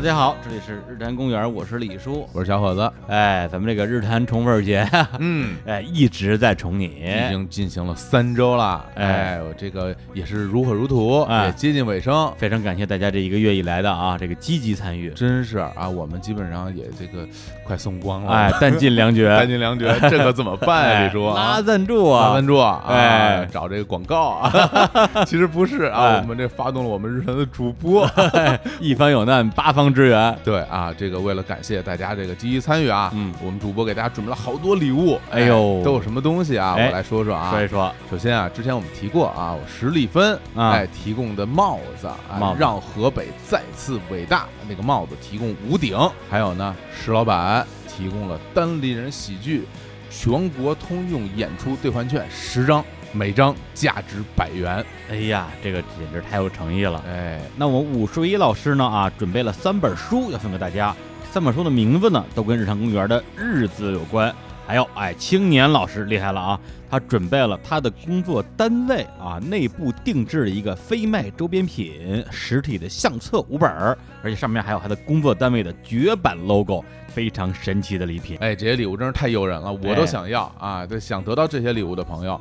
大家好里是日坛公园，我是李叔，我是小伙子。哎，咱们这个日坛宠粉节，嗯，哎，一直在宠你，已经进行了三周了，哎，我这个也是如火如荼，也接近尾声。非常感谢大家这一个月以来的啊，这个积极参与，真是啊，我们基本上也这个快送光了，哎，弹尽粮绝，弹尽粮绝，这可怎么办啊？李叔，拉赞助啊，拉赞助啊，哎，找这个广告啊，其实不是啊，我们这发动了我们日坛的主播，一方有难。八方支援，对啊，这个为了感谢大家这个积极参与啊，嗯，我们主播给大家准备了好多礼物，哎呦，都有什么东西啊？我来说说啊，说一说。首先啊，之前我们提过啊，史蒂芬哎提供的帽子，啊，让河北再次伟大，那个帽子提供五顶，还有呢，石老板提供了单立人喜剧全国通用演出兑换券十张。每张价值百元，哎呀，这个简直太有诚意了！哎，那我武术一老师呢啊，准备了三本书要送给大家，三本书的名字呢都跟日常公园的日子有关。还有，哎，青年老师厉害了啊，他准备了他的工作单位啊内部定制的一个非卖周边品实体的相册五本儿，而且上面还有他的工作单位的绝版 logo，非常神奇的礼品。哎，这些礼物真是太诱人了，我都想要啊！对，想得到这些礼物的朋友。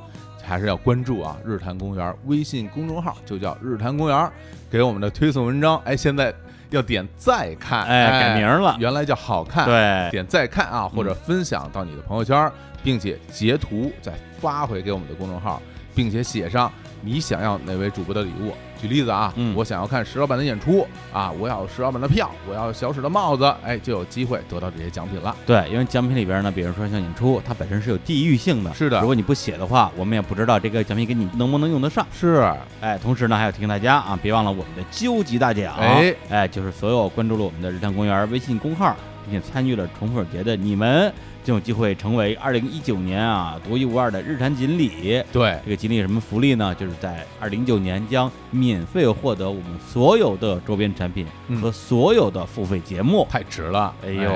还是要关注啊！日坛公园微信公众号就叫日坛公园，给我们的推送文章。哎，现在要点再看，哎，改名了，原来叫好看。对，点再看啊，或者分享到你的朋友圈，并且截图再发回给我们的公众号，并且写上你想要哪位主播的礼物。举例子啊，我想要看石老板的演出啊，我要石老板的票，我要小史的帽子，哎，就有机会得到这些奖品了。对，因为奖品里边呢，比如说像演出，它本身是有地域性的，是的。如果你不写的话，我们也不知道这个奖品给你能不能用得上。是，哎，同时呢，还要提醒大家啊，别忘了我们的究极大奖，哎，哎，就是所有关注了我们的日坛公园微信公号，并且参与了宠粉节的你们。就有机会成为二零一九年啊独一无二的日产锦鲤。对，这个锦鲤什么福利呢？就是在二零一九年将免费获得我们所有的周边产品和所有的付费节目，太值了！哎呦，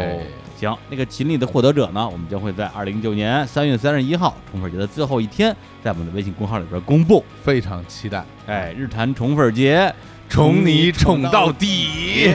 行，那个锦鲤的获得者呢，我们将会在二零一九年三月三十一号宠粉节的最后一天，在我们的微信公号里边公布，非常期待。哎，日坛宠粉节，宠你宠到底。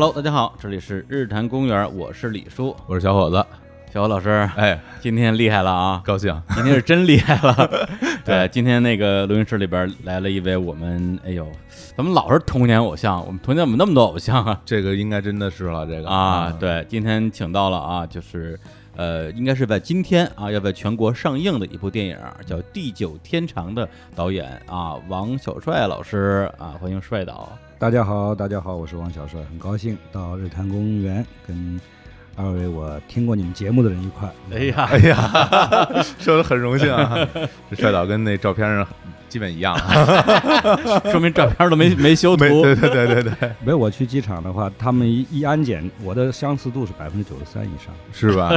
Hello，大家好，这里是日坛公园，我是李叔，我是小伙子，小伙老师，哎，今天厉害了啊，高兴，今天是真厉害了，对，今天那个录音室里边来了一位我们，哎呦，咱们老是童年偶像，我们童年怎么那么多偶像啊？这个应该真的是了，这个。啊，对，今天请到了啊，就是呃，应该是在今天啊，要在全国上映的一部电影叫《地久天长》的导演啊，王小帅老师啊，欢迎帅导。大家好，大家好，我是王小帅，很高兴到日坛公园跟二位我听过你们节目的人一块。哎呀，哎呀，说的很荣幸啊，这帅导跟那照片上。基本一样，说明照片都没没修图。对对对对对，没有我去机场的话，他们一一安检，我的相似度是百分之九十三以上，是吧？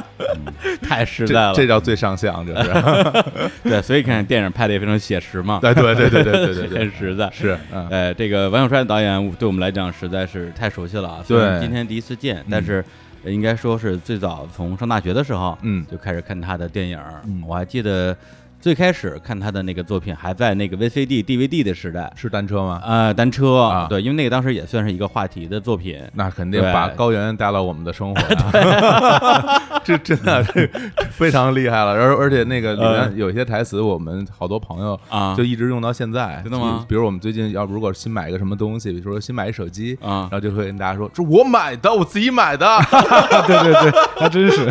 太实在了，这叫最上相，就是。对，所以看电影拍的也非常写实嘛。对对对对对对对，很实在。是，呃，这个王小帅导演对我们来讲实在是太熟悉了啊。对，今天第一次见，但是应该说是最早从上大学的时候，嗯，就开始看他的电影。我还记得。最开始看他的那个作品还在那个 VCD、DVD 的时代，是单车吗？呃，单车啊，对，因为那个当时也算是一个话题的作品，那肯定把高原带到我们的生活，这真的是非常厉害了。而而且那个里面有些台词，我们好多朋友啊，就一直用到现在，真的吗？比如我们最近要如果新买一个什么东西，比如说新买一手机啊，然后就会跟大家说，这我买的，我自己买的，对对对，还真是，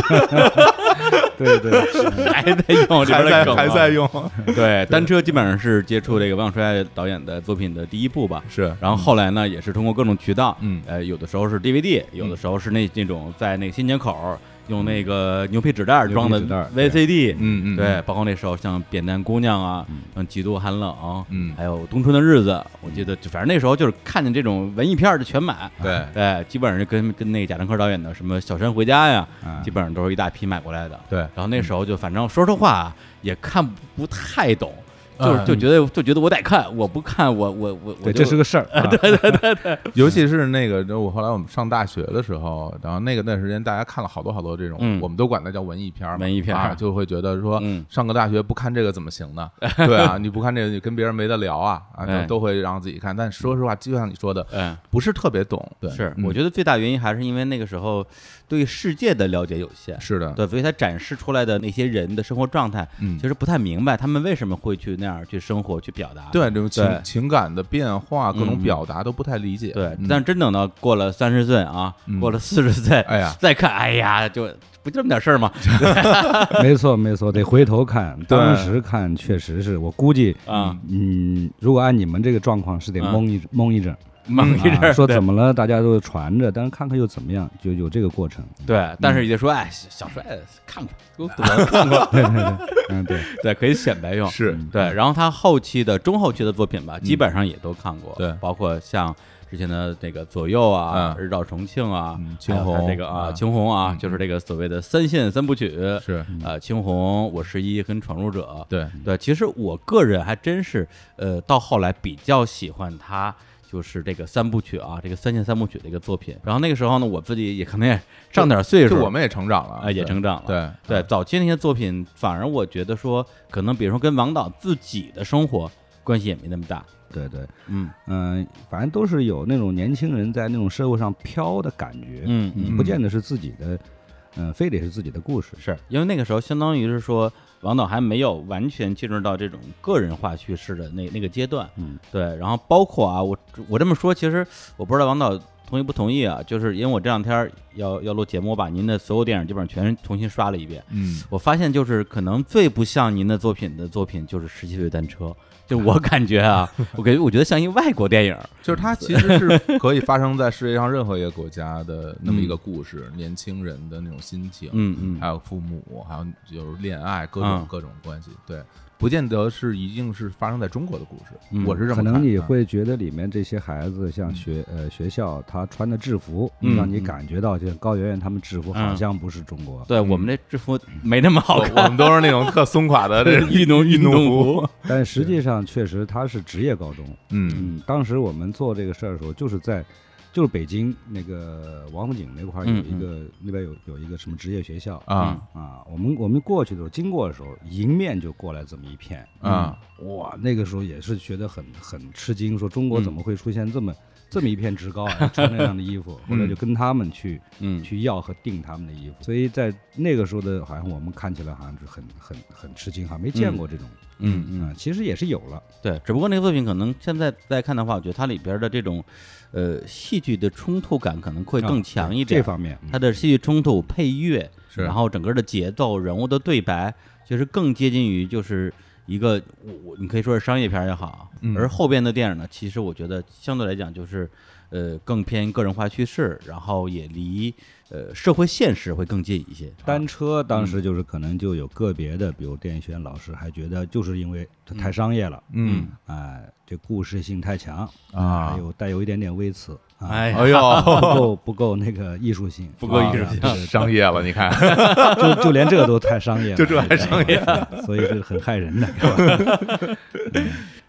对对，还在用，还在还在。用。对单车基本上是接触这个王小帅导演的作品的第一部吧，是。然后后来呢，也是通过各种渠道，嗯，呃，有的时候是 DVD，有的时候是那那种在那个新街口用那个牛皮纸袋装的 VCD，嗯嗯，对，包括那时候像《扁担姑娘》啊，像《极度寒冷》，嗯，还有《冬春的日子》，我记得就反正那时候就是看见这种文艺片就全买，对。对，基本上就跟跟那个贾樟柯导演的什么《小山回家》呀，基本上都是一大批买过来的，对。然后那时候就反正说实话也看不太懂。就是就觉得就觉得我得看，我不看我我我我这是个事儿，对对对对，尤其是那个，就我后来我们上大学的时候，然后那个段时间大家看了好多好多这种，我们都管它叫文艺片儿文艺片啊，就会觉得说上个大学不看这个怎么行呢？对啊，你不看这个，你跟别人没得聊啊啊，都会让自己看。但说实话，就像你说的，嗯，不是特别懂。对，是我觉得最大原因还是因为那个时候对世界的了解有限，是的，对，所以他展示出来的那些人的生活状态，嗯，其实不太明白他们为什么会去那样去生活。去表达对这种情情感的变化，各种表达都不太理解。对，但真等到过了三十岁啊，过了四十岁，哎呀，再看，哎呀，就不就这么点事儿吗？没错，没错，得回头看。当时看确实是我估计啊，嗯，如果按你们这个状况，是得蒙一蒙一阵。懵一阵，说怎么了？大家都传着，但是看看又怎么样？就有这个过程。对，但是也说，哎，小帅看过，都看过，对对对，嗯对对，可以显摆用。是对，然后他后期的中后期的作品吧，基本上也都看过。对，包括像之前的那个左右啊，日照重庆啊，青红这个啊，青红啊，就是这个所谓的三线三部曲。是呃，青红、我十一跟闯入者。对对，其实我个人还真是，呃，到后来比较喜欢他。就是这个三部曲啊，这个三线三部曲的一个作品。然后那个时候呢，我自己也可能也上点岁数，我们也成长了，哎，也成长了。对对，早期那些作品，反而我觉得说，可能比如说跟王导自己的生活关系也没那么大。对对，嗯嗯，反正都是有那种年轻人在那种社会上飘的感觉。嗯嗯，不见得是自己的，嗯，非得是自己的故事。是因为那个时候，相当于是说。王导还没有完全进入到这种个人化叙事的那那个阶段，嗯，对。然后包括啊，我我这么说，其实我不知道王导同意不同意啊。就是因为我这两天要要录节目，我把您的所有电影基本上全重新刷了一遍，嗯，我发现就是可能最不像您的作品的作品就是《十七岁单车》。就我感觉啊，我感觉我觉得像一外国电影，就是它其实是可以发生在世界上任何一个国家的那么一个故事，年轻人的那种心情，嗯嗯，还有父母，还有就是恋爱，各种各种关系，对。不见得是一定是发生在中国的故事，我是这么可能你会觉得里面这些孩子像学呃学校他穿的制服，让你感觉到就高圆圆他们制服好像不是中国。对我们这制服没那么好看，我们都是那种特松垮的 运动运动服。但实际上确实他是职业高中。嗯，当时我们做这个事儿的时候，就是在。就是北京那个王府井那块儿有一个，那边有有一个什么职业学校啊。啊，我们我们过去的时候，经过的时候，迎面就过来这么一片啊，哇，那个时候也是觉得很很吃惊，说中国怎么会出现这么这么一片职高啊，穿那样的衣服，后来就跟他们去嗯。去要和订他们的衣服，所以在那个时候的，好像我们看起来好像是很很很吃惊，哈，没见过这种。嗯嗯，其实也是有了，对，只不过那个作品可能现在再看的话，我觉得它里边的这种，呃，戏剧的冲突感可能会更强一点。这方面，它的戏剧冲突、配乐，是，然后整个的节奏、人物的对白，其实更接近于就是一个我我你可以说是商业片也好，而后边的电影呢，其实我觉得相对来讲就是呃更偏个人化叙事，然后也离。呃，社会现实会更近一些。单车当时就是可能就有个别的，比如电影学院老师还觉得，就是因为它太商业了，嗯，哎，这故事性太强啊，还有带有一点点微词，哎哎呦，不够不够那个艺术性，不够艺术性，商业了，你看，就就连这个都太商业了，就这还商业，所以这是很害人的。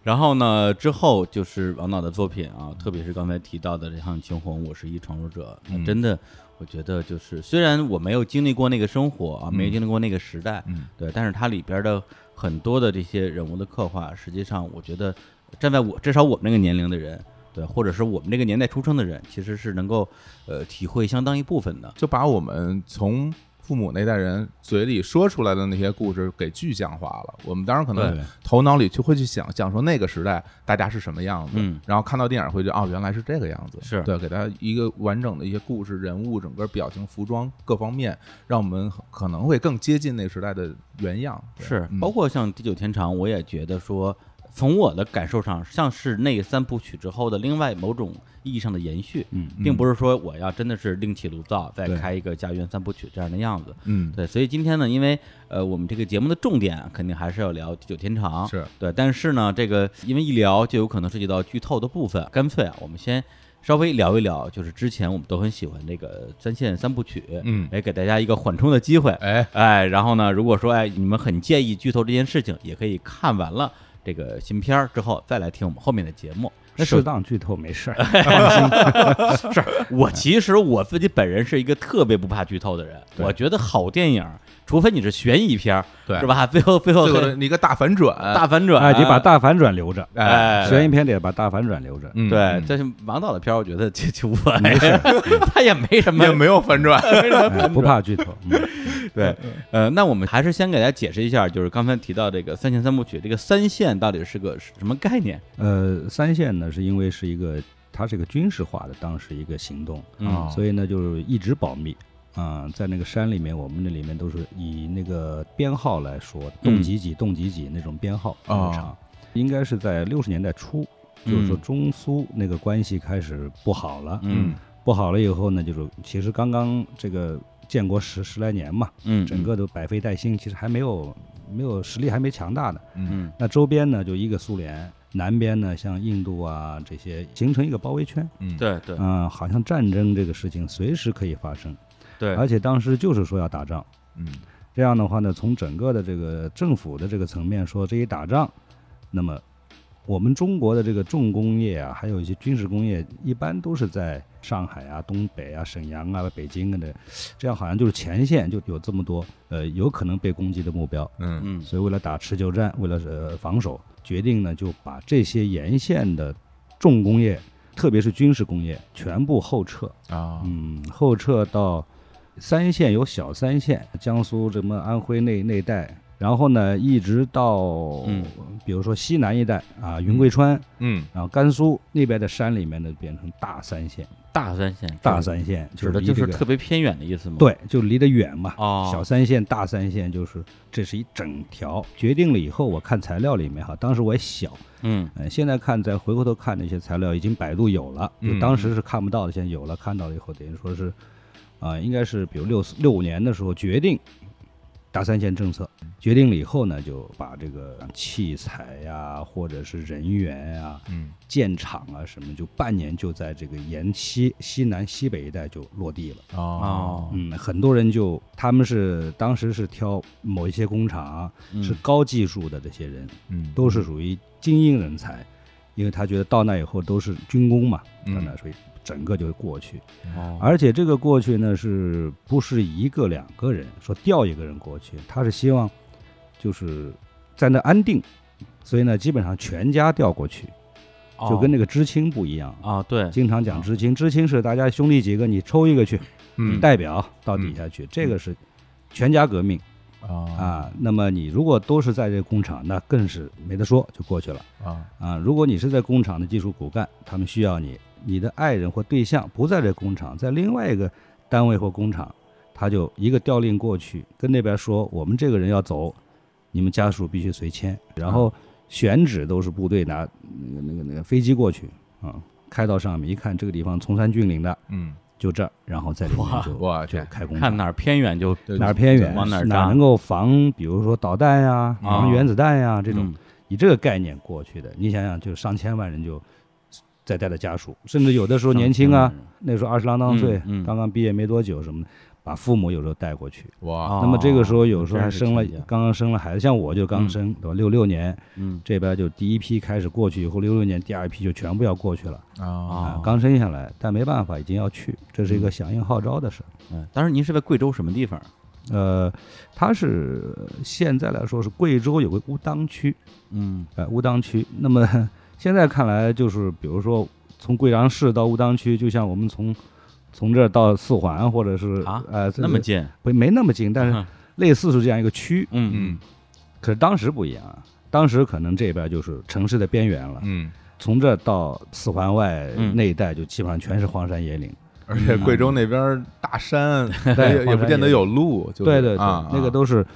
然后呢，之后就是王导的作品啊，特别是刚才提到的这项《青红》，我是一闯入者，真的。我觉得就是，虽然我没有经历过那个生活啊，没有经历过那个时代，对，但是它里边的很多的这些人物的刻画，实际上我觉得站在我至少我们那个年龄的人，对，或者是我们这个年代出生的人，其实是能够呃体会相当一部分的，就把我们从。父母那代人嘴里说出来的那些故事给具象化了，我们当然可能头脑里就会去想象说那个时代大家是什么样子，然后看到电影会觉得哦原来是这个样子，是。对，给他一个完整的一些故事、人物、整个表情、服装各方面，让我们可能会更接近那个时代的原样。是，包括像《地久天长》，我也觉得说。从我的感受上，像是那三部曲之后的另外某种意义上的延续，嗯，并不是说我要真的是另起炉灶再开一个家园三部曲这样的样子，嗯，对，所以今天呢，因为呃，我们这个节目的重点肯定还是要聊地久天长，是。对，但是呢，这个因为一聊就有可能涉及到剧透的部分，干脆啊，我们先。稍微聊一聊，就是之前我们都很喜欢这个三线三部曲，嗯，也给大家一个缓冲的机会，哎。哎，然后呢，如果说哎你们很介意剧透这件事情，也可以看完了这个新片儿之后再来听我们后面的节目。适当剧透没事儿，是我其实我自己本人是一个特别不怕剧透的人，我觉得好电影。除非你是悬疑片儿，对，是吧？最后最后一个大反转，大反转，哎，你把大反转留着，哎，悬疑片得把大反转留着，对。但是王导的片儿，我觉得就就无所谓，他也没什么，也没有 反转，不怕剧透。对，呃，那我们还是先给大家解释一下，就是刚才提到这个三线三部曲，这个三线到底是个什么概念？呃，三线呢，是因为是一个，它是一个军事化的当时一个行动，嗯，所以呢，就是一直保密。啊，在那个山里面，我们那里面都是以那个编号来说，洞几几，洞几几那种编号入场。应该是在六十年代初，就是说中苏那个关系开始不好了。嗯，不好了以后呢，就是其实刚刚这个建国十十来年嘛，嗯，整个都百废待兴，其实还没有没有实力还没强大呢。嗯，那周边呢就一个苏联，南边呢像印度啊这些形成一个包围圈。嗯，对对，嗯，好像战争这个事情随时可以发生。对，而且当时就是说要打仗，嗯，这样的话呢，从整个的这个政府的这个层面说，这一打仗，那么我们中国的这个重工业啊，还有一些军事工业，一般都是在上海啊、东北啊、沈阳啊、北京啊的，这样好像就是前线就有这么多呃有可能被攻击的目标，嗯。嗯，所以为了打持久战，为了呃防守，决定呢就把这些沿线的重工业，特别是军事工业全部后撤。啊，嗯，后撤到。三线有小三线，江苏什么安徽那那带，然后呢，一直到，嗯，比如说西南一带啊，云贵川，嗯，然后甘肃那边的山里面呢，变成大三线，大三线，大三线，指的就是特别偏远的意思吗？对，就离得远嘛。哦，小三线、大三线，就是这是一整条。决定了以后，我看材料里面哈，当时我也小，嗯，现在看再回过头看那些材料，已经百度有了，就当时是看不到的，现在有了，看到了以后，等于说是。啊，应该是比如六四六五年的时候决定大三线政策，决定了以后呢，就把这个器材呀，或者是人员啊，嗯，建厂啊什么，就半年就在这个沿西西南西北一带就落地了。哦，嗯，很多人就他们是当时是挑某一些工厂是高技术的这些人，嗯，都是属于精英人才，因为他觉得到那以后都是军工嘛，到那所以。整个就过去，而且这个过去呢，是不是一个两个人说调一个人过去？他是希望就是在那安定，所以呢，基本上全家调过去，就跟那个知青不一样啊。对，经常讲知青，知青是大家兄弟几个，你抽一个去，代表到底下去，这个是全家革命啊。那么你如果都是在这工厂，那更是没得说，就过去了啊啊。如果你是在工厂的技术骨干，他们需要你。你的爱人或对象不在这工厂，在另外一个单位或工厂，他就一个调令过去，跟那边说我们这个人要走，你们家属必须随迁，然后选址都是部队拿那个那个那个飞机过去啊，开到上面一看这个地方崇山峻岭的，嗯，就这儿，然后在里面就哇就开工，看哪儿偏远就哪儿偏远，往哪儿哪能够防，比如说导弹呀，防原子弹呀这种，以这个概念过去的，你想想，就上千万人就。再带的家属，甚至有的时候年轻啊，那时候二十郎当岁，刚刚毕业没多久什么的，把父母有时候带过去。哇！那么这个时候有时候还生了，刚刚生了孩子，像我就刚生，对吧？六六年，嗯，这边就第一批开始过去以后，六六年第二批就全部要过去了啊。刚生下来，但没办法，已经要去，这是一个响应号召的事。嗯，当时您是在贵州什么地方？呃，他是现在来说是贵州有个乌当区，嗯，哎，乌当区，那么。现在看来，就是比如说从贵阳市到乌当区，就像我们从从这儿到四环，或者是啊，呃，那么近？不，没那么近，但是类似是这样一个区。嗯嗯。可是当时不一样啊，当时可能这边就是城市的边缘了。嗯。从这到四环外那一带，就基本上全是荒山野岭。而且贵州那边大山，也也不见得有路。对对对，那个都是。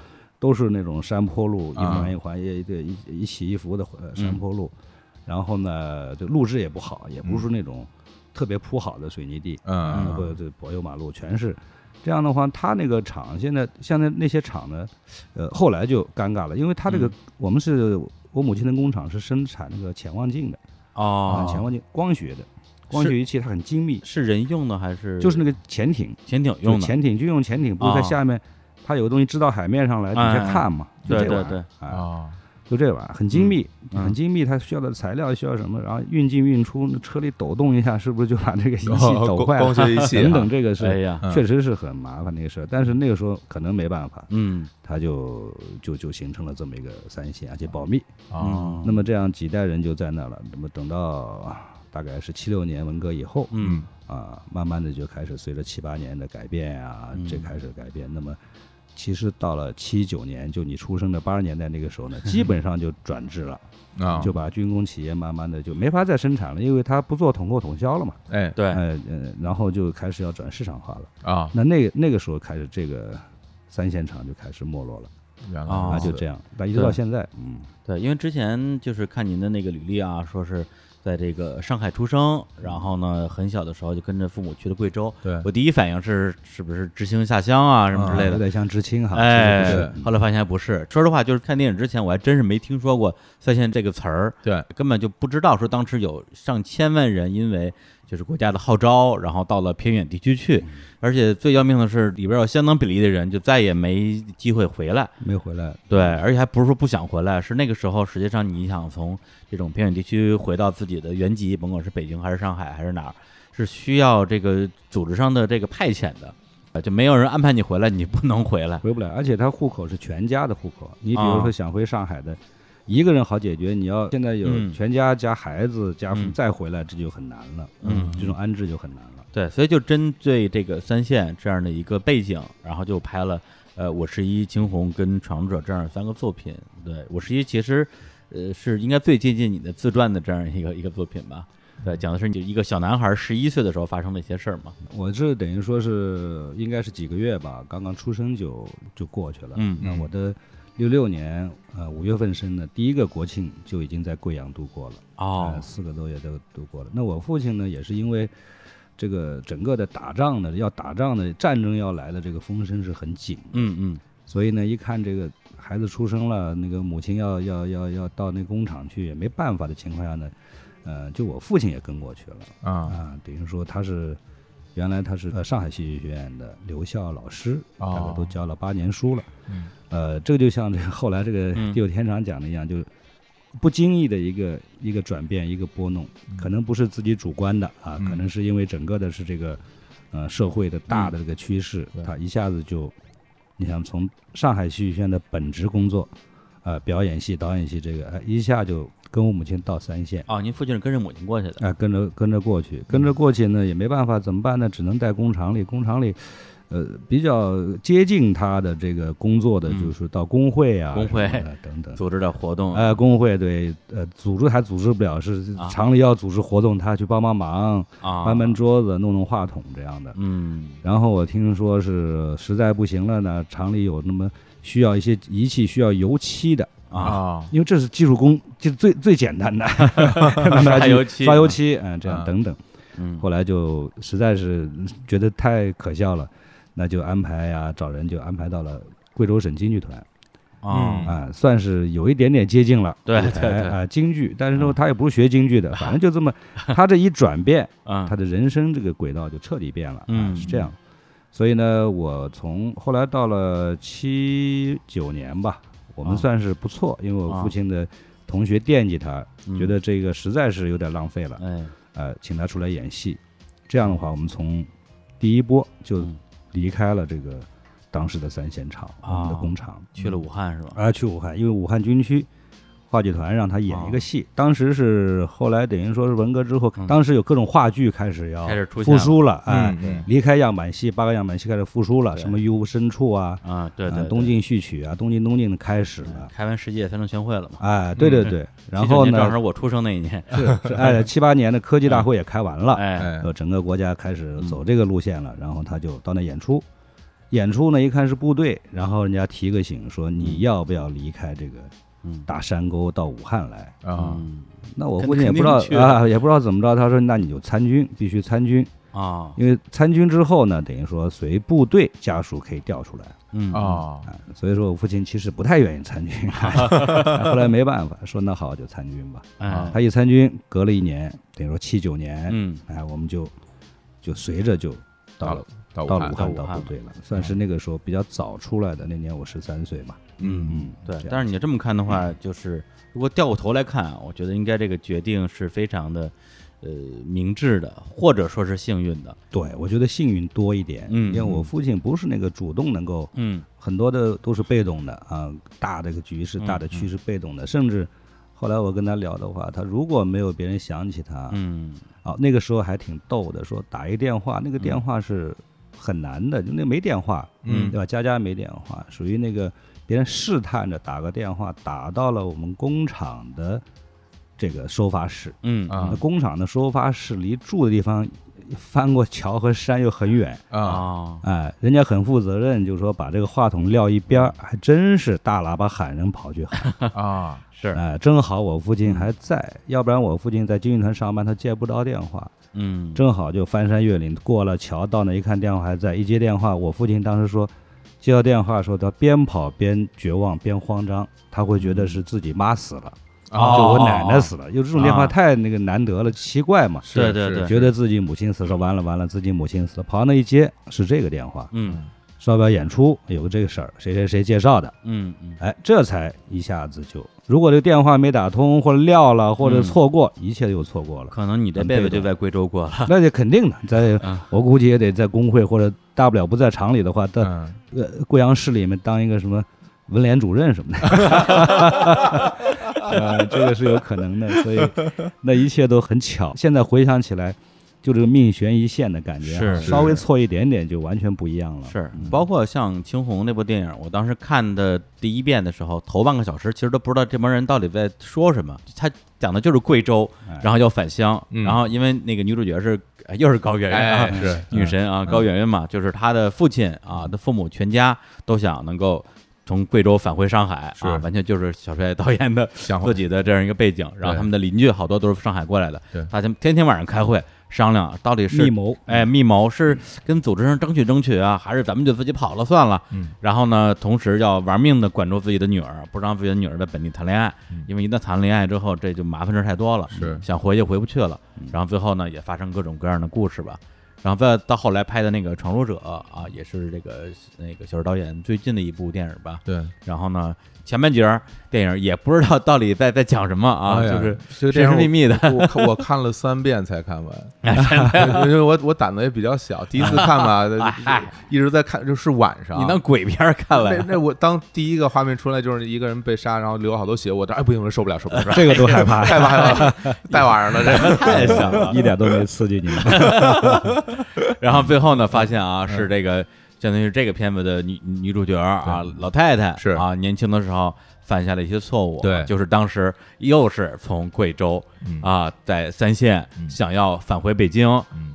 都是那种山坡路，一环一环一对一一起一伏的山坡路，然后呢，这路质也不好，也不是那种特别铺好的水泥地，嗯，或者这柏油马路全是。这样的话，他那个厂现在现在那些厂呢，呃，后来就尴尬了，因为他这个我们是我母亲的工厂是生产那个潜望镜的哦，潜望镜光学的光学仪器，它很精密，是人用的还是？就是那个潜艇，潜艇用的。潜艇军用潜艇，不是在下面，它有个东西支到海面上来底下看嘛？对对对。啊。就这玩意儿很精密，很精密，它需要的材料需要什么？然后运进运出，那车里抖动一下，是不是就把这个仪器抖坏了？等等，这个是确实是很麻烦的一个事儿。但是那个时候可能没办法，嗯，它就就就形成了这么一个三线，而且保密啊。那么这样几代人就在那了。那么等到大概是七六年文革以后，嗯啊，慢慢的就开始随着七八年的改变啊，这开始改变。那么。其实到了七九年，就你出生的八十年代那个时候呢，基本上就转制了，啊，就把军工企业慢慢的就没法再生产了，因为它不做统购统销了嘛，哎，对，呃呃，然后就开始要转市场化了，啊，那那那个时候开始，这个三线厂就开始没落了，原来啊，就这样，但一直到现在，嗯，对，因为之前就是看您的那个履历啊，说是。在这个上海出生，然后呢，很小的时候就跟着父母去了贵州。对我第一反应是，是不是知青下乡啊，什么之类的，有点像知青哈。哎，后来发现不是。说实话，就是看电影之前，我还真是没听说过“三线”这个词儿。对，根本就不知道说当时有上千万人因为。就是国家的号召，然后到了偏远地区去，而且最要命的是，里边有相当比例的人就再也没机会回来，没回来。对，而且还不是说不想回来，是那个时候，实际上你想从这种偏远地区回到自己的原籍，甭管是北京还是上海还是哪儿，是需要这个组织上的这个派遣的，啊就没有人安排你回来，你不能回来，回不来。而且他户口是全家的户口，你比如说想回上海的。一个人好解决，你要现在有全家加孩子加父再回来，这就很难了。嗯，这种安置就很难了。对，所以就针对这个三线这样的一个背景，然后就拍了呃《我是一惊鸿》跟《闯入者》这样三个作品。对，我是一其实呃是应该最接近你的自传的这样一个一个作品吧。对，讲的是你一个小男孩十一岁的时候发生的一些事儿嘛。我这等于说是应该是几个月吧，刚刚出生就就过去了。嗯，那我的。六六年，呃，五月份生的，第一个国庆就已经在贵阳度过了。哦，四个多月都度过了。那我父亲呢，也是因为这个整个的打仗的要打仗的战争要来了，这个风声是很紧。嗯嗯。所以呢，一看这个孩子出生了，那个母亲要要要要到那工厂去，也没办法的情况下呢，呃，就我父亲也跟过去了。啊啊，等于说他是原来他是呃上海戏剧学院的留校老师，大概都教了八年书了。嗯。呃，这个就像这个后来这个地久天长讲的一样，就不经意的一个一个转变，一个拨弄，可能不是自己主观的啊，可能是因为整个的是这个呃社会的大的这个趋势，它一下子就，你想从上海戏剧学院的本职工作，呃，表演系、导演系这个，哎，一下就跟我母亲到三线。哦，您父亲是跟着母亲过去的？哎，跟着跟着过去，跟着过去呢也没办法，怎么办呢？只能在工厂里，工厂里。呃，比较接近他的这个工作的，就是到工会啊，工会等等，组织的活动。呃，工会对，呃，组织还组织不了，是厂里要组织活动，他去帮帮忙，搬搬桌子，弄弄话筒这样的。嗯。然后我听说是实在不行了呢，厂里有那么需要一些仪器需要油漆的啊，因为这是技术工，就最最简单的，刷油漆，刷油漆，嗯，这样等等。嗯。后来就实在是觉得太可笑了。那就安排呀，找人就安排到了贵州省京剧团，啊。啊，算是有一点点接近了，对对对。啊，京剧，但是说他也不是学京剧的，反正就这么，他这一转变，他的人生这个轨道就彻底变了，嗯，是这样，所以呢，我从后来到了七九年吧，我们算是不错，因为我父亲的同学惦记他，觉得这个实在是有点浪费了，哎，呃，请他出来演戏，这样的话，我们从第一波就。离开了这个当时的三线厂，我们的工厂去了武汉是吧？啊，去武汉，因为武汉军区话剧团让他演一个戏。当时是后来等于说是文革之后，当时有各种话剧开始要复苏了，哎，离开样板戏，八个样板戏开始复苏了，什么《于无深处》啊，啊，对对，东晋序曲啊，东晋东晋的开始了，开完世界三中全会了嘛？哎，对对对，然后呢，正好我出生那一年，是是，哎，七八年的科技大会也开完了，哎，整个国家开始走这个路线了，然后他就到那演出。演出呢，一看是部队，然后人家提个醒说你要不要离开这个大山沟到武汉来啊？那我父亲也不知道啊，也不知道怎么着，他说那你就参军，必须参军啊，因为参军之后呢，等于说随部队家属可以调出来，嗯啊，所以说我父亲其实不太愿意参军，后来没办法，说那好就参军吧。啊，他一参军，隔了一年，等于说七九年，嗯，哎，我们就就随着就到了。到武汉到部队了，算是那个时候比较早出来的。那年我十三岁嘛。嗯嗯，对。但是你这么看的话，就是如果掉过头来看，我觉得应该这个决定是非常的，呃，明智的，或者说是幸运的。对，我觉得幸运多一点。嗯，因为我父亲不是那个主动能够，嗯，很多的都是被动的啊。大的个局势，大的趋势被动的，甚至后来我跟他聊的话，他如果没有别人想起他，嗯，哦，那个时候还挺逗的，说打一电话，那个电话是。很难的，就那没电话，嗯，对吧？家家没电话，属于那个别人试探着打个电话，打到了我们工厂的这个收发室，嗯啊，工厂的收发室离住的地方翻过桥和山又很远。啊，哎，人家很负责任，就是说把这个话筒撂一边还真是大喇叭喊人跑去喊。啊，是，哎，正好我父亲还在，要不然我父亲在军艺团上班，他接不着电话。嗯，正好就翻山越岭过了桥，到那一看电话还在，一接电话，我父亲当时说，接到电话说他边跑边绝望边慌张，他会觉得是自己妈死了，就我奶奶死了，就这种电话太那个难得了，奇怪嘛，对对对，觉得自己母亲死了，完了完了，自己母亲死了，跑到那一接是这个电话，嗯。要不要演出？有个这个事儿，谁谁谁介绍的？嗯嗯，哎，这才一下子就，如果这电话没打通，或者撂了，或者错过，一切又错过了。可能你的辈子就在贵州过了。那就肯定的，在我估计也得在工会，或者大不了不在厂里的话，在呃贵阳市里面当一个什么文联主任什么的。呃，这个是有可能的，所以那一切都很巧。现在回想起来。就这个命悬一线的感觉，是稍微错一点点就完全不一样了。是，包括像青红那部电影，我当时看的第一遍的时候，头半个小时其实都不知道这帮人到底在说什么。他讲的就是贵州，然后要返乡，然后因为那个女主角是又是高圆圆，是。女神啊，高圆圆嘛，就是她的父亲啊的父母全家都想能够从贵州返回上海啊，完全就是小帅导演的自己的这样一个背景。然后他们的邻居好多都是上海过来的，大家天天晚上开会。商量到底是密谋，哎，密谋是跟组织上争取争取啊，还是咱们就自己跑了算了？嗯，然后呢，同时要玩命的管住自己的女儿，不让自己的女儿在本地谈恋爱，因为一旦谈恋爱之后，这就麻烦事太多了，是想回去回不去了。然后最后呢，也发生各种各样的故事吧。然后再到后来拍的那个《闯入者》啊，也是这个那个小说导演最近的一部电影吧。对，然后呢。前半截儿电影也不知道到底在在讲什么啊，就是神神秘秘的。我我看了三遍才看完，因为 我我胆子也比较小，第一次看吧，一直在看，就是晚上。你当鬼片看了？那那我当第一个画面出来就是一个人被杀，然后流好多血，我这哎不行，我受不了，受不了，这个都害怕，害怕害怕，大晚上的这太像了，一点都没刺激你。然后最后呢，发现啊，是这个。相当于这个片子的女女主角啊，老太太是。啊，年轻的时候犯下了一些错误，对，就是当时又是从贵州啊，在三线想要返回北京，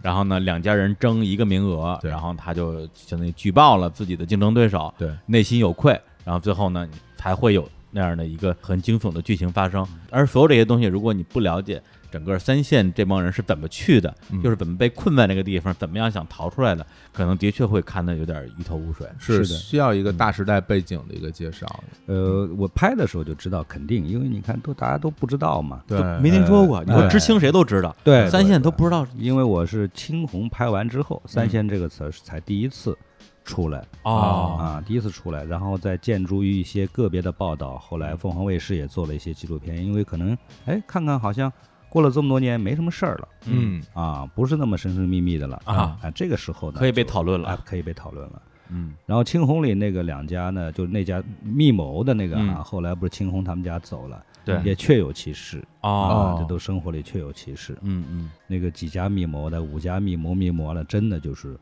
然后呢，两家人争一个名额，然后他就相当于举报了自己的竞争对手，对，内心有愧，然后最后呢，才会有那样的一个很惊悚的剧情发生。而所有这些东西，如果你不了解。整个三线这帮人是怎么去的？就是怎么被困在那个地方，怎么样想逃出来的？可能的确会看的有点一头雾水。是的，需要一个大时代背景的一个介绍。呃，我拍的时候就知道，肯定，因为你看，都大家都不知道嘛，对，没听说过。你说知青谁都知道，对，三线都不知道。因为我是青红拍完之后，三线这个词才第一次出来哦啊，第一次出来，然后再建筑于一些个别的报道。后来凤凰卫视也做了一些纪录片，因为可能哎，看看好像。过了这么多年，没什么事儿了，嗯啊，不是那么神神秘秘的了啊，啊，这个时候呢，可以被讨论了，可以被讨论了，嗯，然后青红里那个两家呢，就那家密谋的那个啊，后来不是青红他们家走了，对，也确有其事啊，这都生活里确有其事，嗯嗯，那个几家密谋的，五家密谋密谋了，真的就是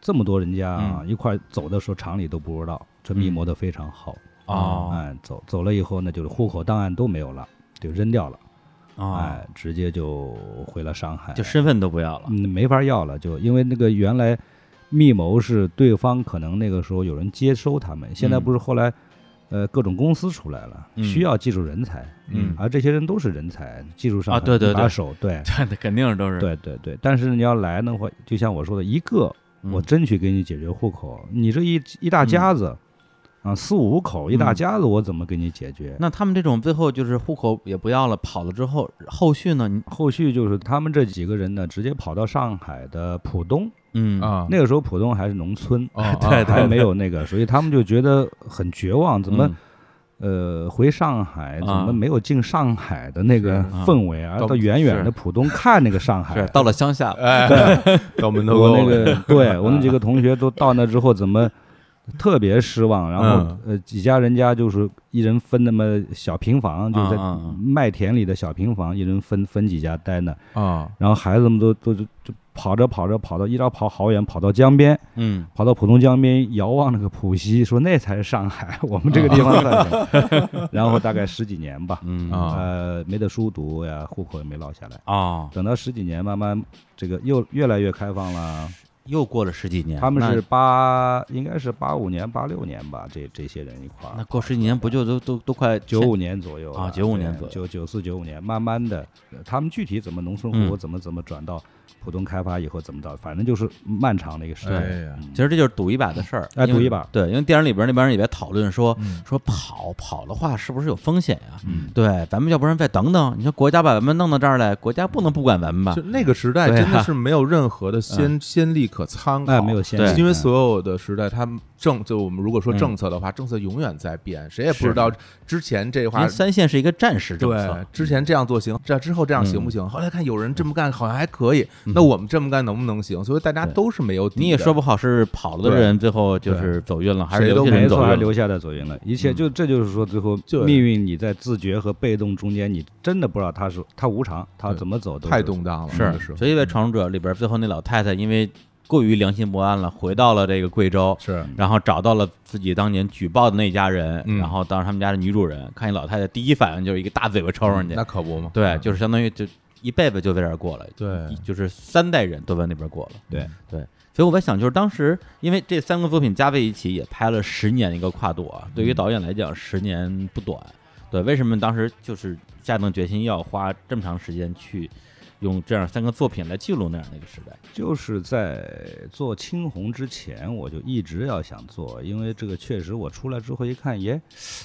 这么多人家啊，一块走的时候厂里都不知道，这密谋的非常好啊，哎，走走了以后呢，就是户口档案都没有了，就扔掉了。哎，直接就回了上海，就身份都不要了，嗯，没法要了，就因为那个原来密谋是对方可能那个时候有人接收他们，现在不是后来，呃，各种公司出来了，需要技术人才，嗯，而这些人都是人才，技术上啊，对对对。手，对，对，肯定都是，对对对。但是你要来的话，就像我说的，一个我争取给你解决户口，你这一一大家子。啊，四五口一大家子，我怎么给你解决？那他们这种最后就是户口也不要了，跑了之后，后续呢？后续就是他们这几个人呢，直接跑到上海的浦东，嗯啊，那个时候浦东还是农村，对，还没有那个，所以他们就觉得很绝望，怎么，呃，回上海怎么没有进上海的那个氛围，而到远远的浦东看那个上海，到了乡下，哎，到门头沟，我那个，对我们几个同学都到那之后怎么？特别失望，然后呃几家人家就是一人分那么小平房，就在麦田里的小平房，一人分分几家待呢啊。然后孩子们都都就跑着跑着跑到，一直跑好远，跑到江边，嗯，跑到浦东江边遥望那个浦西，说那才是上海，我们这个地方 然后大概十几年吧，嗯。呃没得书读呀，户口也没落下来啊。等到十几年，慢慢这个又越来越开放了。又过了十几年，他们是八，应该是八五年、八六年吧，这这些人一块儿。那过十几年不就都都都快九五年左右啊？九五年左右，九九四九五年，慢慢的，他们具体怎么农村户口怎么怎么转到。浦东开发以后怎么着，反正就是漫长的一个时代。其实这就是赌一把的事儿，哎，赌一把。对，因为电影里边那帮人也在讨论说，说跑跑的话是不是有风险呀？对，咱们要不然再等等。你说国家把咱们弄到这儿来，国家不能不管咱们吧？就那个时代真的是没有任何的先先例可参考，没有先例，因为所有的时代，他们政就我们如果说政策的话，政策永远在变，谁也不知道之前这话。三线是一个战时政策，对，之前这样做行，这之后这样行不行？后来看有人这么干，好像还可以。那我们这么干能不能行？所以大家都是没有底。你也说不好是跑了的人最后就是走运了，还是谁都没错，还留下的走运了。一切就这就是说，最后命运你在自觉和被动中间，你真的不知道他是他无常，他怎么走都太动荡了。是，所以在《闯入者》里边，最后那老太太因为过于良心不安了，回到了这个贵州，是，然后找到了自己当年举报的那家人，然后当时他们家的女主人，看见老太太第一反应就是一个大嘴巴抽上去，那可不嘛。对，就是相当于就。一辈子就在这儿过了，对，就是三代人都在那边过了，对。对，所以我在想，就是当时因为这三个作品加在一起也拍了十年一个跨度啊，对于导演来讲十年不短，对，为什么当时就是下定决心要花这么长时间去用这样三个作品来记录那样的一个时代？就是在做青红之前，我就一直要想做，因为这个确实我出来之后一看，耶，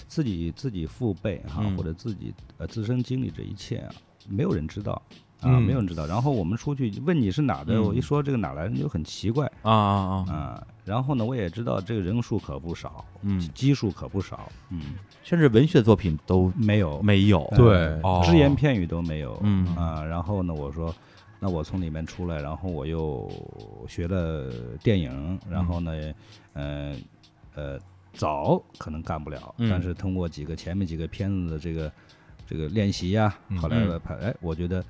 自己自己父辈哈或者自己呃自身经历这一切啊。没有人知道啊，没有人知道。然后我们出去问你是哪的，我一说这个哪来人就很奇怪啊啊啊！然后呢，我也知道这个人数可不少，嗯，基数可不少，嗯，甚至文学作品都没有，没有，对，只言片语都没有，嗯。啊。然后呢，我说，那我从里面出来，然后我又学了电影，然后呢，呃呃，早可能干不了，但是通过几个前面几个片子的这个。这个练习呀，后来拍，哎，我觉得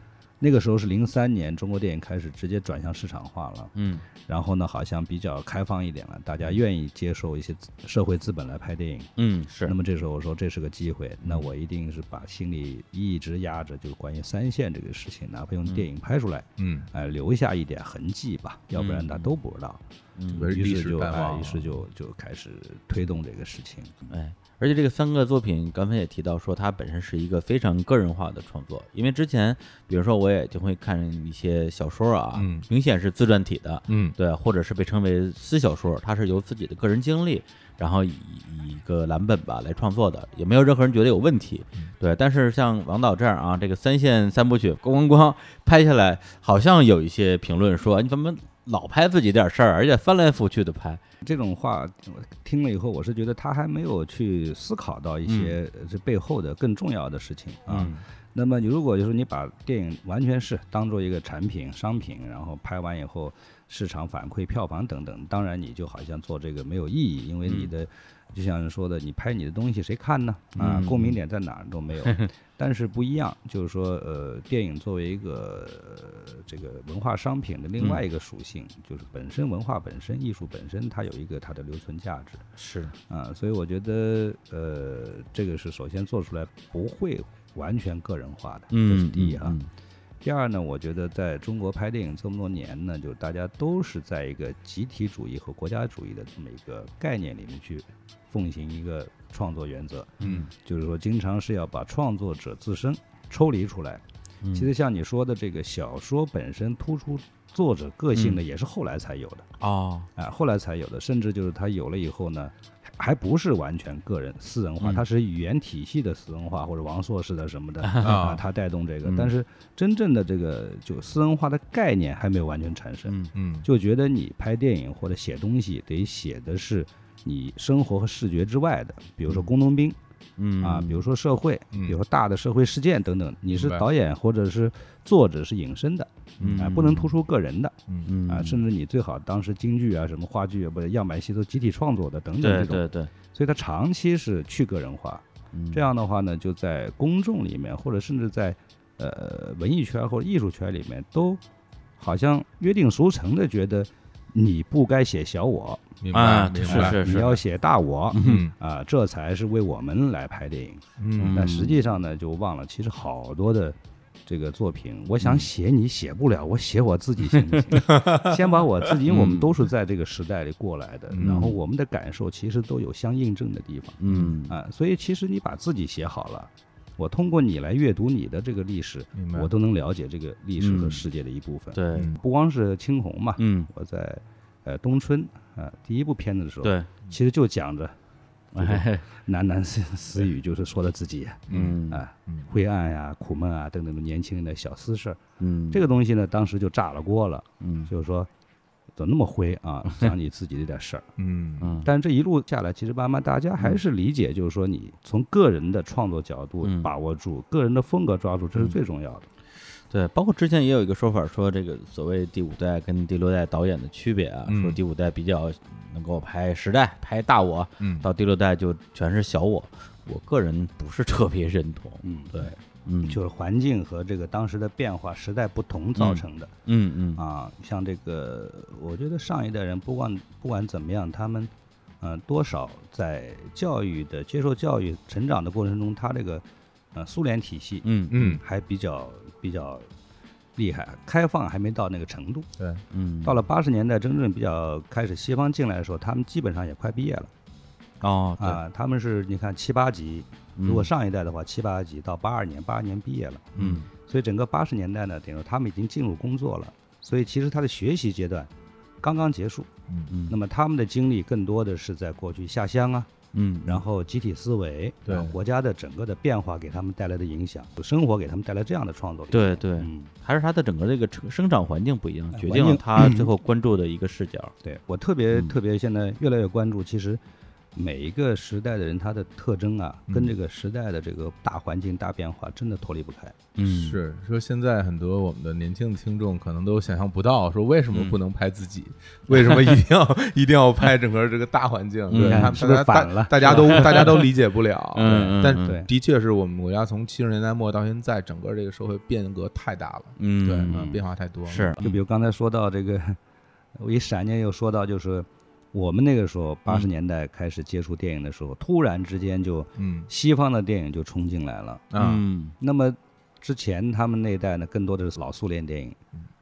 那个时候是零三年，中国电影开始直接转向市场化了，嗯，然后呢，好像比较开放一点了，大家愿意接受一些社会资本来拍电影，嗯，是。那么这时候我说这是个机会，那我一定是把心里一直压着，就是关于三线这个事情，哪怕用电影拍出来，嗯，哎，留下一点痕迹吧，要不然大家都不知道，嗯，于是就哎，于是就就开始推动这个事情，哎。而且这个三个作品，刚才也提到说，它本身是一个非常个人化的创作。因为之前，比如说我也就会看一些小说啊，明显是自传体的，嗯，对，或者是被称为私小说，它是由自己的个人经历，然后以一个蓝本吧来创作的，也没有任何人觉得有问题，对。但是像王导这样啊，这个三线三部曲咣咣咣拍下来，好像有一些评论说，你怎么老拍自己点事儿，而且翻来覆去的拍。这种话听了以后，我是觉得他还没有去思考到一些这背后的更重要的事情啊。那么你如果就是你把电影完全是当做一个产品、商品，然后拍完以后市场反馈、票房等等，当然你就好像做这个没有意义，因为你的。就像说的，你拍你的东西谁看呢？啊，共鸣点在哪儿都没有。但是不一样，就是说，呃，电影作为一个这个文化商品的另外一个属性，就是本身文化本身、艺术本身，它有一个它的留存价值。是啊，所以我觉得，呃，这个是首先做出来不会完全个人化的，这是第一哈。第二呢，我觉得在中国拍电影这么多年呢，就大家都是在一个集体主义和国家主义的这么一个概念里面去奉行一个创作原则。嗯，就是说，经常是要把创作者自身抽离出来。其实像你说的这个小说本身突出作者个性的，也是后来才有的哦，啊，后来才有的，甚至就是他有了以后呢。还不是完全个人私人化，它是语言体系的私人化，或者王朔式的什么的 啊，它带动这个。但是真正的这个就私人化的概念还没有完全产生。嗯嗯，就觉得你拍电影或者写东西得写的是你生活和视觉之外的，比如说工农兵。嗯。啊，比如说社会，比如说大的社会事件等等，你是导演或者是作者是隐身的，啊，不能突出个人的，嗯。啊，甚至你最好当时京剧啊、什么话剧啊，不是样板戏都集体创作的等等这种，对对对，所以它长期是去个人化，这样的话呢，就在公众里面或者甚至在呃文艺圈或者艺术圈里面，都好像约定俗成的觉得你不该写小我。啊，是是是，你要写大我，嗯啊，这才是为我们来拍电影。嗯，但实际上呢，就忘了，其实好多的这个作品，我想写你写不了，我写我自己行不行？先把我自己，因为我们都是在这个时代里过来的，然后我们的感受其实都有相印证的地方。嗯啊，所以其实你把自己写好了，我通过你来阅读你的这个历史，我都能了解这个历史和世界的一部分。对，不光是青红嘛，嗯，我在呃冬春。啊，第一部片子的时候，对，其实就讲着，喃喃私私语，就是说的自己，嗯。啊，灰暗呀、苦闷啊等等的年轻人的小私事儿，嗯，这个东西呢，当时就炸了锅了，嗯，就是说，怎么那么灰啊？讲你自己这点事儿，嗯。嗯，但这一路下来，其实慢慢大家还是理解，就是说，你从个人的创作角度把握住，个人的风格抓住，这是最重要的。对，包括之前也有一个说法，说这个所谓第五代跟第六代导演的区别啊，说第五代比较能够拍时代、拍大我，嗯，到第六代就全是小我。我个人不是特别认同，嗯，对，嗯，就是环境和这个当时的变化、时代不同造成的，嗯嗯啊，像这个，我觉得上一代人不管不管怎么样，他们嗯多少在教育的接受教育、成长的过程中，他这个呃苏联体系，嗯嗯，还比较。比较厉害，开放还没到那个程度。对，嗯，到了八十年代，真正比较开始西方进来的时候，他们基本上也快毕业了。哦，啊，他们是你看七八级，如果上一代的话，七八级到八二年，八二年毕业了。嗯，所以整个八十年代呢，等于说他们已经进入工作了。所以其实他的学习阶段刚刚结束。嗯嗯，那么他们的经历更多的是在过去下乡啊。嗯，然后集体思维，对国家的整个的变化给他们带来的影响，生活给他们带来这样的创作力。对对，嗯，还是他的整个这个生长环境不一样，决定了他最后关注的一个视角。对我特别特别现在越来越关注，其实。每一个时代的人，他的特征啊，跟这个时代的这个大环境大变化真的脱离不开。嗯，是说现在很多我们的年轻的听众可能都想象不到，说为什么不能拍自己？为什么一定要 一定要拍整个这个大环境？对，他是不是反了？大家都 大家都理解不了。嗯，但的确是我们国家从七十年代末到现在，整个这个社会变革太大了。嗯，对，变化太多了。是，就比如刚才说到这个，我一闪念又说到就是。我们那个时候八十年代开始接触电影的时候，突然之间就，嗯，西方的电影就冲进来了，嗯，那么之前他们那一代呢，更多的是老苏联电影，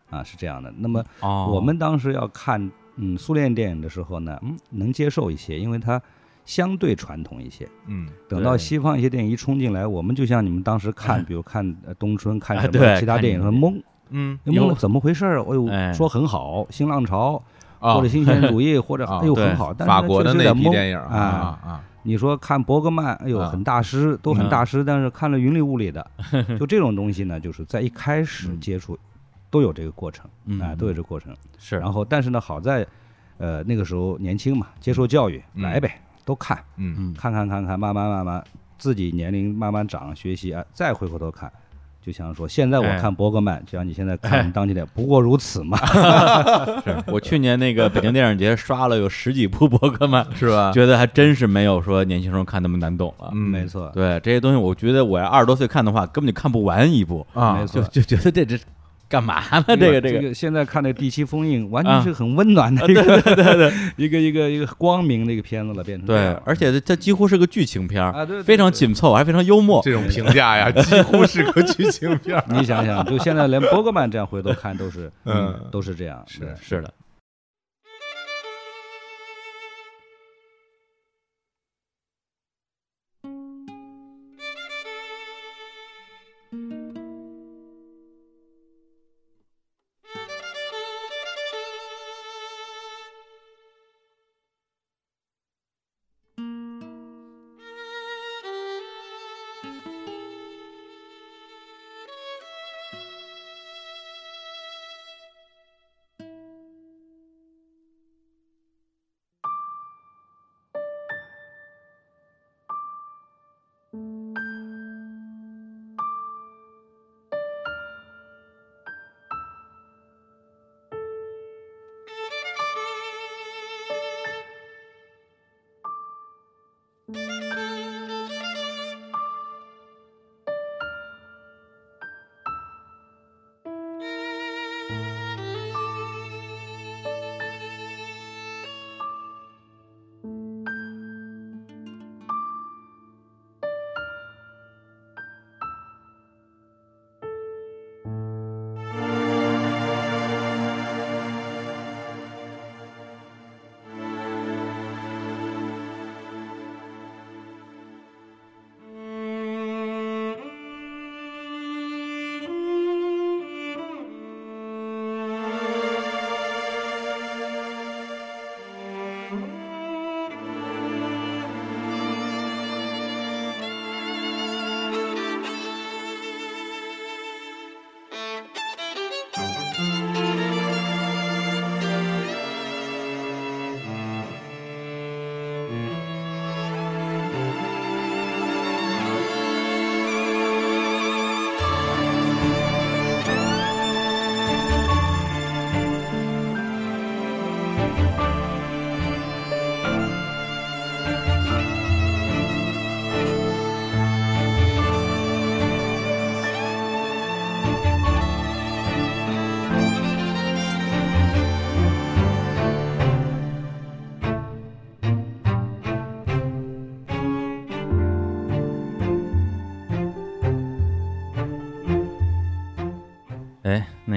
啊，是这样的。那么我们当时要看，嗯，苏联电影的时候呢，嗯，能接受一些，因为它相对传统一些，嗯，等到西方一些电影一冲进来，我们就像你们当时看，比如看冬春，看什么其他电影，很懵，嗯，懵，怎么回事儿？哎。呦，说很好，新浪潮。或者新鲜主义，或者哎呦很好，但是法国的那批电影啊啊，你说看伯格曼，哎呦很大师，都很大师，但是看了云里雾里的，就这种东西呢，就是在一开始接触都有这个过程啊，都有这个过程。是。然后但是呢，好在呃那个时候年轻嘛，接受教育来呗，都看，嗯，看看看看，慢慢慢慢自己年龄慢慢长，学习啊，再回过头看。就像说，现在我看伯格曼，就像你现在看当年的，不过如此嘛。是我去年那个北京电影节刷了有十几部伯格曼，是吧？觉得还真是没有说年轻时候看那么难懂了。嗯，没错。对这些东西，我觉得我要二十多岁看的话，根本就看不完一部啊。没错，就就觉得这这干嘛呢？这个这个，现在看那《第七封印》，完全是很温暖的一个对对对，一个一个一个光明的一个片子了，变成对，而且它几乎是个剧情片啊，对，非常紧凑，还非常幽默。这种评价呀，几乎是个剧情片。你想想，就现在连伯格曼这样回头看都是，嗯，都是这样，是是的。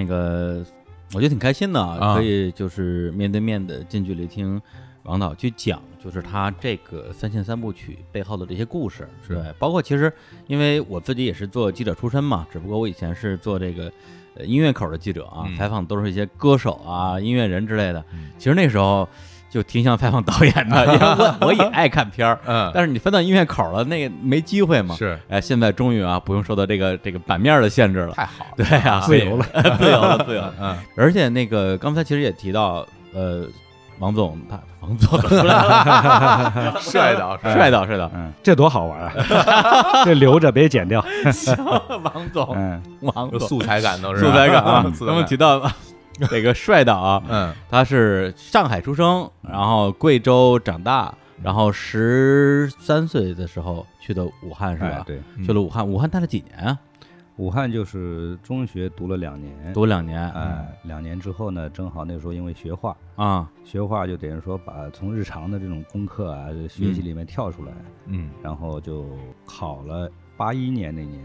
那个我觉得挺开心的啊，可以就是面对面的近距离听王导去讲，就是他这个三线三部曲背后的这些故事，对，包括其实因为我自己也是做记者出身嘛，只不过我以前是做这个音乐口的记者啊，采访都是一些歌手啊、音乐人之类的，其实那时候。就挺想采访导演的，因为我我也爱看片儿，嗯，但是你分到音乐口了，那个没机会嘛。是，哎，现在终于啊，不用受到这个这个版面的限制了，太好了，对呀，自由了，自由了，自由。嗯，而且那个刚才其实也提到，呃，王总他王总帅的，帅的，帅的，嗯，这多好玩啊，这留着别剪掉。王总，王总，素材感都是素材感啊，咱们提到。这个帅导啊，嗯，他是上海出生，然后贵州长大，然后十三岁的时候去的武汉，是吧？对，去了武汉。武汉待了几年啊？武汉就是中学读了两年，读两年。哎，两年之后呢，正好那时候因为学画啊，学画就等于说把从日常的这种功课啊学习里面跳出来，嗯，然后就考了八一年那年。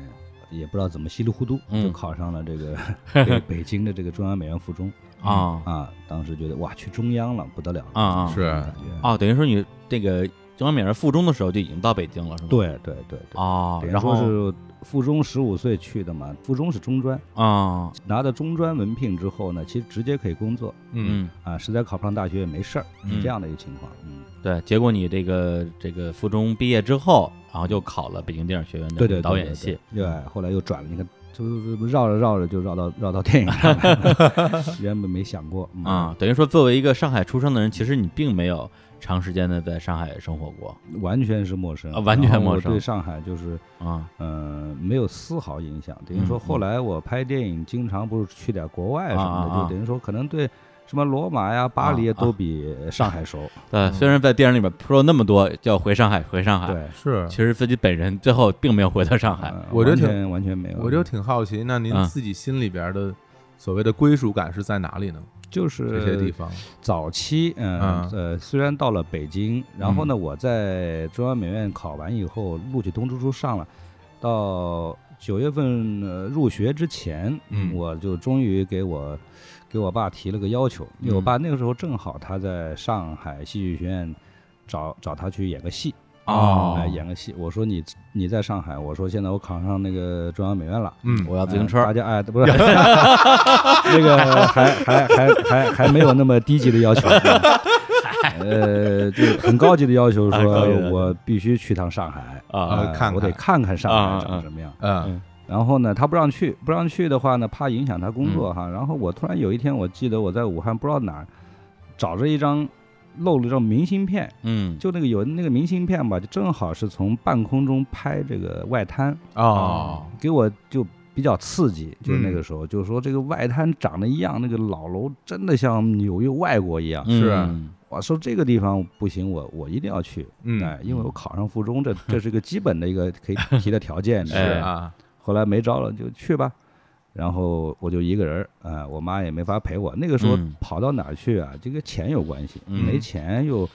也不知道怎么稀里糊涂就考上了这个北 北京的这个中央美院附中啊啊！当时觉得哇，去中央了，不得了啊啊！是感觉啊，等于说你这个中央美院附中的时候就已经到北京了，是吗？对对对对啊！然后是附中十五岁去的嘛，附中是中专。啊，拿到中专文凭之后呢，其实直接可以工作，嗯。啊，实在考不上大学也没事儿，是这样的一个情况，嗯，对。结果你这个这个附中毕业之后，然后就考了北京电影学院的导演系，对，后来又转了，你看。就绕着绕着就绕到绕到电影上了，原本没想过啊。等于说，作为一个上海出生的人，其实你并没有长时间的在上海生活过，完全是陌生，完全陌生。对上海就是啊，嗯，没有丝毫影响。等于说，后来我拍电影，经常不是去点国外什么的，就等于说可能对。什么罗马呀、巴黎都比上海熟。对，虽然在电影里面说了那么多，叫回上海，回上海。对，是。其实自己本人最后并没有回到上海。我就挺完全没有。我就挺好奇，那您自己心里边的所谓的归属感是在哪里呢？就是这些地方。早期，嗯呃，虽然到了北京，然后呢，我在中央美院考完以后，录取通知书上了，到九月份入学之前，嗯，我就终于给我给我爸提了个要求，因为我爸那个时候正好他在上海戏剧学院找找他去演个戏。哦，来演个戏。我说你你在上海，我说现在我考上那个中央美院了，嗯，我要自行车。大家哎，不是 那个还还还还还没有那么低级的要求，呃，就很高级的要求，说我必须去趟上海啊，看我得看看上海长什么样。嗯，然后呢，他不让去，不让去的话呢，怕影响他工作哈。然后我突然有一天，我记得我在武汉不知道哪儿找着一张。漏了张明信片，嗯，就那个有那个明信片吧，就正好是从半空中拍这个外滩。啊，给我就比较刺激，就那个时候就是说这个外滩长得一样，那个老楼真的像纽约外国一样，是，我说这个地方不行，我我一定要去，哎，因为我考上附中，这这是个基本的一个可以提的条件，是啊，后来没招了就去吧。然后我就一个人儿啊，我妈也没法陪我。那个时候跑到哪儿去啊？这个钱有关系，没钱又，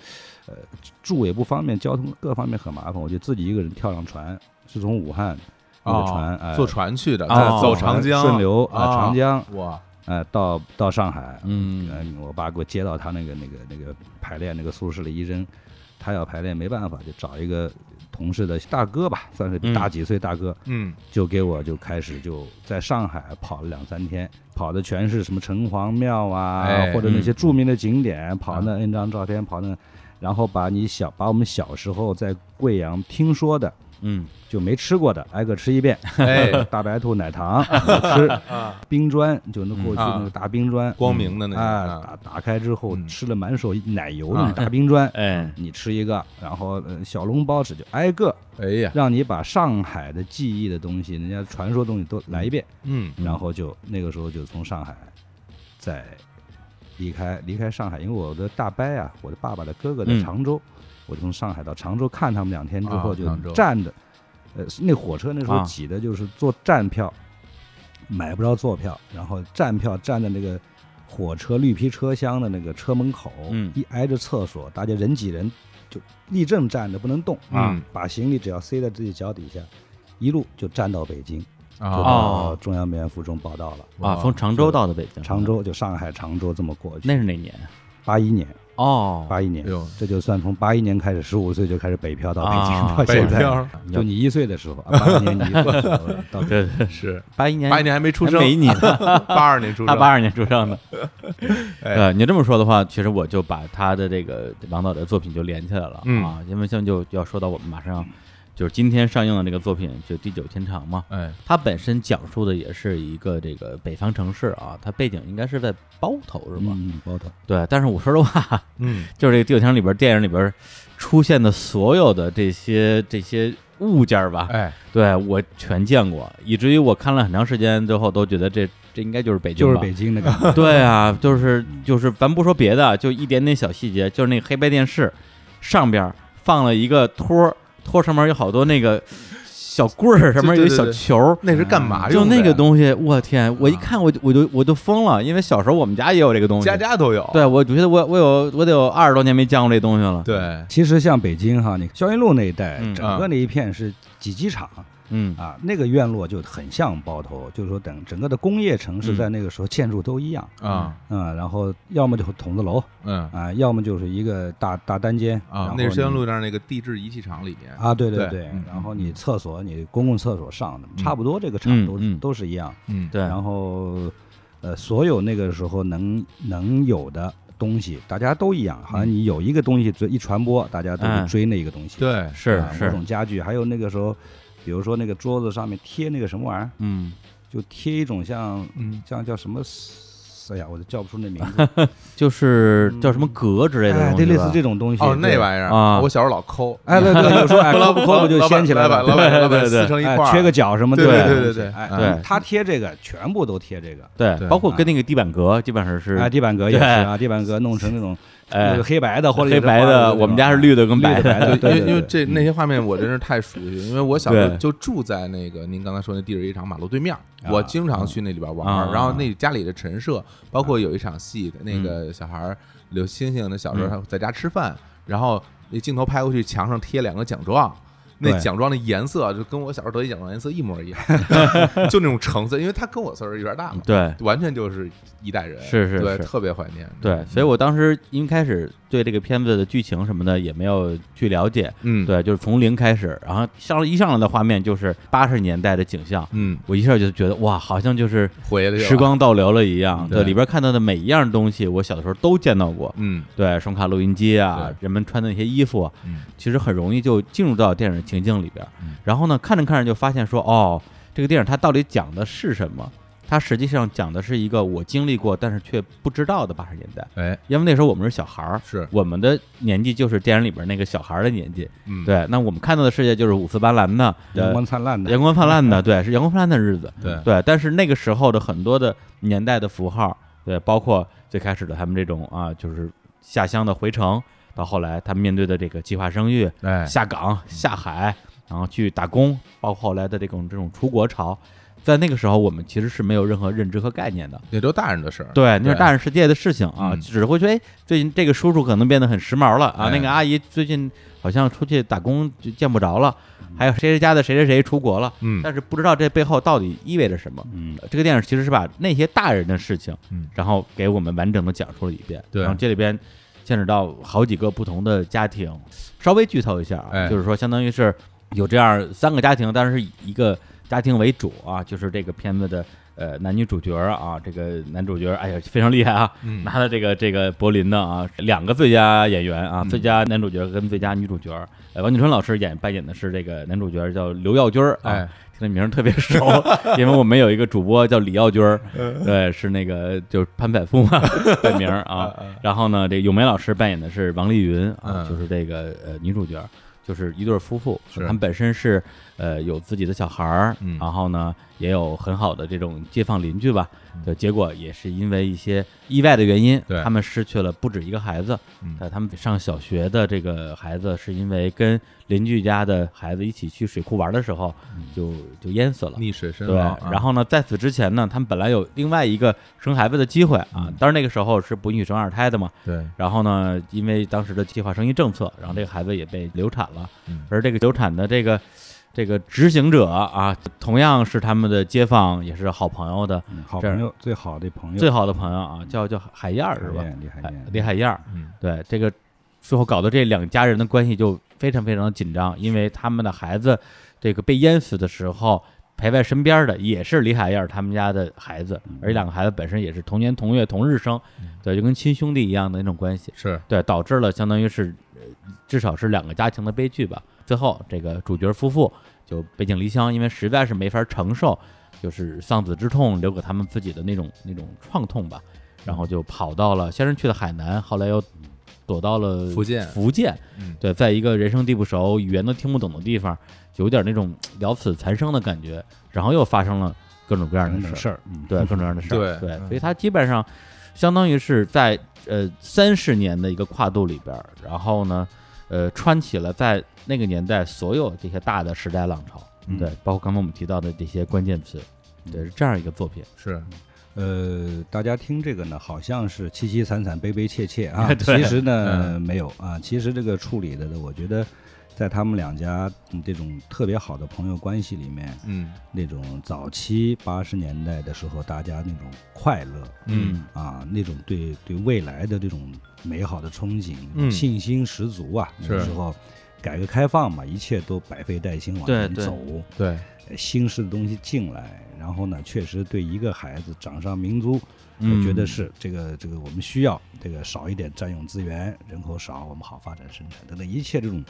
呃，住也不方便，交通各方面很麻烦。我就自己一个人跳上船，是从武汉坐船，坐船去的，走长江顺流啊，长江哇，哎，到到上海，嗯，我爸给我接到他那个那个那个排练那个宿舍里一扔，他要排练没办法，就找一个。同事的大哥吧，算是大几岁大哥，嗯，就给我就开始就在上海跑了两三天，跑的全是什么城隍庙啊，或者那些著名的景点，跑那 N 张照片，跑那，然后把你小把我们小时候在贵阳听说的。嗯，就没吃过的，挨个吃一遍。哎，大白兔奶糖吃，冰砖就那过去那个大冰砖，光明的那个啊，打打开之后吃了满手奶油的大冰砖。哎，你吃一个，然后小笼包子就挨个。哎呀，让你把上海的记忆的东西，人家传说东西都来一遍。嗯，然后就那个时候就从上海再离开离开上海，因为我的大伯啊，我的爸爸的哥哥在常州。我就从上海到常州看他们两天之后，就站着，呃，那火车那时候挤的就是坐站票，买不着坐票，然后站票站在那个火车绿皮车厢的那个车门口，一挨着厕所，大家人挤人，就立正站着不能动啊，把行李只要塞在自己脚底下，一路就站到北京，就到中央美院附中报道了啊，从常州到的北京，常州就上海常州这么过去，那是哪年？八一年。哦，八一年，这就算从八一年开始，十五岁就开始北漂到北京，到现在，就你一岁的时候，八一年你 到这是。八一年，八一年还没出生，没你，八二年出生，他八二年出生的。呃，你这么说的话，其实我就把他的这个王导的作品就连起来了啊，因为现在就要说到我们马上。就是今天上映的那个作品，就《地久天长》嘛。哎，它本身讲述的也是一个这个北方城市啊，它背景应该是在包头，是吧？嗯，包头。对，但是我说实话，嗯，就是这个《地久天长》里边电影里边出现的所有的这些这些物件吧，哎，对我全见过，以至于我看了很长时间，最后都觉得这这应该就是北京，就是北京的。对啊，就是就是，咱不说别的，就一点点小细节，就是那个黑白电视上边放了一个托。托上面有好多那个小棍儿，上面有小球，那是干嘛用？就那个东西，我天！我一看，我就我就我就疯了，因为小时候我们家也有这个东西，家家都有。对，我觉得我我有我得有二十多年没见过这东西了。对，其实像北京哈，你霄云路那一带，整个那一片是几机场。嗯啊，那个院落就很像包头，就是说等整个的工业城市在那个时候建筑都一样啊。嗯，然后要么就筒子楼，嗯。啊，要么就是一个大大单间啊，那是香路那儿那个地质仪器厂里面啊，对对对，然后你厕所你公共厕所上的差不多，这个厂都都是一样，嗯。对，然后呃，所有那个时候能能有的东西，大家都一样，好像你有一个东西一传播，大家都会追那个东西，对，是是，某种家具，还有那个时候。比如说那个桌子上面贴那个什么玩意儿，嗯，就贴一种像，嗯，像叫什么哎呀，我都叫不出那名字，就是叫什么格之类的，对，类似这种东西。哦，那玩意儿啊，我小时候老抠，哎，对对，有时候抠不抠不就掀起来了，老板老板撕成一块，缺个角什么的，对对。对对，哎，对，他贴这个全部都贴这个，对，包括跟那个地板革基本上是，啊，地板革也是啊，地板革弄成那种。呃，黑白的或者黑白的，我们家是绿的跟白的，因为因为这那些画面我真是太熟悉，因为我小时候就住在那个您刚才说那地质一场马路对面，我经常去那里边玩，然后那家里的陈设，包括有一场戏，那个小孩刘星星的小时候他在家吃饭，然后那镜头拍过去，墙上贴两个奖状。那奖状的颜色就跟我小时候得奖状颜色一模一样，就那种橙色，因为他跟我岁数有点大嘛，对，完全就是一代人，是是，对，特别怀念，对，所以我当时一开始对这个片子的剧情什么的也没有去了解，嗯，对，就是从零开始，然后上一上来的画面就是八十年代的景象，嗯，我一下就觉得哇，好像就是回时光倒流了一样，对，里边看到的每一样东西，我小的时候都见到过，嗯，对，双卡录音机啊，人们穿的那些衣服，嗯，其实很容易就进入到电影情境里边。然后呢，看着看着就发现说，哦，这个电影它到底讲的是什么？它实际上讲的是一个我经历过但是却不知道的八十年代。哎，因为那时候我们是小孩儿，是我们的年纪就是电影里边那个小孩的年纪。嗯，对，那我们看到的世界就是五色斑斓的、阳光灿烂的、阳光灿烂的，对，是阳光灿烂的日子。对对，但是那个时候的很多的年代的符号，对，包括最开始的他们这种啊，就是下乡的回城，到后来他们面对的这个计划生育、哎，下岗、下海。然后去打工，包括后来的这种这种出国潮，在那个时候我们其实是没有任何认知和概念的，那都大人的事儿，对，那是大人世界的事情啊，只会说哎，最近这个叔叔可能变得很时髦了啊，那个阿姨最近好像出去打工就见不着了，还有谁谁家的谁谁谁出国了，嗯，但是不知道这背后到底意味着什么，嗯，这个电影其实是把那些大人的事情，嗯，然后给我们完整的讲述了一遍，对，然后这里边牵扯到好几个不同的家庭，稍微剧透一下啊，就是说相当于是。有这样三个家庭，但是一个家庭为主啊，就是这个片子的呃男女主角啊，这个男主角哎呀非常厉害啊，拿了这个这个柏林的啊两个最佳演员啊，最佳男主角跟最佳女主角，呃王景春老师演扮演的是这个男主角叫刘耀军儿啊，听这名特别熟，因为我们有一个主播叫李耀军儿，对，是那个就是潘百富嘛 本名啊，然后呢这咏梅老师扮演的是王丽云啊，就是这个呃女主角。就是一对夫妇，他们本身是呃有自己的小孩儿，然后呢也有很好的这种街坊邻居吧。的结果也是因为一些意外的原因，他们失去了不止一个孩子。在他们上小学的这个孩子，是因为跟邻居家的孩子一起去水库玩的时候，就就淹死了，溺水身亡。对，然后呢，在此之前呢，他们本来有另外一个生孩子的机会啊，当然那个时候是不允许生二胎的嘛。对。然后呢，因为当时的计划生育政策，然后这个孩子也被流产了。而这个流产的这个。这个执行者啊，同样是他们的街坊，也是好朋友的好朋友，最好的朋友，最好的朋友啊，叫叫海燕是吧？李海燕，李海燕。嗯，对，这个最后搞得这两家人的关系就非常非常的紧张，因为他们的孩子这个被淹死的时候陪在身边的也是李海燕他们家的孩子，而这两个孩子本身也是同年同月同日生，对，就跟亲兄弟一样的那种关系，是。对，导致了相当于是至少是两个家庭的悲剧吧。最后，这个主角夫妇就背井离乡，因为实在是没法承受，就是丧子之痛留给他们自己的那种那种创痛吧。然后就跑到了，先是去了海南，后来又躲到了福建。福建，对，在一个人生地不熟、语言都听不懂的地方，有点那种了此残生的感觉。然后又发生了各种各样的事儿，对，各种各样的事儿，对，所以他基本上相当于是在呃三十年的一个跨度里边，然后呢。呃，穿起了在那个年代所有这些大的时代浪潮，对，包括刚刚我们提到的这些关键词，对，是这样一个作品。是，呃，大家听这个呢，好像是凄凄惨惨、悲悲切切啊，其实呢没有啊，其实这个处理的呢，我觉得。在他们两家这种特别好的朋友关系里面，嗯，那种早期八十年代的时候，大家那种快乐，嗯。啊，那种对对未来的这种美好的憧憬，信心十足啊。那个时候，改革开放嘛，一切都百废待兴往前走，对，新式的东西进来，然后呢，确实对一个孩子掌上明珠。我觉得是这个，这个我们需要这个少一点占用资源，人口少，我们好发展生产等等一切这种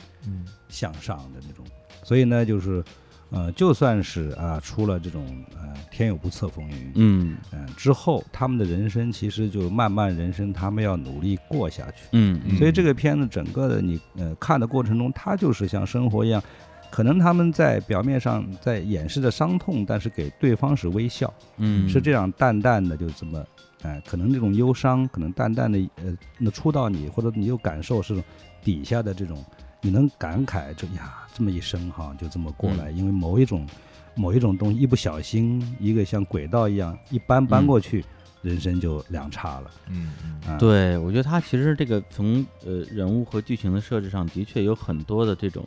向上的那种。所以呢，就是呃，就算是啊出了这种呃天有不测风云，嗯嗯之后，他们的人生其实就慢慢人生，他们要努力过下去。嗯，所以这个片子整个的你呃看的过程中，它就是像生活一样。可能他们在表面上在掩饰着伤痛，但是给对方是微笑，嗯，是这样淡淡的就这么，哎，可能这种忧伤，可能淡淡的呃，那触到你，或者你有感受是底下的这种，你能感慨这呀，这么一生哈，就这么过来，因为某一种某一种东西一不小心，一个像轨道一样一搬搬过去，人生就两岔了。嗯嗯，对，我觉得他其实这个从呃人物和剧情的设置上，的确有很多的这种。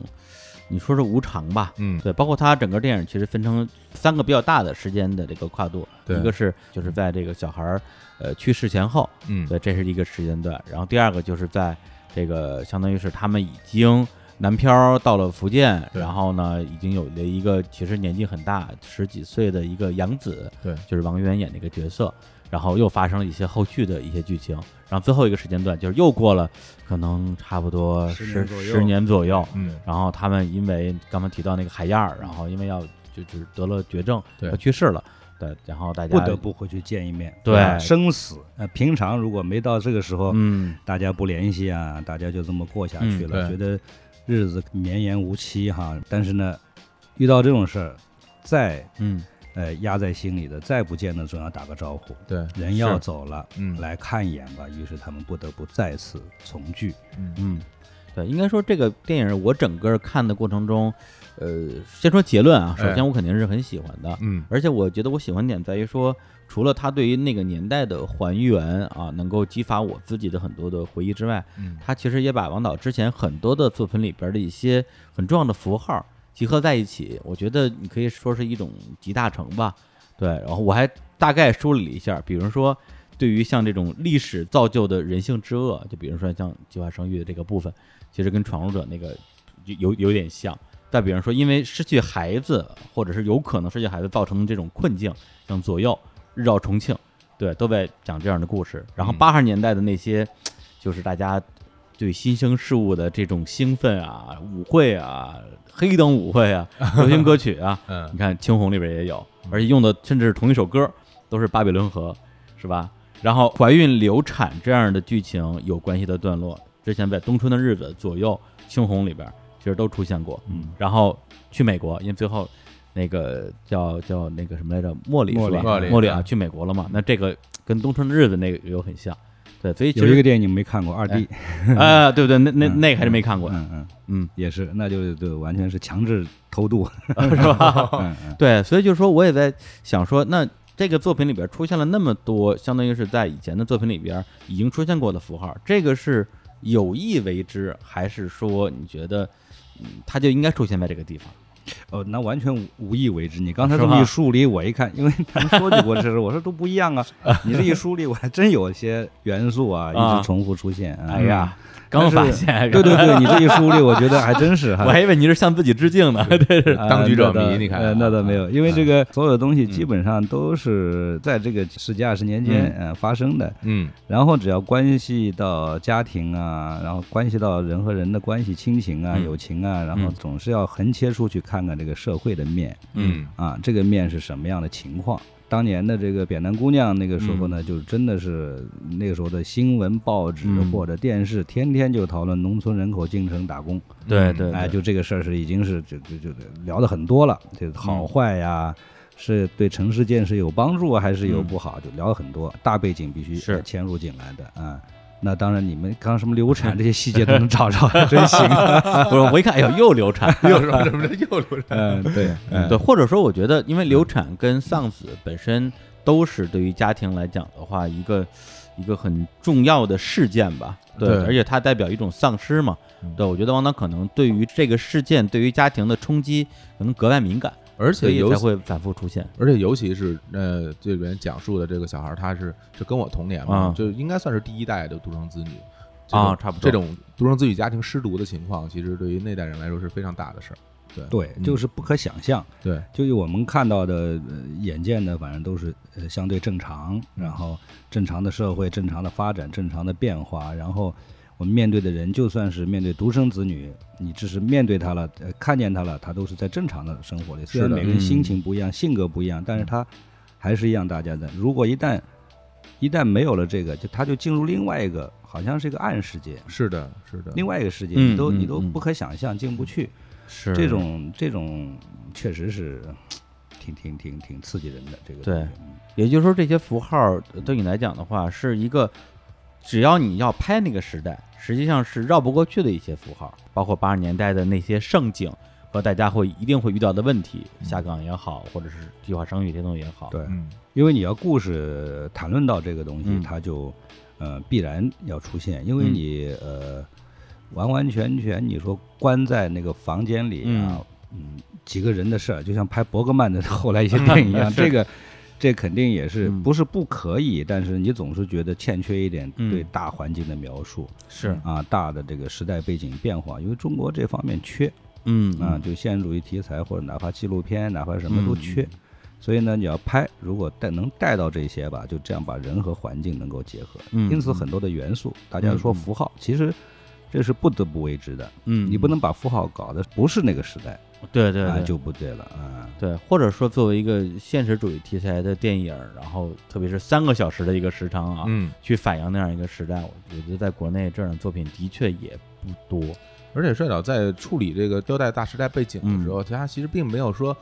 你说是无常吧？嗯，对，包括它整个电影其实分成三个比较大的时间的这个跨度，一个是就是在这个小孩儿呃去世前后，嗯，对，这是一个时间段。然后第二个就是在这个相当于是他们已经南漂到了福建，然后呢已经有了一个其实年纪很大十几岁的一个养子，对，就是王源演这个角色。然后又发生了一些后续的一些剧情，然后最后一个时间段就是又过了可能差不多十十年左右，嗯，然后他们因为刚刚提到那个海燕儿，然后因为要就就是得了绝症，对，要去世了，对，然后大家不得不回去见一面，对，生死，呃，平常如果没到这个时候，嗯，大家不联系啊，大家就这么过下去了，觉得日子绵延无期哈，但是呢，遇到这种事儿，再嗯。呃，压在心里的，再不见的总要打个招呼。对，人要走了，嗯，来看一眼吧。于是他们不得不再次重聚。嗯嗯，对，应该说这个电影我整个看的过程中，呃，先说结论啊。首先我肯定是很喜欢的，嗯，而且我觉得我喜欢点在于说，除了他对于那个年代的还原啊，能够激发我自己的很多的回忆之外，嗯，他其实也把王导之前很多的作品里边的一些很重要的符号。集合在一起，我觉得你可以说是一种集大成吧。对，然后我还大概梳理了一下，比如说对于像这种历史造就的人性之恶，就比如说像计划生育的这个部分，其实跟闯入者那个有有点像。再比如说，因为失去孩子，或者是有可能失去孩子造成的这种困境，像左右、日照重庆，对，都在讲这样的故事。然后八十年代的那些，就是大家对新生事物的这种兴奋啊，舞会啊。黑灯舞会啊，流行歌曲啊，嗯，你看《青红》里边也有，而且用的甚至是同一首歌，都是巴比伦河，是吧？然后怀孕流产这样的剧情有关系的段落，之前在《冬春的日子》左右，《青红》里边其实都出现过。嗯，然后去美国，因为最后那个叫叫那个什么来着，莫里是吧？莫里啊，去美国了嘛？那这个跟《冬春的日子》那个有很像。对，所以有一个电影你没看过，二 D，啊，对不对？那那那个还是没看过，嗯嗯嗯，也是，那就就完全是强制偷渡，是吧？对，所以就是说，我也在想说，那这个作品里边出现了那么多，相当于是在以前的作品里边已经出现过的符号，这个是有意为之，还是说你觉得，嗯，它就应该出现在这个地方？哦，那完全无意为之。你刚才这么一梳理，我一看，因为他们说起过这事，我说都不一样啊。你这一梳理，我还真有些元素啊，一直重复出现。哎呀。刚发现，对对对，你这一梳理，我觉得还真是。我还以为你是向自己致敬呢，这，是当局者迷。你看，那倒没有，因为这个所有的东西基本上都是在这个十几二十年间呃发生的。嗯。然后只要关系到家庭啊，然后关系到人和人的关系、亲情啊、友情啊，然后总是要横切出去看看这个社会的面。嗯。啊，这个面是什么样的情况？当年的这个扁担姑娘，那个时候呢，就真的是那个时候的新闻报纸或者电视，天天就讨论农村人口进城打工。对对，哎，就这个事儿是已经是就就就聊的很多了，这好坏呀，是对城市建设有帮助还是有不好，就聊了很多。大背景必须是嵌入进来的啊。那当然，你们刚刚什么流产 这些细节都能找着，真行。不是，我一看，哎呦，又流产，又什么什么又流产？嗯，对，对，或者说，我觉得，因为流产跟丧子本身都是对于家庭来讲的话，一个一个很重要的事件吧。对，而且它代表一种丧失嘛。对，我觉得王导可能对于这个事件，对于家庭的冲击，可能格外敏感。而且才会反复出现，而且尤其是呃，这里边讲述的这个小孩，他是就跟我同年嘛，就应该算是第一代的独生子女啊，差不多。这种独生子女家庭失独的情况，其实对于那代人来说是非常大的事儿。对对，就是不可想象。对，就我们看到的、眼见的，反正都是呃相对正常，然后正常的社会、正常的发展、正常的变化，然后我们面对的人，就算是面对独生子女，你只是面对他了，呃，看见他了，他都是在正常的生活里。虽然每个人心情不一样，性格不一样，但是他还是一样大家的。如果一旦一旦没有了这个，就他就进入另外一个，好像是一个暗世界。是的，是的，另外一个世界，你都你都不可想象，进不去。是这种这种确实是挺挺挺挺刺激人的。这个对，也就是说，这些符号对你来讲的话，是一个只要你要拍那个时代。实际上是绕不过去的一些符号，包括八十年代的那些盛景和大家会一定会遇到的问题，下岗也好，或者是计划生育这些东西也好。对，因为你要故事谈论到这个东西，它就呃必然要出现，因为你呃完完全全你说关在那个房间里啊，嗯，几个人的事儿，就像拍伯格曼的后来一些电影一样，这个。这肯定也是不是不可以，但是你总是觉得欠缺一点对大环境的描述，是。啊，大的这个时代背景变化，因为中国这方面缺，嗯。啊，就现实主义题材或者哪怕纪录片，哪怕什么都缺，所以呢，你要拍，如果带能带到这些吧，就这样把人和环境能够结合，因此很多的元素，大家说符号，其实这是不得不为之的，嗯，你不能把符号搞的不是那个时代。对对对，就不对了啊！对，或者说作为一个现实主义题材的电影，然后特别是三个小时的一个时长啊，嗯，去反映那样一个时代，我我觉得在国内这样的作品的确也不多。而且帅导在处理这个雕带大时代背景的时候，他其实并没有说。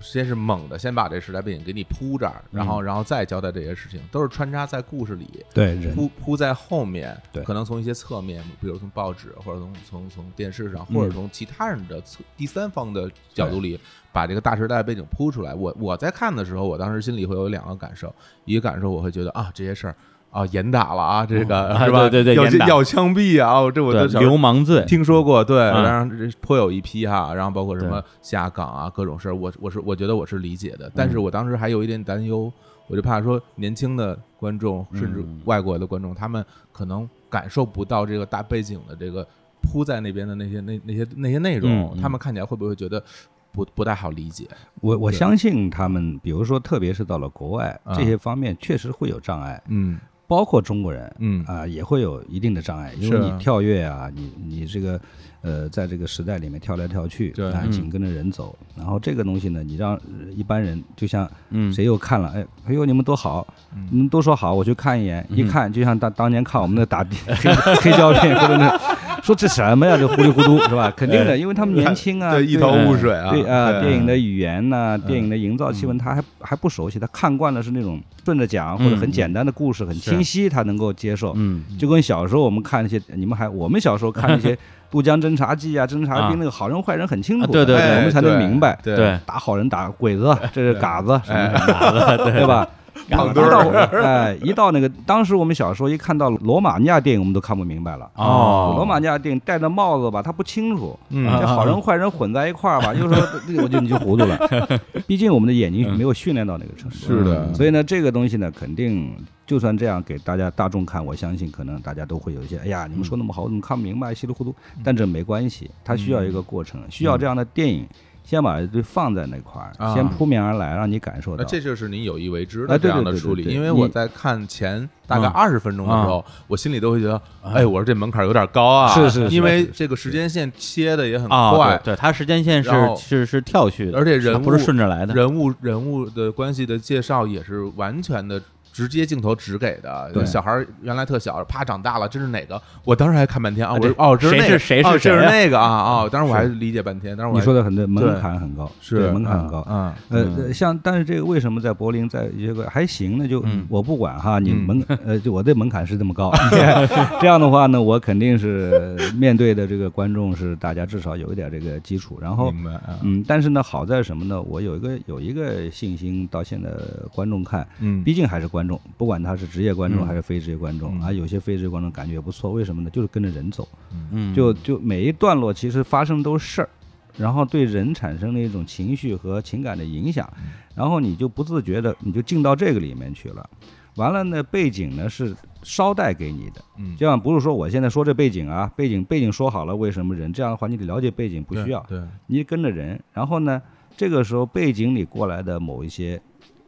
先是猛的，先把这时代背景给你铺这儿，然后，然后再交代这些事情，都是穿插在故事里，对，铺铺在后面，对，可能从一些侧面，比如从报纸，或者从从从电视上，或者从其他人的侧第三方的角度里，把这个大时代背景铺出来。我我在看的时候，我当时心里会有两个感受，一个感受我会觉得啊，这些事儿。啊，严打了啊，这个是吧？对对对，要要枪毙啊！这我都流氓罪听说过，对，然后颇有一批哈，然后包括什么下岗啊，各种事儿，我我是我觉得我是理解的，但是我当时还有一点担忧，我就怕说年轻的观众甚至外国的观众，他们可能感受不到这个大背景的这个铺在那边的那些那那些那些内容，他们看起来会不会觉得不不太好理解？我我相信他们，比如说特别是到了国外，这些方面确实会有障碍，嗯。包括中国人，嗯。啊，也会有一定的障碍，因为你跳跃啊，你你这个，呃，在这个时代里面跳来跳去，啊，紧跟着人走，然后这个东西呢，你让一般人，就像谁又看了，哎，哎呦，你们都好，你们都说好，我去看一眼，一看就像当当年看我们的打黑黑胶片或者那。说这什么呀？这糊里糊涂 是吧？肯定的，因为他们年轻啊，一头雾水啊。对啊，电影的语言呐，电影的营造气氛，他还还不熟悉。他看惯了是那种顺着讲或者很简单的故事，很清晰，他能够接受。嗯，就跟小时候我们看那些，你们还我们小时候看那些《渡江侦察记》啊，《侦察兵》那个好人坏人很清楚，对对对，我们才能明白。对，打好人打鬼子，这是嘎子什么什么的，对吧？一到哎，一到那个，当时我们小时候一看到罗马尼亚电影，我们都看不明白了。哦，罗马尼亚电影戴着帽子吧，他不清楚，这好人坏人混在一块儿吧，就说我就你就糊涂了。毕竟我们的眼睛没有训练到那个程度。是的，所以呢，这个东西呢，肯定就算这样给大家大众看，我相信可能大家都会有一些，哎呀，你们说那么好，我怎么看不明白，稀里糊涂。但这没关系，它需要一个过程，需要这样的电影。先把这放在那块儿，先扑面而来，让你感受到。那这就是你有意为之的这样的处理。因为我在看前大概二十分钟的时候，我心里都会觉得，哎，我说这门槛有点高啊。是是。因为这个时间线切的也很快，对它时间线是是是跳去的，而且人物不是顺着来的，人物人物的关系的介绍也是完全的。直接镜头直给的，小孩原来特小，啪长大了，这是哪个？我当时还看半天啊，我说哦，这是谁是谁是这是那个啊啊！当时我还理解半天，但是你说的很对，门槛很高，是门槛很高。嗯，呃，像但是这个为什么在柏林在一个还行呢？就我不管哈，你门呃，就我的门槛是这么高，这样的话呢，我肯定是面对的这个观众是大家至少有一点这个基础。然后嗯，但是呢，好在什么呢？我有一个有一个信心，到现在观众看，嗯，毕竟还是观。众，不管他是职业观众还是非职业观众啊，有些非职业观众感觉也不错。为什么呢？就是跟着人走，嗯，就就每一段落其实发生都是事儿，然后对人产生了一种情绪和情感的影响，然后你就不自觉的你就进到这个里面去了。完了呢，背景呢是捎带给你的，嗯，这样不是说我现在说这背景啊，背景背景说好了，为什么人这样的话你得了解背景，不需要，对，你跟着人，然后呢，这个时候背景里过来的某一些，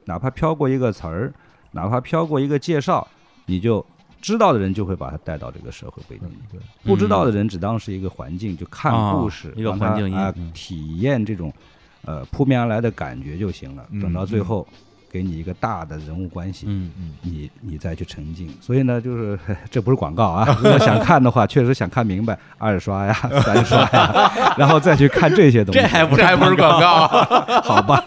哪怕飘过一个词儿。哪怕飘过一个介绍，你就知道的人就会把他带到这个社会背景里，不知道的人只当是一个环境，就看故事，一个环境啊，体验这种呃扑面而来的感觉就行了。等到最后。给你一个大的人物关系，嗯嗯，你你再去沉浸。所以呢，就是这不是广告啊，如果想看的话，确实想看明白，二刷呀，三刷呀，然后再去看这些东西。这还不这还不是广告？好吧。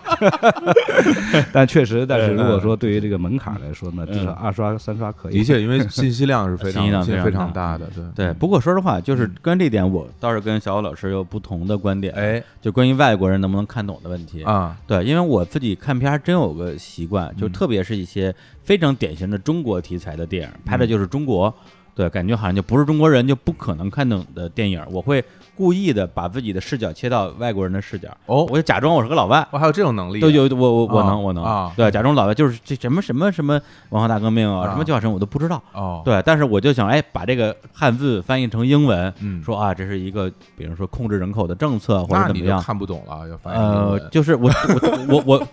但确实，但是如果说对于这个门槛来说呢，至少二刷、三刷可以。的确，因为信息量是非常非常大的，对对。不过说实话，就是关于这点，我倒是跟小欧老师有不同的观点。哎，就关于外国人能不能看懂的问题啊，对，因为我自己看片还真有个。习惯就特别是一些非常典型的中国题材的电影，拍的就是中国，对，感觉好像就不是中国人就不可能看懂的电影，我会。故意的把自己的视角切到外国人的视角，哦，我就假装我是个老外，我还有这种能力，都有我我我能我能。啊，对，假装老外就是这什么什么什么文化大革命啊，什么教程我都不知道，哦，对，但是我就想哎，把这个汉字翻译成英文，嗯，说啊，这是一个比如说控制人口的政策或者怎么样，看不懂了要翻译呃，就是我我我我。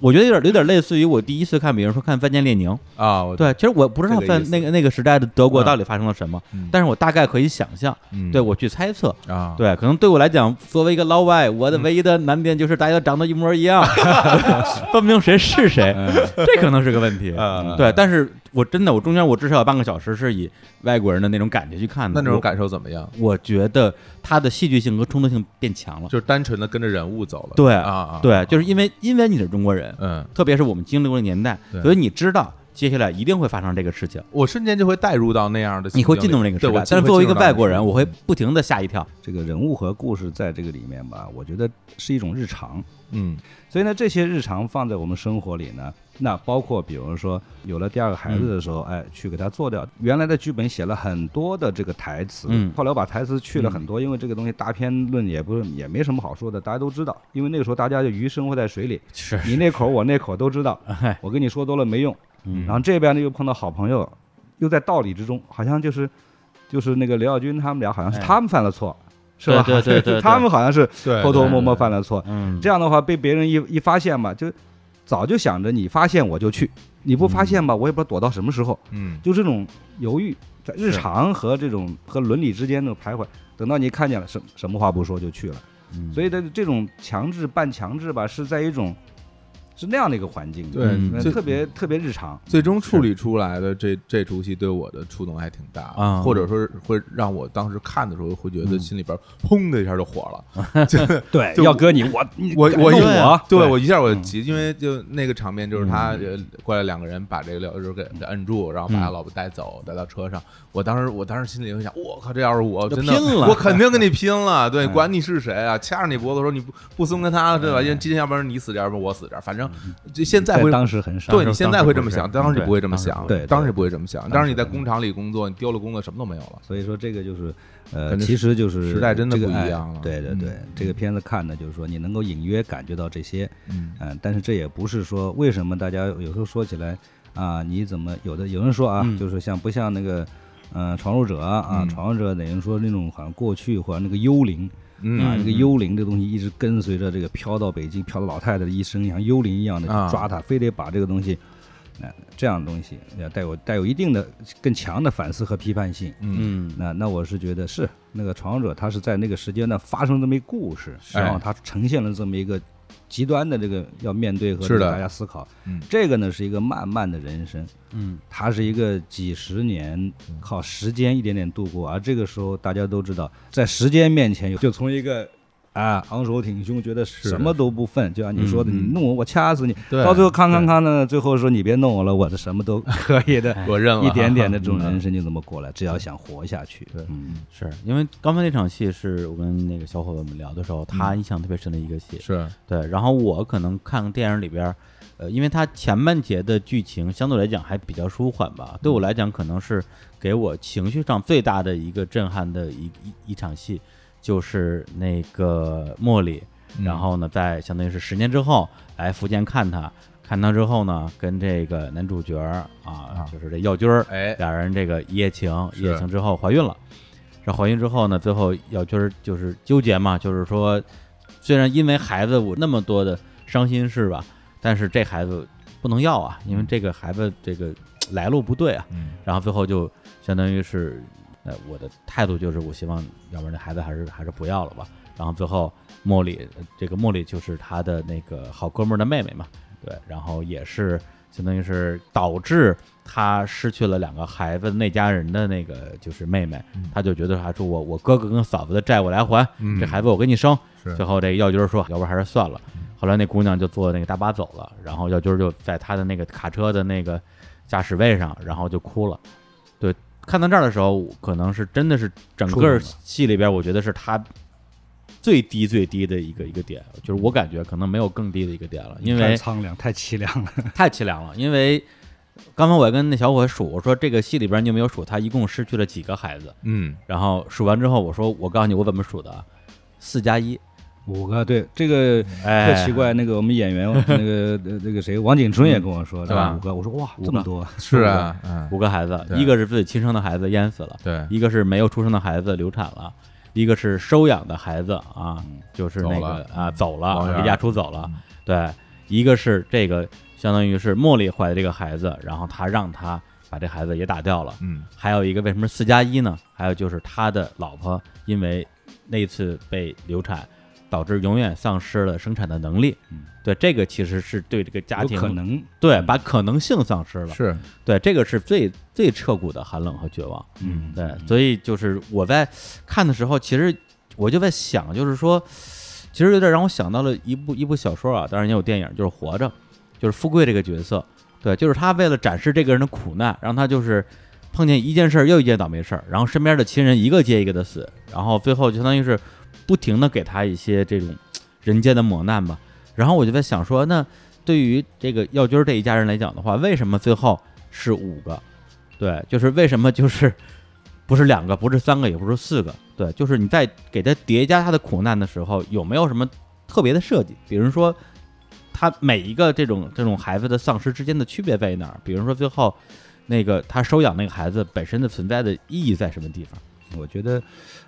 我觉得有点有点类似于我第一次看，比如说看《范建列宁》啊，对，其实我不知道范那个那个时代的德国到底发生了什么，但是我大概可以想象，对我去猜测啊，对，可能对我来讲，作为一个老外，我的唯一的难点就是大家都长得一模一样，分不清谁是谁，这可能是个问题，对，但是。我真的，我中间我至少有半个小时是以外国人的那种感觉去看的。那那种感受怎么样？我觉得他的戏剧性和冲突性变强了，就是单纯的跟着人物走了。对啊，对，就是因为因为你是中国人，嗯，特别是我们经历过的年代，所以你知道接下来一定会发生这个事情。我瞬间就会带入到那样的，你会进入那个时代。但是作为一个外国人，我会不停的吓一跳。这个人物和故事在这个里面吧，我觉得是一种日常。嗯，所以呢，这些日常放在我们生活里呢，那包括比如说有了第二个孩子的时候，哎，去给他做掉。原来的剧本写了很多的这个台词，嗯，后来我把台词去了很多，因为这个东西大片论也不是也没什么好说的，大家都知道，因为那个时候大家就鱼生活在水里，是你那口我那口都知道，我跟你说多了没用，嗯，然后这边呢又碰到好朋友，又在道理之中，好像就是就是那个刘晓军他们俩好像是他们犯了错。是吧？对对对，他们好像是偷偷摸摸犯了错。嗯，这样的话被别人一一发现嘛，就早就想着你发现我就去，你不发现吧，我也不知道躲到什么时候。嗯，就这种犹豫，在日常和这种和伦理之间的徘徊，等到你看见了，什什么话不说就去了。嗯，所以的这种强制半强制吧，是在一种。是那样的一个环境，对，特别特别日常。最终处理出来的这这出戏对我的触动还挺大，或者说会让我当时看的时候会觉得心里边砰的一下就火了。对，要搁你我我我我，对我一下我急，因为就那个场面就是他过来两个人把这个廖给给摁住，然后把他老婆带走，带到车上。我当时我当时心里就想，我靠，这要是我真的，我肯定跟你拼了。对，管你是谁啊，掐着你脖子说你不不松开他，对吧？因为今天要不然你死这儿，要不然我死这儿，反正。就现在会当时很少，对你现在会这么想，当时你不会这么想，对，当时不会这么想。当时你在工厂里工作，你丢了工作，什么都没有了。所以说这个就是，呃，其实就是时代真的不一样了。对对对，这个片子看的就是说你能够隐约感觉到这些，嗯，但是这也不是说为什么大家有时候说起来啊，你怎么有的有人说啊，就是像不像那个，嗯，闯入者啊，闯入者等于说那种好像过去或者那个幽灵。啊，这个幽灵这东西一直跟随着这个飘到北京，飘到老太太的一生，像幽灵一样的抓他，非得把这个东西，那这样的东西要带有带有一定的更强的反思和批判性。嗯，那那我是觉得是那个闯者，他是在那个时间段发生这么一故事，然后他呈现了这么一个。极端的这个要面对和大家思考，嗯这个呢是一个漫漫的人生，嗯，它是一个几十年靠时间一点点度过，而这个时候大家都知道，在时间面前，就从一个。啊，昂首挺胸，觉得什么都不忿，就像你说的，你弄我，我掐死你。到最后，康康康呢，最后说你别弄我了，我的什么都 可以的，我认了。一点点的这种人生就这么过来，只要想活下去。嗯，是因为刚才那场戏是我跟那个小伙伴们聊的时候，他印象特别深的一个戏。是对，然后我可能看电影里边，呃，因为它前半节的剧情相对来讲还比较舒缓吧，对我来讲可能是给我情绪上最大的一个震撼的一一一场戏。就是那个茉莉，然后呢，在相当于是十年之后来福建看他，看他之后呢，跟这个男主角啊，就是这耀军儿，哎，俩人这个一夜情，一夜情之后怀孕了。这怀孕之后呢，最后耀军儿就是纠结嘛，就是说，虽然因为孩子我那么多的伤心事吧，但是这孩子不能要啊，因为这个孩子这个来路不对啊，然后最后就相当于是，呃，我的态度就是我希望，要不然这孩子还是还是不要了吧。然后最后茉莉，这个茉莉就是他的那个好哥们儿的妹妹嘛，对，然后也是相当于是导致他失去了两个孩子那家人的那个就是妹妹，他就觉得还说我我哥哥跟嫂子的债我来还，这孩子我给你生。最后这药军说，要不然还是算了。后来那姑娘就坐那个大巴走了，然后药军就在他的那个卡车的那个驾驶位上，然后就哭了。对，看到这儿的时候，可能是真的是整个戏里边，我觉得是他。最低最低的一个一个点，就是我感觉可能没有更低的一个点了，因为太苍凉，太凄凉了，太凄凉了。因为刚才我跟那小伙数，我说这个戏里边你有没有数他一共失去了几个孩子？嗯，然后数完之后，我说我告诉你我怎么数的，四加一，五个。对，这个特奇怪。那个我们演员 那个那个谁王景春也跟我说，对吧？五个，我说哇，这么多，是啊，五个孩子，一个是自己亲生的孩子淹死了，对，一个是没有出生的孩子流产了。一个是收养的孩子啊，就是那个啊走了，离家出走了。对，一个是这个相当于是茉莉怀的这个孩子，然后他让他把这孩子也打掉了。嗯，还有一个为什么四加一呢？还有就是他的老婆因为那次被流产。导致永远丧失了生产的能力，嗯，对，这个其实是对这个家庭可能。对把可能性丧失了，是。对这个是最最彻骨的寒冷和绝望，嗯，对，所以就是我在看的时候，其实我就在想，就是说，其实有点让我想到了一部一部小说啊，当然也有电影，就是《活着》，就是富贵这个角色，对，就是他为了展示这个人的苦难，让他就是碰见一件事儿又一件倒霉事儿，然后身边的亲人一个接一个的死，然后最后就相当于是。不停的给他一些这种人间的磨难吧，然后我就在想说，那对于这个耀军这一家人来讲的话，为什么最后是五个？对，就是为什么就是不是两个，不是三个，也不是四个？对，就是你在给他叠加他的苦难的时候，有没有什么特别的设计？比如说，他每一个这种这种孩子的丧失之间的区别在哪儿？比如说最后那个他收养那个孩子本身的存在的意义在什么地方？我觉得，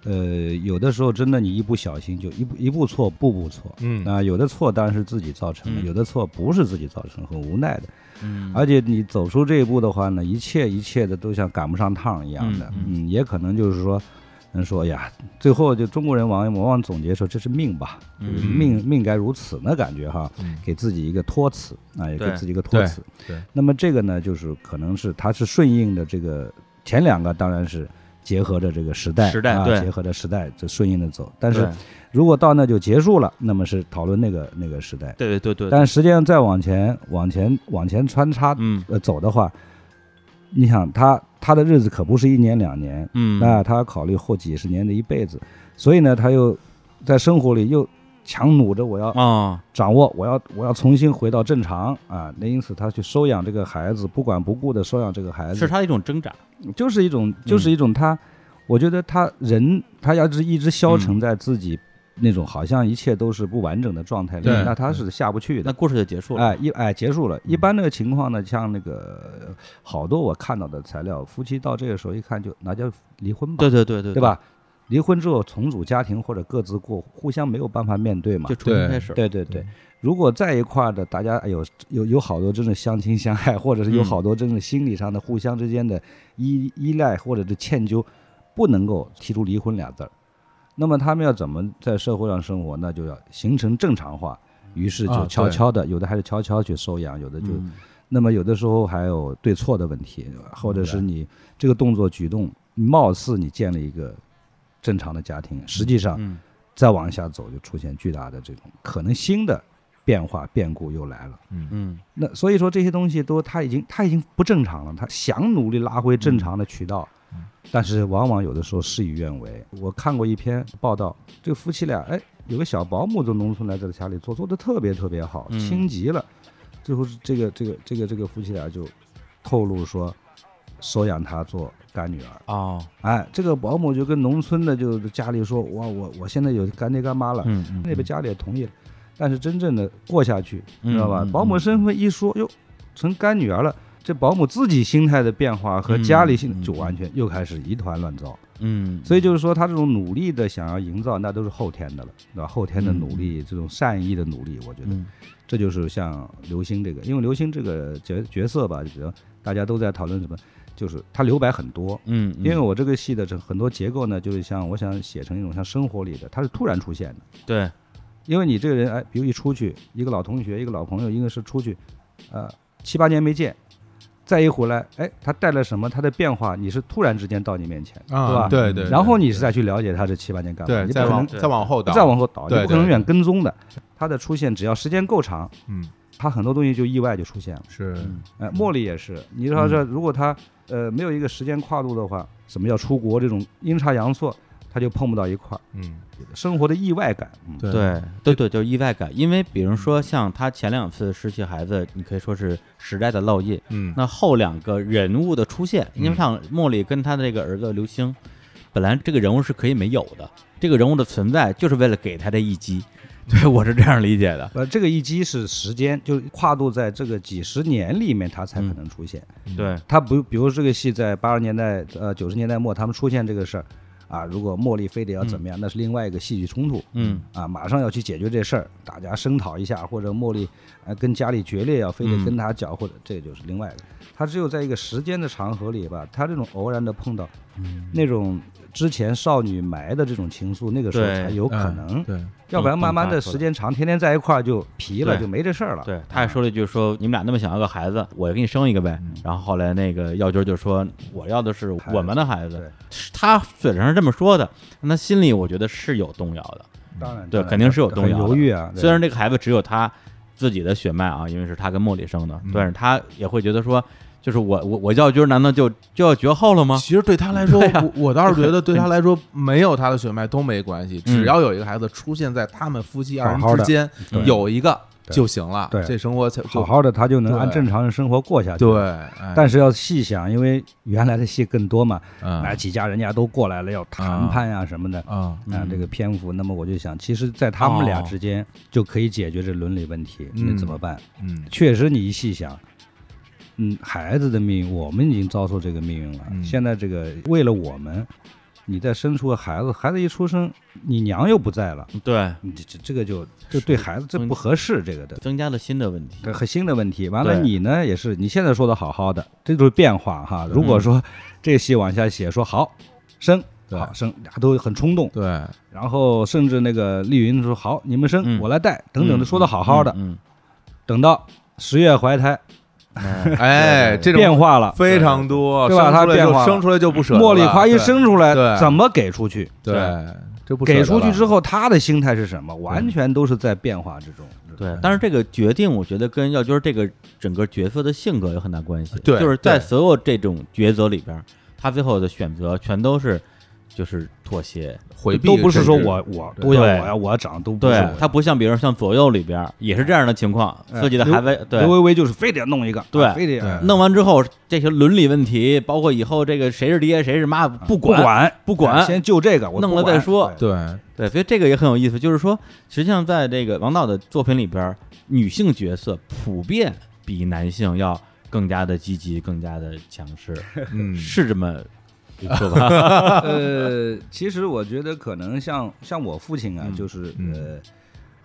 呃，有的时候真的你一不小心就一步一步错，步步错。嗯，啊，有的错当然是自己造成的，有的错不是自己造成，很无奈的。嗯，而且你走出这一步的话呢，一切一切的都像赶不上趟一样的。嗯，也可能就是说，人说呀，最后就中国人往往往总结说这是命吧，就是命命该如此那感觉哈，给自己一个托词啊，也给自己一个托词。对，那么这个呢，就是可能是它是顺应的这个前两个当然是。结合着这个时代，时代啊，结合着时代，这顺应的走。但是，如果到那就结束了，那么是讨论那个那个时代。对对对对。但实际上再往前往前往前穿插，嗯，呃，走的话，你想他他的日子可不是一年两年，嗯，那他要考虑后几十年的一辈子，所以呢，他又在生活里又。强弩着我要啊掌握，我要我要重新回到正常啊！那因此他去收养这个孩子，不管不顾的收养这个孩子，是他的一种挣扎，就是一种就是一种他，我觉得他人他要是一直消沉在自己那种好像一切都是不完整的状态里，那他是下不去的。那故事就结束了。哎，一哎结束了。一般那个情况呢，像那个好多我看到的材料，夫妻到这个时候一看就那就离婚吧。对对对对，对吧？离婚之后重组家庭或者各自过，互相没有办法面对嘛，就重新开始。对对对，如果在一块儿的，大家有有有好多真的相亲相爱，或者是有好多真的心理上的互相之间的依依赖或者是歉疚，不能够提出离婚俩字儿。那么他们要怎么在社会上生活？那就要形成正常化。于是就悄悄的，有的还是悄悄去收养，有的就，那么有的时候还有对错的问题，或者是你这个动作举动，貌似你建了一个。正常的家庭，实际上再往下走，就出现巨大的这种可能新的变化变故又来了。嗯嗯，那所以说这些东西都他已经他已经不正常了，他想努力拉回正常的渠道，但是往往有的时候事与愿违。我看过一篇报道，这个夫妻俩，哎，有个小保姆从农村来在家里做，做的特别特别好，亲极了。最后是这个这个这个这个夫妻俩就透露说，收养她做。干女儿啊，哎，这个保姆就跟农村的就家里说，我我我现在有干爹干妈了，嗯嗯，那边家里也同意了，但是真正的过下去，知道吧？保姆身份一说，哟，成干女儿了，这保姆自己心态的变化和家里心就完全又开始一团乱糟，嗯，所以就是说他这种努力的想要营造，那都是后天的了，对吧？后天的努力，这种善意的努力，我觉得这就是像刘星这个，因为刘星这个角角色吧，就大家都在讨论什么？就是它留白很多，嗯，因为我这个戏的这很多结构呢，就是像我想写成一种像生活里的，它是突然出现的。对，因为你这个人，哎，比如一出去，一个老同学，一个老朋友，一个是出去，呃，七八年没见，再一回来，哎，他带了什么？他的变化，你是突然之间到你面前，啊，吧？对对。然后你是再去了解他这七八年干嘛？对，再往再往后倒，再往后倒，你不可能永远跟踪的。他的出现，只要时间够长，嗯。他很多东西就意外就出现了，是，哎，茉莉也是。你说这如果他呃没有一个时间跨度的话，什么叫出国这种阴差阳错，他就碰不到一块儿。嗯，生活的意外感，对对对，就是意外感。因为比如说像他前两次失去孩子，你可以说是时代的烙印。嗯，那后两个人物的出现，因为像莫莉跟他的这个儿子刘星，本来这个人物是可以没有的，这个人物的存在就是为了给他这一击。对，我是这样理解的。呃，这个一击是时间，就跨度在这个几十年里面，它才可能出现。对，它不，比如这个戏在八十年代、呃九十年代末，他们出现这个事儿，啊，如果茉莉非得要怎么样，那是另外一个戏剧冲突。嗯，啊，马上要去解决这事儿，大家声讨一下，或者茉莉呃跟家里决裂，要非得跟他搅和，这就是另外一个。他只有在一个时间的长河里吧，他这种偶然的碰到，那种。之前少女埋的这种情愫，那个时候才有可能。对，要不然慢慢的时间长，天天在一块儿就皮了，就没这事儿了。对，他还说了一句说：“你们俩那么想要个孩子，我给你生一个呗。”然后后来那个耀军就说：“我要的是我们的孩子。”他嘴上是这么说的，那心里我觉得是有动摇的。当然，对，肯定是有动摇、犹豫啊。虽然这个孩子只有他自己的血脉啊，因为是他跟茉莉生的，但是他也会觉得说。就是我我我叫军，难道就就要绝后了吗？其实对他来说，我我倒是觉得 对他来说，没有他的血脉都没关系，只要有一个孩子出现在他们夫妻二人之间，有一个就行了。对，这生活才好好的，他就能按正常的生活过下去。对，但是要细想，因为原来的戏更多嘛，那几家人家都过来了，要谈判呀什么的啊，啊这个篇幅。那么我就想，其实，在他们俩之间就可以解决这伦理问题，那怎么办？嗯，确实，你一细想。嗯，孩子的命运，我们已经遭受这个命运了。现在这个为了我们，你再生出个孩子，孩子一出生，你娘又不在了。对，这这这个就就对孩子这不合适，这个的增加了新的问题，和新的问题。完了，你呢也是，你现在说的好好的，这就是变化哈。如果说这戏往下写，说好生，好生，俩都很冲动。对，然后甚至那个丽云说好，你们生，我来带，等等的说的好好的。嗯，等到十月怀胎。哎，这种变化了非常多，对吧？他变化生出来就不舍。茉莉花一生出来，怎么给出去？对，这不给出去之后，他的心态是什么？完全都是在变化之中。对，但是这个决定，我觉得跟耀军这个整个角色的性格有很大关系。对，就是在所有这种抉择里边，他最后的选择全都是。就是妥协回避，都不是说我我都要我要我要长都对他不像，比如像左右里边也是这样的情况，自己的孩子对。刘微微就是非得弄一个，对，非得弄完之后这些伦理问题，包括以后这个谁是爹谁是妈不管不管，先就这个我弄了再说，对。对，所以这个也很有意思，就是说实际上在这个王导的作品里边，女性角色普遍比男性要更加的积极，更加的强势，嗯，是这么。说吧，呃，其实我觉得可能像像我父亲啊，就是呃，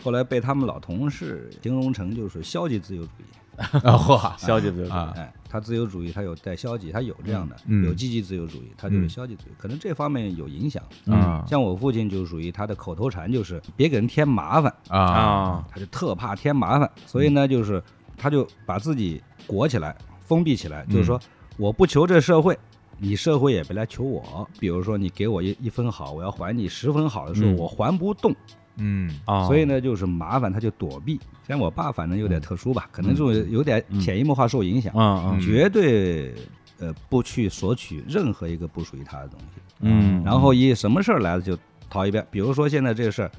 后来被他们老同事形容成就是消极自由主义，嚯，消极自由主义，哎，他自由主义他有带消极，他有这样的，有积极自由主义，他就是消极主义，可能这方面有影响啊。像我父亲就属于他的口头禅就是别给人添麻烦啊，他就特怕添麻烦，所以呢，就是他就把自己裹起来，封闭起来，就是说我不求这社会。你社会也别来求我，比如说你给我一一分好，我要还你十分好的时候，我还不动，嗯。啊，所以呢就是麻烦，他就躲避。像我爸反正有点特殊吧，可能就有点潜移默化受影响，嗯。绝对呃不去索取任何一个不属于他的东西，嗯，然后一什么事儿来了就逃一遍，比如说现在这个事儿，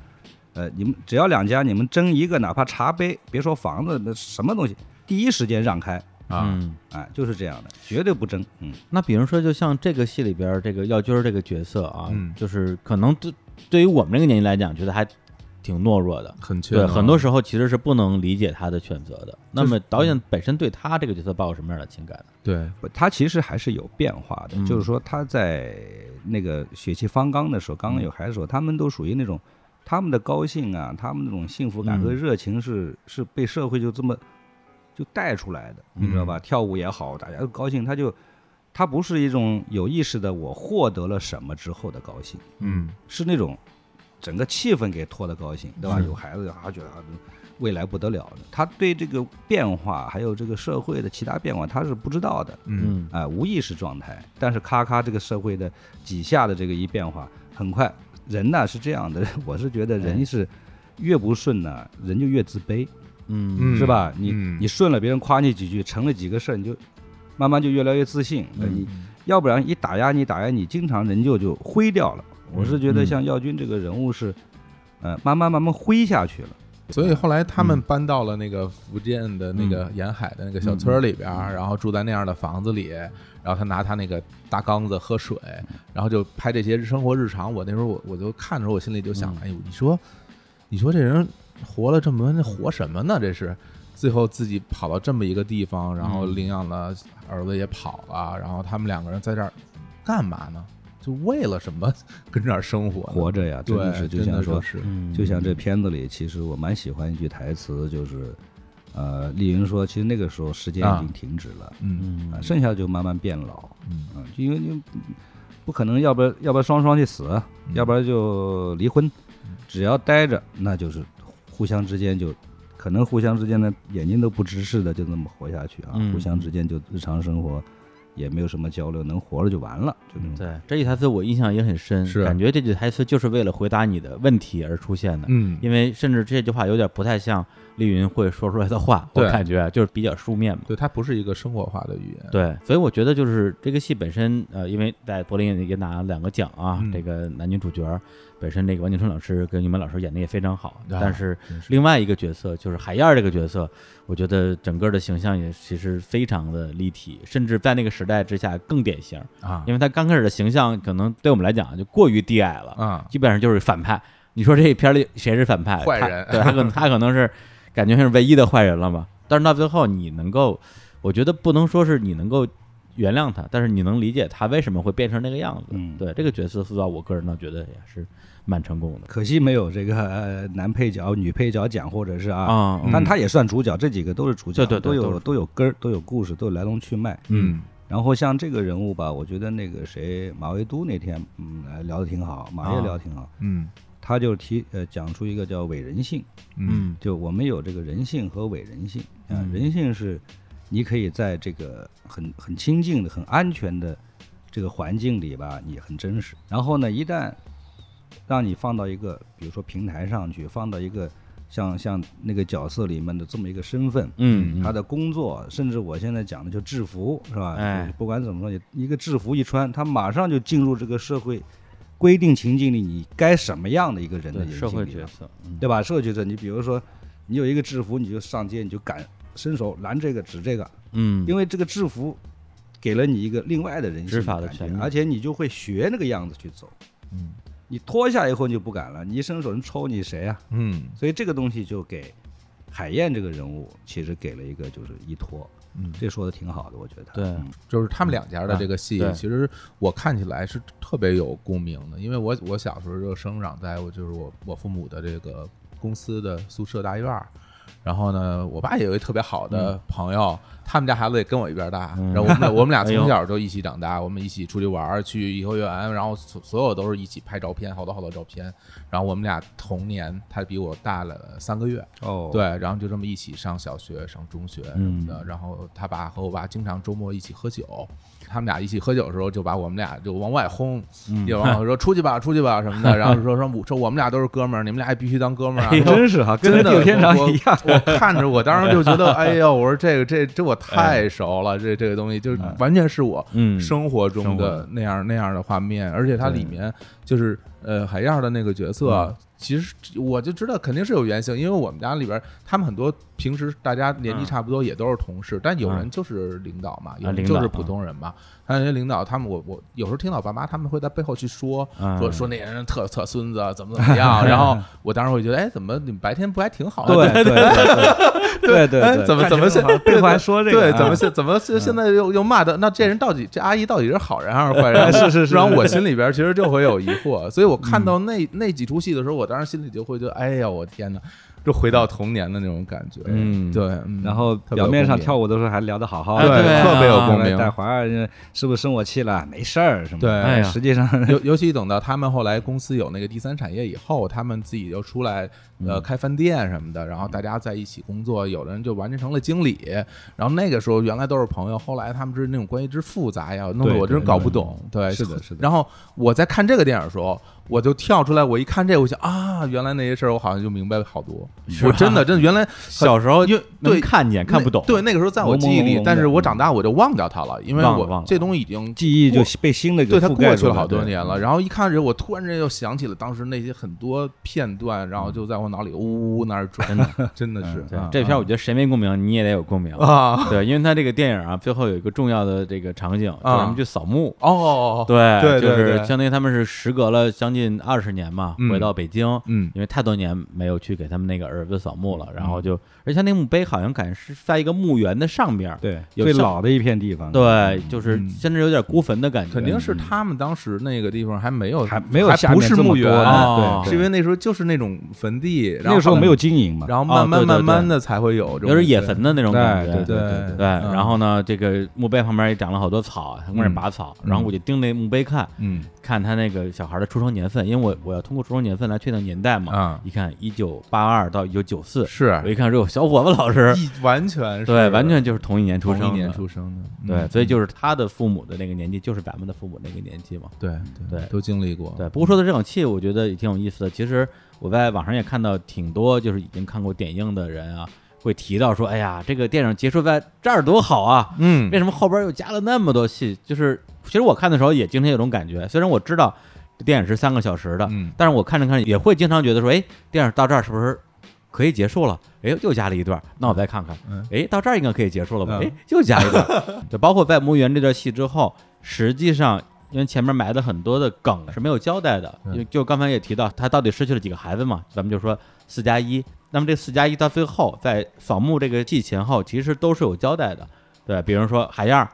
呃，你们只要两家你们争一个，哪怕茶杯，别说房子，那什么东西，第一时间让开。啊，哎，就是这样的，绝对不争。嗯，那比如说，就像这个戏里边这个耀军这个角色啊，嗯，就是可能对对于我们这个年纪来讲，觉得还挺懦弱的，很对，很多时候其实是不能理解他的选择的。那么导演本身对他这个角色抱有什么样的情感？对，他其实还是有变化的，就是说他在那个血气方刚的时候，刚刚有孩子的时候，他们都属于那种他们的高兴啊，他们那种幸福感和热情是是被社会就这么。就带出来的，你知道吧？跳舞也好，大家都高兴，他就他不是一种有意识的我获得了什么之后的高兴，嗯，是那种整个气氛给托的高兴，对吧？有孩子他觉得未来不得了的，他对这个变化还有这个社会的其他变化他是不知道的，嗯，哎，无意识状态。但是咔咔这个社会的几下的这个一变化，很快人呢是这样的，我是觉得人是越不顺呢，人就越自卑。嗯，是吧？你你顺了别人夸你几句，成了几个事儿，你就慢慢就越来越自信。你要不然一打压你打压你，经常人就就灰掉了。我是觉得像耀军这个人物是，呃，慢慢慢慢灰下去了。所以后来他们搬到了那个福建的那个沿海的那个小村里边，然后住在那样的房子里，然后他拿他那个大缸子喝水，然后就拍这些生活日常。我那时候我我就看的时候，我心里就想，哎呦，你说，你说这人。活了这么多年，活什么呢？这是最后自己跑到这么一个地方，然后领养了儿子也跑了，然后他们两个人在这儿干嘛呢？就为了什么跟这儿生活？活着呀，真的是就像说，是就像这片子里，其实我蛮喜欢一句台词，就是呃，丽云说，其实那个时候时间已经停止了，嗯，剩下就慢慢变老，嗯，因为你不可能，要不然要不然双双去死，要不然就离婚，只要待着，那就是。互相之间就可能互相之间的眼睛都不直视的就那么活下去啊，互相之间就日常生活也没有什么交流，能活了就完了，就那种。对，这句台词我印象也很深，是感觉这句台词就是为了回答你的问题而出现的。嗯，因为甚至这句话有点不太像丽云会说出来的话，我感觉就是比较书面嘛。对，它不是一个生活化的语言。对，所以我觉得就是这个戏本身，呃，因为在柏林也拿了两个奖啊，这个男女主角。本身这个王景春老师跟于梅老师演的也非常好，但是另外一个角色就是海燕这个角色，我觉得整个的形象也其实非常的立体，甚至在那个时代之下更典型啊，因为他刚开始的形象可能对我们来讲就过于低矮了啊，基本上就是反派。你说这一片里谁是反派？坏人，对他可能他可能是感觉像是唯一的坏人了嘛。但是到最后你能够，我觉得不能说是你能够。原谅他，但是你能理解他为什么会变成那个样子。嗯，对这个角色塑造，我个人倒觉得也是蛮成功的。可惜没有这个男配角、女配角奖，或者是啊，但他也算主角，这几个都是主角，对对，都有都有根儿，都有故事，都有来龙去脉。嗯，然后像这个人物吧，我觉得那个谁马未都那天嗯聊的挺好，马爷聊挺好。嗯，他就提呃讲出一个叫伪人性。嗯，就我们有这个人性和伪人性啊，人性是。你可以在这个很很清静的、很安全的这个环境里吧，你很真实。然后呢，一旦让你放到一个，比如说平台上去，放到一个像像那个角色里面的这么一个身份，嗯，他的工作，甚至我现在讲的就制服，是吧？哎，不管怎么说，一个制服一穿，他马上就进入这个社会规定情境里，你该什么样的一个人的社会角色，对吧？社会角色，你比如说，你有一个制服，你就上街，你就敢。伸手拦这个指这个，嗯，因为这个制服给了你一个另外的人执法的权利，而且你就会学那个样子去走，嗯，你脱下以后你就不敢了，你一伸手人抽你谁啊？嗯，所以这个东西就给海燕这个人物其实给了一个就是依托，嗯，这说的挺好的，我觉得。对，就是他们两家的这个戏，其实我看起来是特别有共鸣的，因为我我小时候就生长在我就是我我父母的这个公司的宿舍大院儿。然后呢，我爸也有一特别好的朋友，他们家孩子也跟我一边大，然后我们 我们俩从小就一起长大，我们一起出去玩，去颐和园，然后所所有都是一起拍照片，好多好多照片。然后我们俩同年，他比我大了三个月，哦，对，然后就这么一起上小学、上中学什么的。然后他爸和我爸经常周末一起喝酒。他们俩一起喝酒的时候，就把我们俩就往外轰，也往说出去吧，出去吧什么的。然后说说说我们俩都是哥们儿，你们俩也必须当哥们儿啊！真是哈，跟的天长一样。我看着我当时就觉得，哎呦，我说这个这这我太熟了，这这个东西就完全是我生活中的那样那样的画面，而且它里面就是呃海燕的那个角色。其实我就知道肯定是有原型，因为我们家里边他们很多平时大家年纪差不多，也都是同事，但有人就是领导嘛，有人就是普通人嘛。还有些领导，他们我我有时候听到爸妈他们会在背后去说说说那些人特特孙子怎么怎么样，然后 我当时会觉得，哎，怎么你们白天不还挺好？对对对对对，怎么怎么现背后还说这个？对，怎么现怎么现现在又又骂的？那这人到底这阿姨到底是好人还是坏人？是 是是，然后我心里边其实就会有疑惑。所以我看到那那几出戏的时候，我当时心里就会觉得，哎呀，我天哪！就回到童年的那种感觉。嗯，对。然后表面上跳舞的时候还聊得好好的，对，特别有共鸣。带华儿是不是生我气了？没事儿，什么？对，实际上，尤尤其等到他们后来公司有那个第三产业以后，他们自己又出来呃开饭店什么的，然后大家在一起工作，有的人就完全成了经理。然后那个时候原来都是朋友，后来他们是那种关系之复杂呀，弄得我真是搞不懂。对，是的，是的。然后我在看这个电影的时候。我就跳出来，我一看这，我想啊，原来那些事儿，我好像就明白了好多。我真的，真的，原来 小时候因为对看见看不懂，对那个时候在我记忆里，但是我长大我就忘掉它了，因为我这东西已经记忆就被新的对它过去了好多年了。然后一看这，我突然间又想起了当时那些很多片段，然后就在我脑里呜呜那儿转，真的真的是。这片我觉得谁没共鸣，你也得有共鸣啊。对，因为他这个电影啊，最后有一个重要的这个场景，就是他们去扫墓。哦，对，就是相当于他们是时隔了将近二十年。嘛，回到北京，嗯，因为太多年没有去给他们那个儿子扫墓了，然后就，而且那墓碑好像感觉是在一个墓园的上边，对，最老的一片地方，对，就是甚至有点孤坟的感觉，肯定是他们当时那个地方还没有，还没有，不是墓园，对，是因为那时候就是那种坟地，那个时候没有经营嘛，然后慢慢慢慢的才会有，有点野坟的那种感觉，对对对对，然后呢，这个墓碑旁边也长了好多草，他跟那拔草，然后我就盯那墓碑看，嗯。看他那个小孩的出生年份，因为我我要通过出生年份来确定年代嘛。啊，一看一九八二到一九九四，是我一看，有小伙子老师，完全是对，完全就是同一年出生，一年出生的，对，所以就是他的父母的那个年纪，就是咱们的父母那个年纪嘛。对对，都经历过。对，不过说到这场戏，我觉得也挺有意思的。其实我在网上也看到挺多，就是已经看过点映的人啊。会提到说，哎呀，这个电影结束在这儿多好啊！嗯，为什么后边又加了那么多戏？就是其实我看的时候也经常有种感觉，虽然我知道电影是三个小时的，嗯，但是我看着看着也会经常觉得说，哎，电影到这儿是不是可以结束了？哎，又加了一段，那我再看看，哎，到这儿应该可以结束了吧？哎，又加一段，就包括在墓园这段戏之后，实际上因为前面埋的很多的梗是没有交代的，就就刚才也提到他到底失去了几个孩子嘛，咱们就说四加一。那么这四加一到最后，在扫墓这个季前后，其实都是有交代的，对，比如说海燕，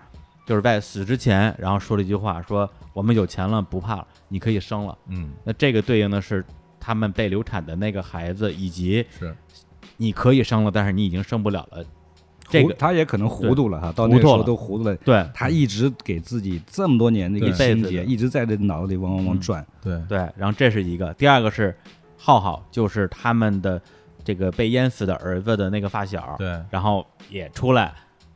就是在死之前，然后说了一句话，说我们有钱了不怕了，你可以生了，嗯，那这个对应的是他们被流产的那个孩子，以及是。你可以生了，但是你已经生不了了，这个他也可能糊涂了哈，到那时候都糊涂了，对他一直给自己这么多年的一个心结，一直在这脑子里嗡嗡嗡转，对对，然后这是一个，第二个是浩浩，就是他们的。这个被淹死的儿子的那个发小，对，然后也出来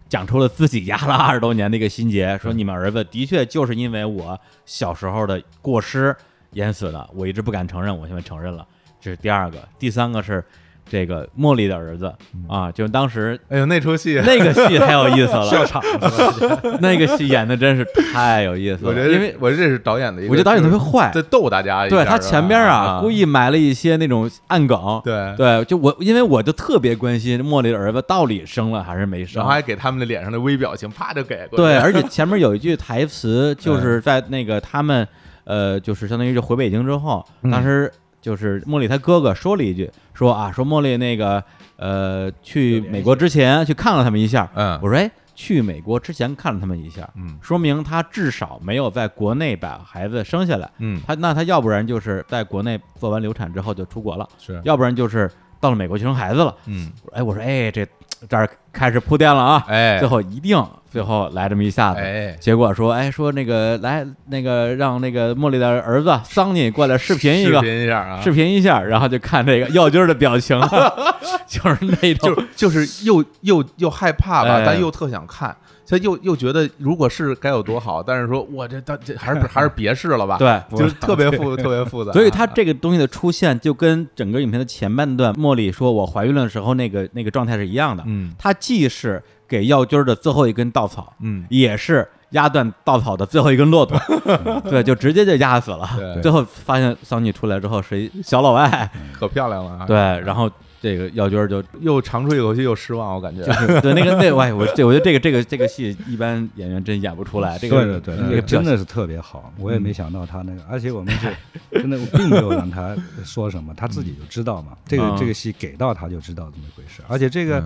讲出了自己压了二十多年的一个心结，说你们儿子的确就是因为我小时候的过失淹死的，我一直不敢承认，我现在承认了。这是第二个，第三个是。这个茉莉的儿子啊，就当时，哎呦，那出戏，那个戏 太有意思了，笑场，那个戏演的真是太有意思了。我觉得，因为我觉得这是导演的一个，我觉得导演特别坏，在逗大家。对他前边啊，故意埋了一些那种暗梗。对对，就我，因为我就特别关心茉莉的儿子到底生了还是没生，然后还给他们的脸上的微表情，啪就给。对，而且前面有一句台词，就是在那个他们，呃，就是相当于就回北京之后，当时。就是茉莉她哥哥说了一句，说啊，说茉莉那个呃，去美国之前去看了他们一下。嗯，我说哎，去美国之前看了他们一下，嗯，说明他至少没有在国内把孩子生下来。嗯，他那他要不然就是在国内做完流产之后就出国了，是，要不然就是到了美国去生孩子了。嗯，哎，我说哎，这这儿开始铺垫了啊，哎，最后一定。最后来这么一下子，结果说，哎，说那个来那个让那个茉莉的儿子桑尼过来视频一个，视频一下啊，视频一下，然后就看这个耀军的表情，就是那种，就就是又又又害怕吧，但又特想看，他又又觉得如果是该有多好，但是说我这到这还是还是别试了吧，对，就是特别复特别复杂，所以他这个东西的出现就跟整个影片的前半段茉莉说我怀孕的时候那个那个状态是一样的，嗯，他既是。给耀军的最后一根稻草，嗯，也是压断稻草的最后一根骆驼，对，就直接就压死了。最后发现桑尼出来之后是一小老外，可漂亮了。啊对，然后这个耀军就又长出一口气，又失望，我感觉。就 是对那个那我我这我觉得这个这个这个戏一般演员真演不出来。这个对对对，那个真的是特别好，我也没想到他那个，而且我们是真的并没有让他说什么，他自己就知道嘛。这个这个戏给到他就知道这么一回事，而且这个。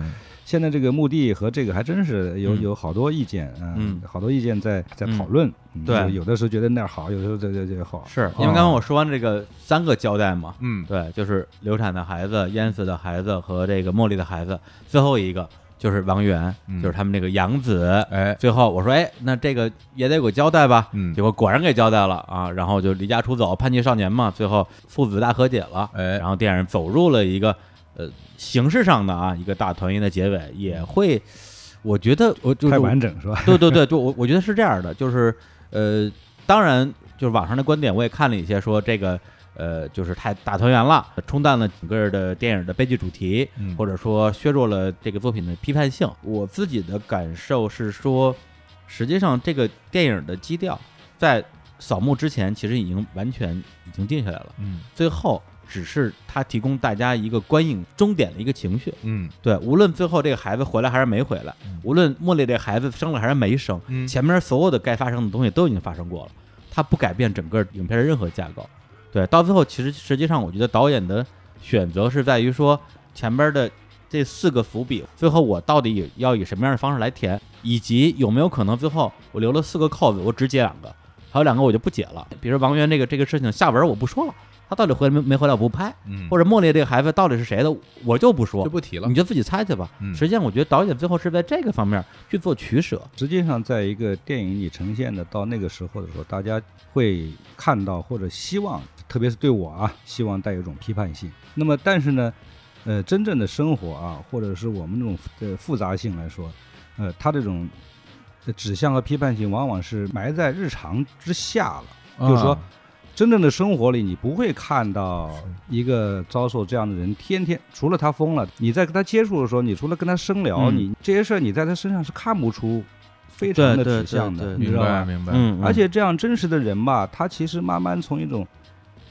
现在这个墓地和这个还真是有有好多意见嗯，好多意见在在讨论。对，有的时候觉得那儿好，有的时候这这这好。是因为刚刚我说完这个三个交代嘛，嗯，对，就是流产的孩子、淹死的孩子和这个茉莉的孩子，最后一个就是王源，就是他们那个养子。哎，最后我说，哎，那这个也得给我交代吧。嗯，结果果然给交代了啊，然后就离家出走，叛逆少年嘛，最后父子大和解了。哎，然后电影走入了一个呃形式上的啊一个大团圆的结尾，也会，我觉得我就太完整是吧？对对对，就我我觉得是这样的，就是呃，当然就是网上的观点我也看了一些，说这个。呃，就是太大团圆了，冲淡了整个的电影的悲剧主题，或者说削弱了这个作品的批判性。我自己的感受是说，实际上这个电影的基调在扫墓之前其实已经完全已经定下来了。嗯，最后只是他提供大家一个观影终点的一个情绪。嗯，对，无论最后这个孩子回来还是没回来，无论茉莉这孩子生了还是没生，前面所有的该发生的东西都已经发生过了，它不改变整个影片的任何架构。对，到最后其实实际上，我觉得导演的选择是在于说前边的这四个伏笔，最后我到底要以什么样的方式来填，以及有没有可能最后我留了四个扣子，我只解两个，还有两个我就不解了。比如王源这个这个事情下文我不说了。他到底回来没没回来？我不拍，或者茉莉这个孩子到底是谁的，我就不说，就不提了，你就自己猜去吧。实际上，我觉得导演最后是在这个方面去做取舍。实际上，在一个电影里呈现的到那个时候的时候，大家会看到或者希望，特别是对我啊，希望带有一种批判性。那么，但是呢，呃，真正的生活啊，或者是我们这种的复杂性来说，呃，它这种指向和批判性往往是埋在日常之下了，就是说。真正的生活里，你不会看到一个遭受这样的人，天天除了他疯了，你在跟他接触的时候，你除了跟他深聊，你这些事儿你在他身上是看不出非常的指向的，你知道吧？明白。而且这样真实的人吧，他其实慢慢从一种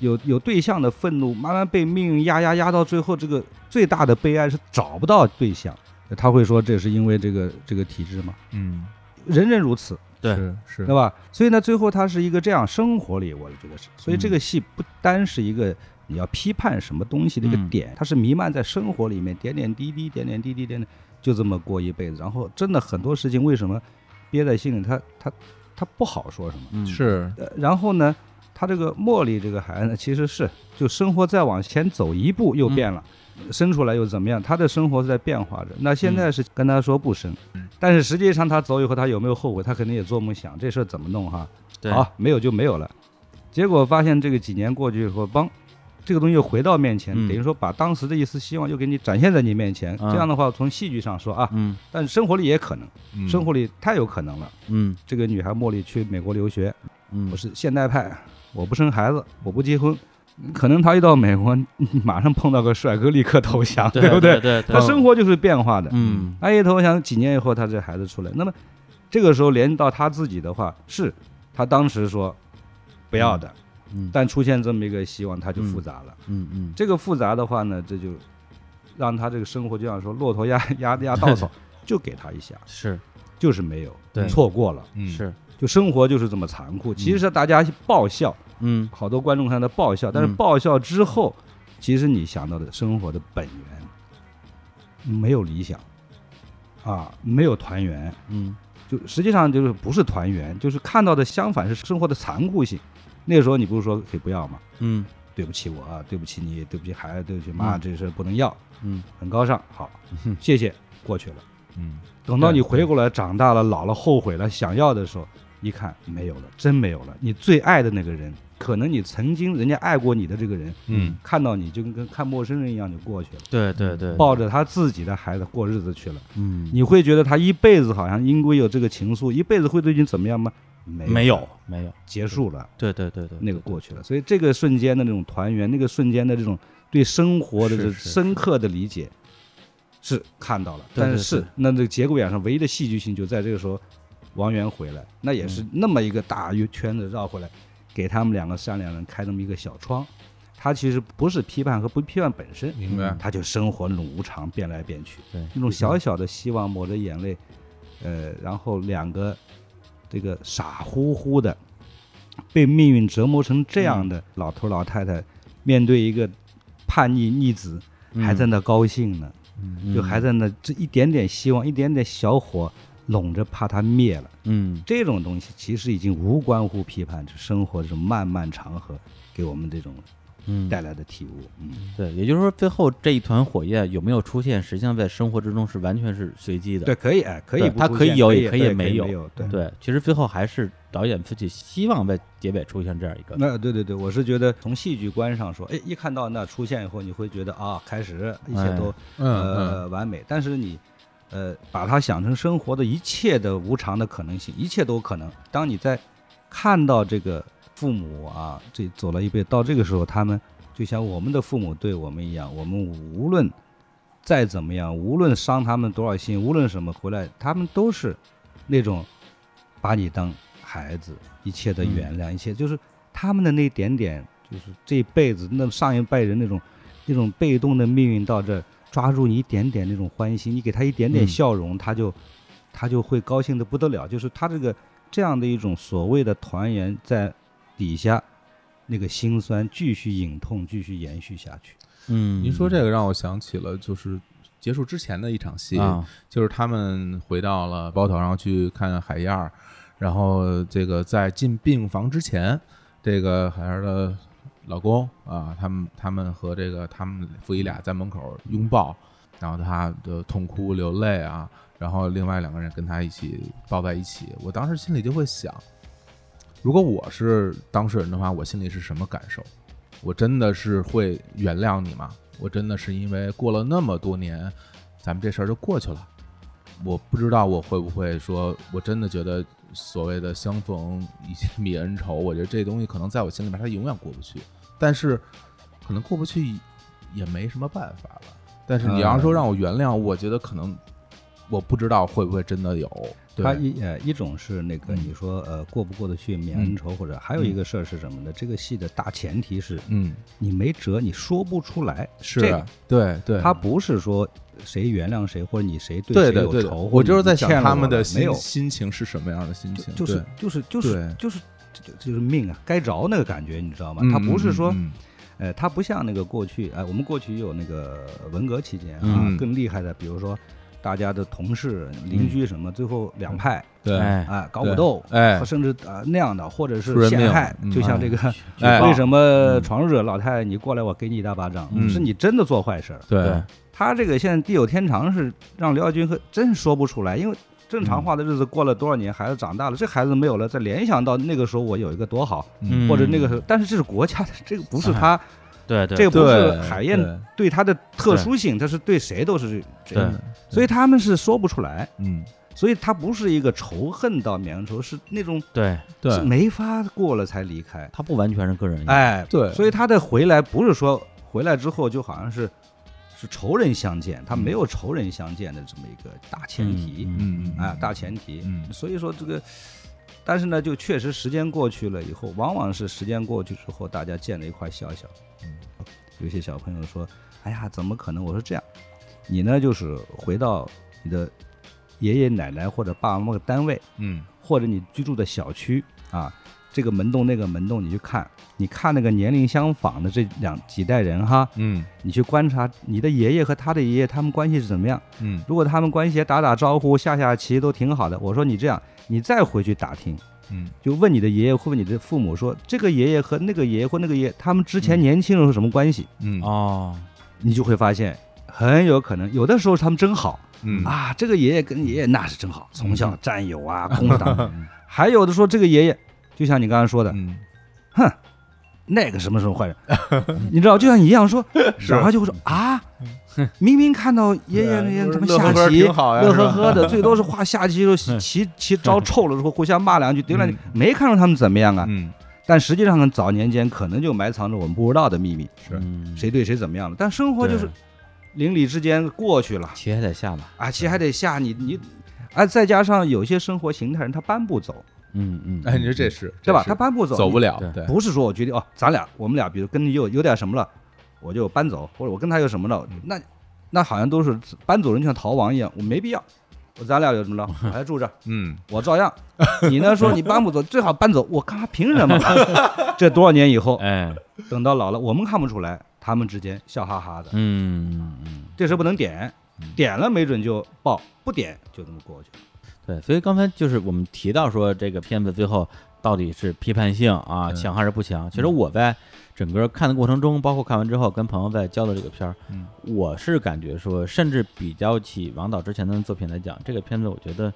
有有对象的愤怒，慢慢被命运压压压到最后，这个最大的悲哀是找不到对象。他会说这是因为这个这个体制嘛？嗯，人人如此。对，是，对吧？所以呢，最后他是一个这样生活里，我觉得是。所以这个戏不单是一个你要批判什么东西的一个点，它是弥漫在生活里面，点点滴滴，点点滴滴，点点，就这么过一辈子。然后真的很多事情为什么憋在心里，他他他不好说什么。是。然后呢，他这个茉莉这个孩子其实是就生活再往前走一步又变了。生出来又怎么样？他的生活是在变化着。那现在是跟他说不生，但是实际上他走以后，他有没有后悔？他肯定也做梦想这事儿怎么弄哈？好，没有就没有了。结果发现这个几年过去以后，帮这个东西又回到面前，等于说把当时的一丝希望又给你展现在你面前。这样的话，从戏剧上说啊，嗯，但生活里也可能，生活里太有可能了。嗯，这个女孩茉莉去美国留学，嗯，我是现代派，我不生孩子，我不结婚。可能他一到美国，马上碰到个帅哥，立刻投降，对不对？对，他生活就是变化的。嗯，他一投降，几年以后，他这孩子出来，那么这个时候连到他自己的话，是他当时说不要的，嗯但出现这么一个希望，他就复杂了。嗯嗯，这个复杂的话呢，这就让他这个生活就像说骆驼压 压压稻草，就给他一下，是，就是没有，对，错过了，嗯是，就生活就是这么残酷。其实大家爆笑。嗯，好多观众看到爆笑，但是爆笑之后，其实你想到的生活的本源没有理想啊，没有团圆，嗯，就实际上就是不是团圆，就是看到的相反是生活的残酷性。那个时候你不是说可以不要吗？嗯，对不起我啊，对不起你，对不起孩子，对不起妈，这事不能要。嗯，很高尚，好，谢谢，过去了。嗯，等到你回过来，长大了，老了，后悔了，想要的时候，一看没有了，真没有了。你最爱的那个人。可能你曾经人家爱过你的这个人，嗯，看到你就跟看陌生人一样就过去了，对对对，抱着他自己的孩子过日子去了，嗯，你会觉得他一辈子好像因为有这个情愫，一辈子会对你怎么样吗？没没有没有，结束了，对对对对，那个过去了，所以这个瞬间的那种团圆，那个瞬间的这种对生活的这深刻的理解是看到了，但是那这个节骨眼上唯一的戏剧性就在这个时候，王源回来，那也是那么一个大圆圈子绕回来。给他们两个善良人开这么一个小窗，他其实不是批判和不批判本身，明白？他就生活那种无常，变来变去，对，那种小小的希望抹着眼泪，呃，然后两个这个傻乎乎的被命运折磨成这样的老头老太太，面对一个叛逆逆子，还在那高兴呢，就还在那这一点点希望，一点点小火。拢着怕它灭了，嗯，这种东西其实已经无关乎批判，是生活这种漫漫长河给我们这种带来的体悟。嗯，对，也就是说，最后这一团火焰有没有出现，实际上在生活之中是完全是随机的。对，可以，哎，可以，它可以有，也可以没有。对，其实最后还是导演自己希望在结尾出现这样一个。那对对对，我是觉得从戏剧观上说，哎，一看到那出现以后，你会觉得啊，开始一切都呃完美。但是你呃把它想成生活的一切的无常的可能性，一切都可能。当你在看到这个。父母啊，这走了一辈，到这个时候，他们就像我们的父母对我们一样，我们无论再怎么样，无论伤他们多少心，无论什么回来，他们都是那种把你当孩子，一切的原谅，一切就是他们的那点点，就是这一辈子那上一辈人那种那种被动的命运到这抓住你一点点那种欢心，你给他一点点笑容，他就他就会高兴的不得了，就是他这个这样的一种所谓的团圆在。底下那个心酸继续隐痛，继续延续下去。嗯，您说这个让我想起了，就是结束之前的一场戏，就是他们回到了包头然后去看海燕儿，然后这个在进病房之前，这个海燕儿的老公啊，他们他们和这个他们父女俩在门口拥抱，然后他的痛哭流泪啊，然后另外两个人跟他一起抱在一起，我当时心里就会想。如果我是当事人的话，我心里是什么感受？我真的是会原谅你吗？我真的是因为过了那么多年，咱们这事儿就过去了。我不知道我会不会说，我真的觉得所谓的相逢以泯恩仇，我觉得这东西可能在我心里面它永远过不去。但是可能过不去也没什么办法了。但是你要说让我原谅，我觉得可能我不知道会不会真的有。他一呃一种是那个你说呃过不过得去免恩仇或者还有一个事儿是什么呢？这个戏的大前提是嗯你没辙你说不出来是这个对对，他不是说谁原谅谁或者你谁对谁有仇，我就是在想他们的没有。心情是什么样的心情，就是就是就是就是就是命啊该着那个感觉你知道吗？他不是说呃他不像那个过去哎我们过去有那个文革期间啊更厉害的比如说。大家的同事、邻居什么，最后两派，对，哎，搞武斗，哎，甚至啊那样的，或者是陷害，就像这个，为什么闯入者老太太你过来，我给你一大巴掌，是你真的做坏事对，他这个现在地久天长是让刘耀军和真说不出来，因为正常化的日子过了多少年，孩子长大了，这孩子没有了，再联想到那个时候我有一个多好，或者那个时候，但是这是国家的，这个不是他。对对，这个不是海燕对他的特殊性，它是对谁都是这样，所以他们是说不出来，嗯，所以他不是一个仇恨到绵仇，是那种对。对。没法过了才离开，他不完全是个人，哎，对，所以他的回来不是说回来之后就好像是是仇人相见，他没有仇人相见的这么一个大前提，嗯嗯，啊大前提，嗯，所以说这个，但是呢，就确实时间过去了以后，往往是时间过去之后，大家见了一块笑笑。有些小朋友说：“哎呀，怎么可能？”我说：“这样，你呢，就是回到你的爷爷奶奶或者爸爸妈妈的单位，嗯，或者你居住的小区啊，这个门洞那个门洞，你去看，你看那个年龄相仿的这两几代人哈，嗯，你去观察你的爷爷和他的爷爷，他们关系是怎么样？嗯，如果他们关系打打招呼、下下棋都挺好的，我说你这样，你再回去打听。”嗯，就问你的爷爷或问你的父母说，这个爷爷和那个爷爷或那个爷，他们之前年轻人是什么关系？嗯哦，你就会发现，很有可能有的时候他们真好，嗯啊，这个爷爷跟爷爷那是真好，从小战友啊，工党。还有的说这个爷爷，就像你刚刚说的，哼，那个什么时候坏人？你知道，就像你一样说，小孩就会说啊。明明看到爷爷那些他们下棋乐呵呵的，最多是画下棋时候棋棋招臭了之后互相骂两句，丢了没看出他们怎么样啊？嗯，但实际上早年间可能就埋藏着我们不知道的秘密，是谁对谁怎么样了？但生活就是邻里之间过去了，棋还得下嘛，啊，棋还得下，你你，啊，再加上有些生活形态人他搬不走，嗯嗯，哎，你说这是对吧？他搬不走，走不了，对，不是说我决定哦，咱俩我们俩比如跟你有有点什么了。我就搬走，或者我跟他有什么了？那那好像都是搬走人就像逃亡一样，我没必要。我咱俩有什么了？我还住这，嗯，我照样。你呢？说你搬不走，最好搬走。我干嘛？凭什么？这多少年以后，哎，等到老了，我们看不出来，他们之间笑哈哈的。嗯嗯，这时候不能点，点了没准就爆，不点就这么过去了。对，所以刚才就是我们提到说，这个片子最后到底是批判性啊强还是不强？其实我在整个看的过程中，包括看完之后跟朋友在交流这个片儿，我是感觉说，甚至比较起王导之前的作品来讲，这个片子我觉得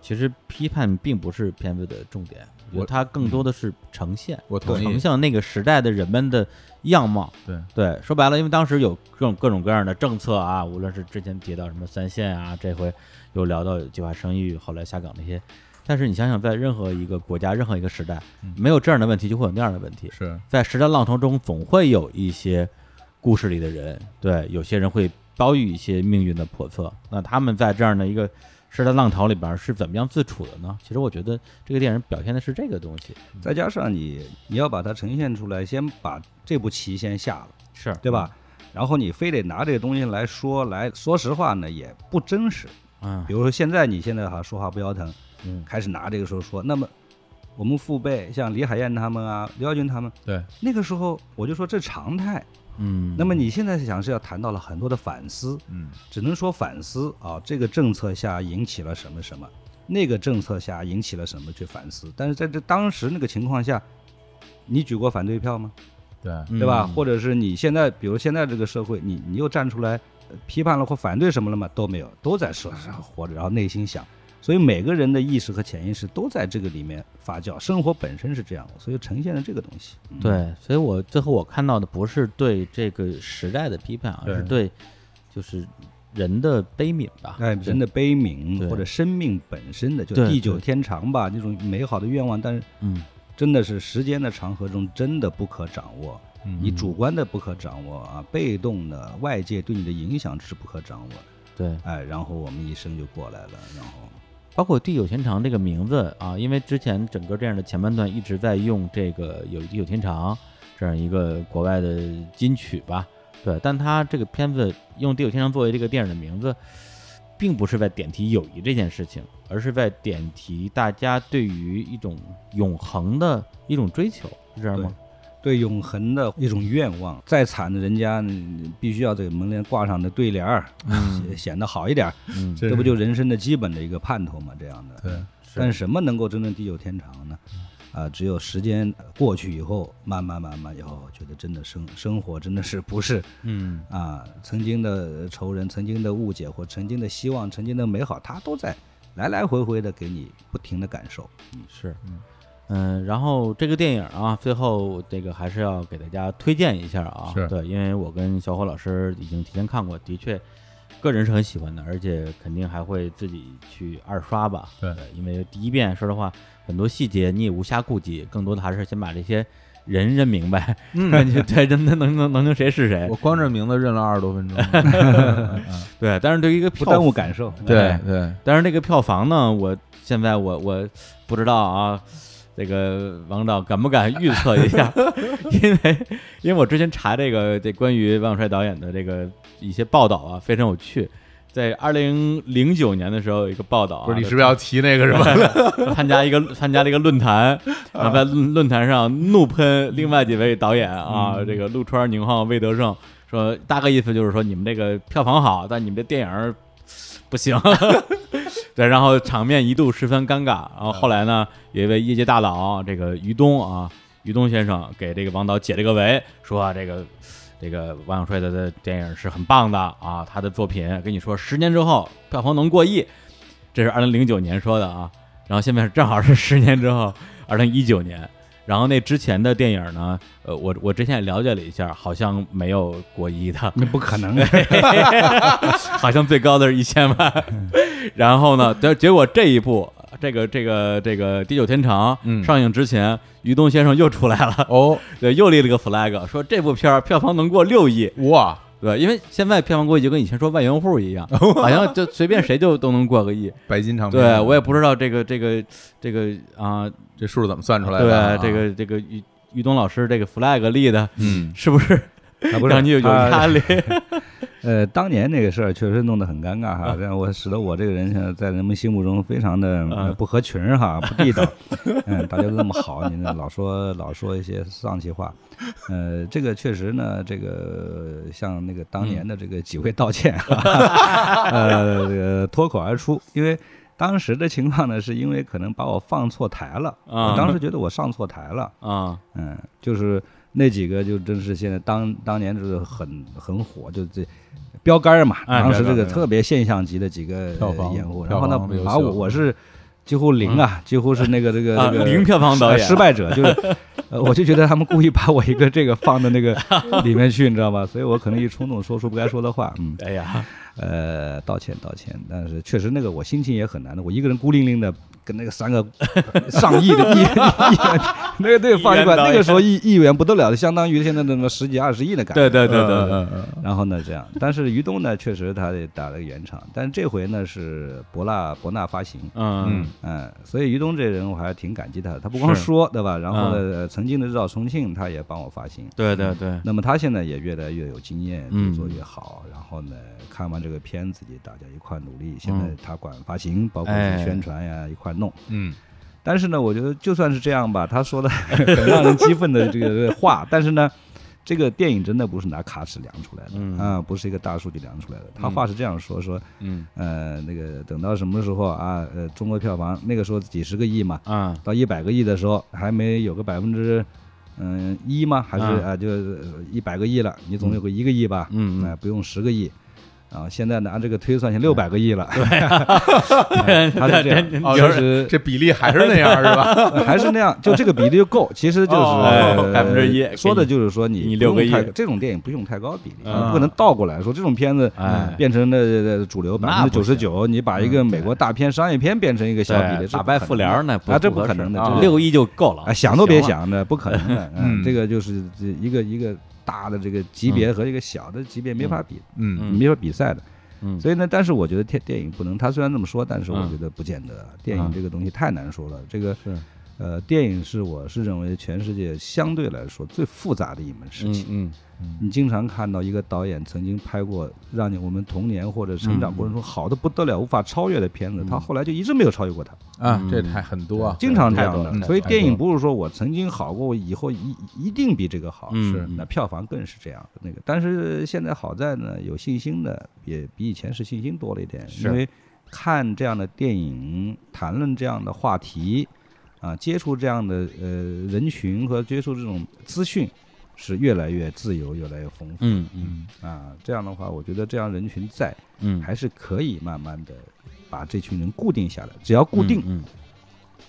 其实批判并不是片子的重点，我觉得它更多的是呈现，我呈现那个时代的人们的样貌。对对，说白了，因为当时有各种各种各样的政策啊，无论是之前提到什么三线啊，这回又聊到计划生育，后来下岗那些。但是你想想，在任何一个国家、任何一个时代，没有这样的问题，就会有那样的问题。是在时代浪潮中，总会有一些故事里的人，对，有些人会遭遇一些命运的叵测。那他们在这样的一个时代浪潮里边是怎么样自处的呢？其实我觉得这个电影表现的是这个东西。再加上你，你要把它呈现出来，先把这步棋先下了，是对吧？然后你非得拿这个东西来说，来说实话呢，也不真实。嗯，比如说现在你现在哈说话不腰疼。嗯，开始拿这个时候说，那么我们父辈像李海燕他们啊，刘耀军他们，对，那个时候我就说这常态，嗯，那么你现在想是要谈到了很多的反思，嗯，只能说反思啊，这个政策下引起了什么什么，那个政策下引起了什么去反思，但是在这当时那个情况下，你举过反对票吗？对，对吧？或者是你现在，比如现在这个社会，你你又站出来批判了或反对什么了吗？都没有，都在社会上活着，然后内心想。所以每个人的意识和潜意识都在这个里面发酵，生活本身是这样的，所以呈现了这个东西。对，所以我最后我看到的不是对这个时代的批判，而是对就是人的悲悯吧。哎，人的悲悯或者生命本身的就地久天长吧，那种美好的愿望，但是嗯，真的是时间的长河中真的不可掌握，你主观的不可掌握啊，被动的外界对你的影响是不可掌握的。对，哎，然后我们一生就过来了，然后。包括“地久天长”这个名字啊，因为之前整个这样的前半段一直在用这个“有地久天长”这样一个国外的金曲吧，对，但他这个片子用“地久天长”作为这个电影的名字，并不是在点题友谊这件事情，而是在点题大家对于一种永恒的一种追求，是这样吗？对永恒的一种愿望，再惨的人家必须要这个门帘挂上的对联儿，显得好一点，这不就人生的基本的一个盼头嘛？这样的。对。但什么能够真正地久天长呢？啊，只有时间过去以后，慢慢慢慢以后，觉得真的生生活真的是不是？嗯。啊，曾经的仇人、曾经的误解或曾经的希望、曾经的美好，它都在来来回回的给你不停的感受。嗯，是。嗯。嗯，然后这个电影啊，最后这个还是要给大家推荐一下啊，对，因为我跟小伙老师已经提前看过，的确，个人是很喜欢的，而且肯定还会自己去二刷吧。对，因为第一遍说实话，很多细节你也无暇顾及，更多的还是先把这些人认明白。嗯，对，真的能能能能谁是谁？我光认名字认了二十多分钟。对，但是对于一个不耽误感受。对对，但是那个票房呢，我现在我我不知道啊。这个王导敢不敢预测一下？因为因为我之前查这个这关于王小帅导演的这个一些报道啊，非常有趣。在二零零九年的时候，有一个报道，不是你是不是要提那个什么？参加一个参加了一个论坛，然后在论坛上怒喷另外几位导演啊，这个陆川、宁浩、魏德胜，说大概意思就是说你们这个票房好，但你们这电影不行。对，然后场面一度十分尴尬。然后后来呢，有一位业界大佬，这个于东啊，于东先生给这个王导解了个围，说这个这个王小帅的的电影是很棒的啊，他的作品跟你说十年之后票房能过亿，这是二零零九年说的啊。然后现在正好是十年之后，二零一九年。然后那之前的电影呢？呃，我我之前也了解了一下，好像没有过亿的，那不可能，好像最高的是一千万。然后呢，结结果这一部这个这个这个《地久天长》上映之前，于东先生又出来了哦，对，又立了个 flag，说这部片儿票房能过六亿哇。对，因为现在票房过亿就跟以前说万元户一样，好像就随便谁就都能过个亿，白金唱片。对我也不知道这个这个这个啊，这数怎么算出来的？对，这个这个于于东老师这个 flag 立的，嗯，是不是 让你有压力？呃，当年那个事儿确实弄得很尴尬哈，让我使得我这个人现在在人们心目中非常的不合群儿哈，不地道。嗯，大家都那么好，你呢老说老说一些丧气话。呃，这个确实呢，这个向那个当年的这个几位道歉，呃，这个脱口而出，因为。当时的情况呢，是因为可能把我放错台了，我当时觉得我上错台了啊，嗯，就是那几个就真是现在当当年就是很很火，就这标杆嘛，当时这个特别现象级的几个演户，然后呢，把我我是。几乎零啊，几乎是那个这个 这个零票房导演失败者，就是，我就觉得他们故意把我一个这个放到那个里面去，你知道吧？所以我可能一冲动说出不该说的话，嗯，哎呀，呃，道歉道歉，但是确实那个我心情也很难的，我一个人孤零零的。跟那个三个 上亿的亿亿元，那个那个放一块，那个时候亿亿元不得了的，相当于现在那么十几二十亿的感觉。对对对对。然后呢，这样，但是于东呢，确实他也打了个圆场，但是这回呢是博纳博纳发行。嗯嗯嗯。所以于东这人我还是挺感激他的，他不光说对吧？然后呢，曾经的日照重庆他也帮我发行。对对对。那么他现在也越来越有经验，越做越好。然后呢，看完这个片子，大家一块努力。现在他管发行，包括宣传呀，一块。弄，嗯，但是呢，我觉得就算是这样吧，他说的 很让人激愤的这个话，但是呢，这个电影真的不是拿卡尺量出来的啊，不是一个大数据量出来的。他话是这样说，说，嗯，呃，那个等到什么时候啊，呃，中国票房那个时候几十个亿嘛，啊，到一百个亿的时候，还没有个百分之，嗯，一吗？还是啊，就一百个亿了，你总有个一个亿吧，嗯，哎，不用十个亿。啊，现在拿这个推算，现六百个亿了。对，他是这样，就是这比例还是那样，是吧？还是那样，就这个比例就够。其实就是百分之一，说的就是说你你六个亿，这种电影不用太高比例，不能倒过来说这种片子变成了主流百分之九十九，你把一个美国大片、商业片变成一个小比例，打败复联那啊，这不可能的，六个亿就够了，想都别想的，不可能的。嗯，这个就是一个一个大的这个级别和一个小的级别没法比，嗯，没法比赛的。所以呢，但是我觉得电电影不能，他虽然这么说，但是我觉得不见得。电影这个东西太难说了，这个是，呃，电影是我是认为全世界相对来说最复杂的一门事情。嗯。你经常看到一个导演曾经拍过让你我们童年或者成长过程中好的不得了、无法超越的片子，他后来就一直没有超越过他。啊，这太很多啊，经常这样的。所以电影不是说我曾经好过，我以后一一定比这个好，是。那票房更是这样的那个。但是现在好在呢，有信心的也比以前是信心多了一点，因为看这样的电影、谈论这样的话题啊，接触这样的呃人群和接触这种资讯。是越来越自由，越来越丰富。嗯嗯啊，这样的话，我觉得这样人群在，嗯，还是可以慢慢的把这群人固定下来。只要固定，嗯，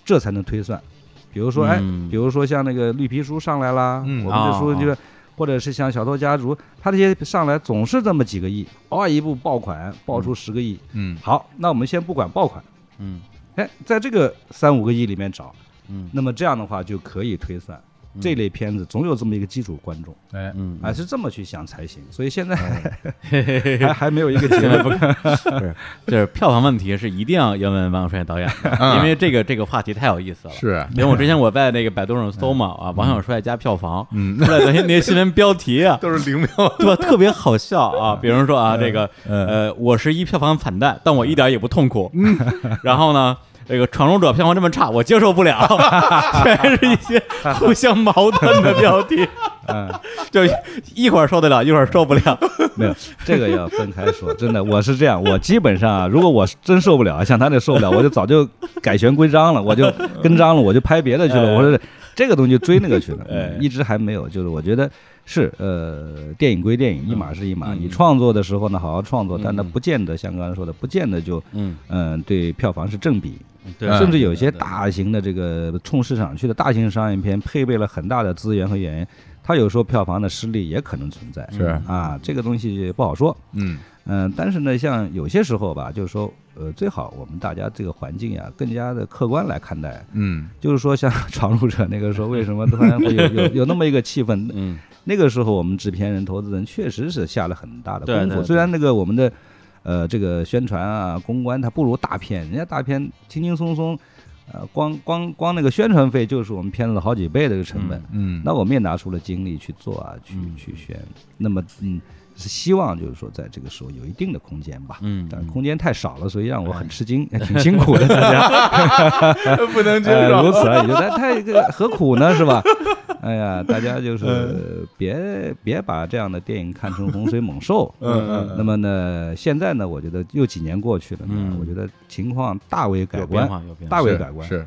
这才能推算。比如说，哎，比如说像那个绿皮书上来啦，我们的书就是，或者是像小偷家族，他这些上来总是这么几个亿，偶尔一部爆款爆出十个亿。嗯，好，那我们先不管爆款。嗯，哎，在这个三五个亿里面找，嗯，那么这样的话就可以推算。这类片子总有这么一个基础观众，哎，嗯，还是这么去想才行。所以现在还还没有一个结论，不是，就是票房问题是一定要要问王小帅导演的，因为这个这个话题太有意思了。是，因为我之前我在那个百度上搜嘛，啊，王小帅加票房，嗯，出来那些那些新闻标题啊，都是零票，对吧？特别好笑啊，比如说啊，这个呃，我是一票房惨淡，但我一点也不痛苦。嗯，然后呢？这个《闯入者》票房这么差，我接受不了，全是一些互相矛盾的标题，嗯，就一会儿受得了，一会儿受不了。没有，这个要分开说。真的，我是这样，我基本上啊，如果我真受不了，像他那受不了，我就早就改弦归章了，我就跟章了，我就拍别的去了。我说这个东西追那个去了，一直还没有。就是我觉得是，呃，电影归电影，一码是一码。你创作的时候呢，好好创作，但它不见得像刚才说的，不见得就嗯嗯对票房是正比。对，甚至有些大型的这个冲市场去的大型商业片，配备了很大的资源和演员，它有时候票房的失利也可能存在。是啊，这个东西不好说。嗯嗯，但是呢，像有些时候吧，就是说，呃，最好我们大家这个环境呀，更加的客观来看待。嗯，就是说，像闯入者那个时候，为什么突然会有有 有那么一个气氛？嗯，那个时候我们制片人、投资人确实是下了很大的功夫。虽然那个我们的。呃，这个宣传啊，公关它不如大片，人家大片轻轻松松，呃，光光光那个宣传费就是我们片子的好几倍的一个成本，嗯，那我们也拿出了精力去做啊，去去宣，那么嗯，希望就是说在这个时候有一定的空间吧。嗯，但是空间太少了，所以让我很吃惊，挺辛苦的，大家 不能接受。如此而已，觉得太这个何苦呢？是吧？哎呀，大家就是别别把这样的电影看成洪水猛兽。嗯嗯。那么呢，现在呢，我觉得又几年过去了，嗯，我觉得情况大为改观，大为改观。是。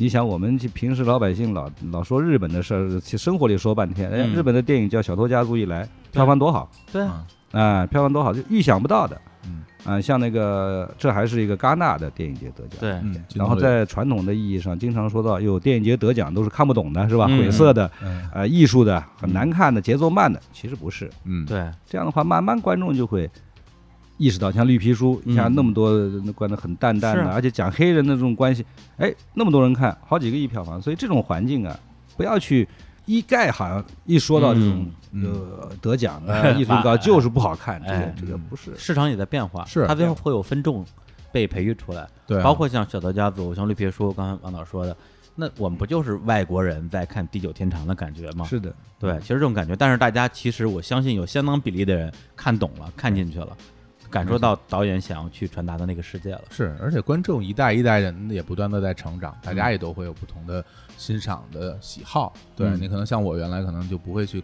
你想，我们平时老百姓老老说日本的事儿，其生活里说半天。哎，日本的电影叫《小偷家族》一来，票房多好。对啊。啊，票房多好，就预想不到的。嗯。啊，像那个，这还是一个戛纳的电影节得奖。对。然后在传统的意义上，经常说到，有电影节得奖都是看不懂的，是吧？晦涩的，呃，艺术的，很难看的，节奏慢的。其实不是。嗯。对。这样的话，慢慢观众就会。意识到像绿皮书，你像那么多关的很淡淡的，而且讲黑人的这种关系，哎，那么多人看好几个亿票房，所以这种环境啊，不要去一概好像一说到这种呃得奖的艺术高就是不好看，这个这个不是。市场也在变化，是。它最后会有分众被培育出来，对，包括像小德家族，像绿皮书，刚才王导说的，那我们不就是外国人在看地久天长的感觉吗？是的，对，其实这种感觉，但是大家其实我相信有相当比例的人看懂了，看进去了。感受到导演想要去传达的那个世界了，是，而且观众一代一代人也不断的在成长，大家也都会有不同的欣赏的喜好。对你可能像我原来可能就不会去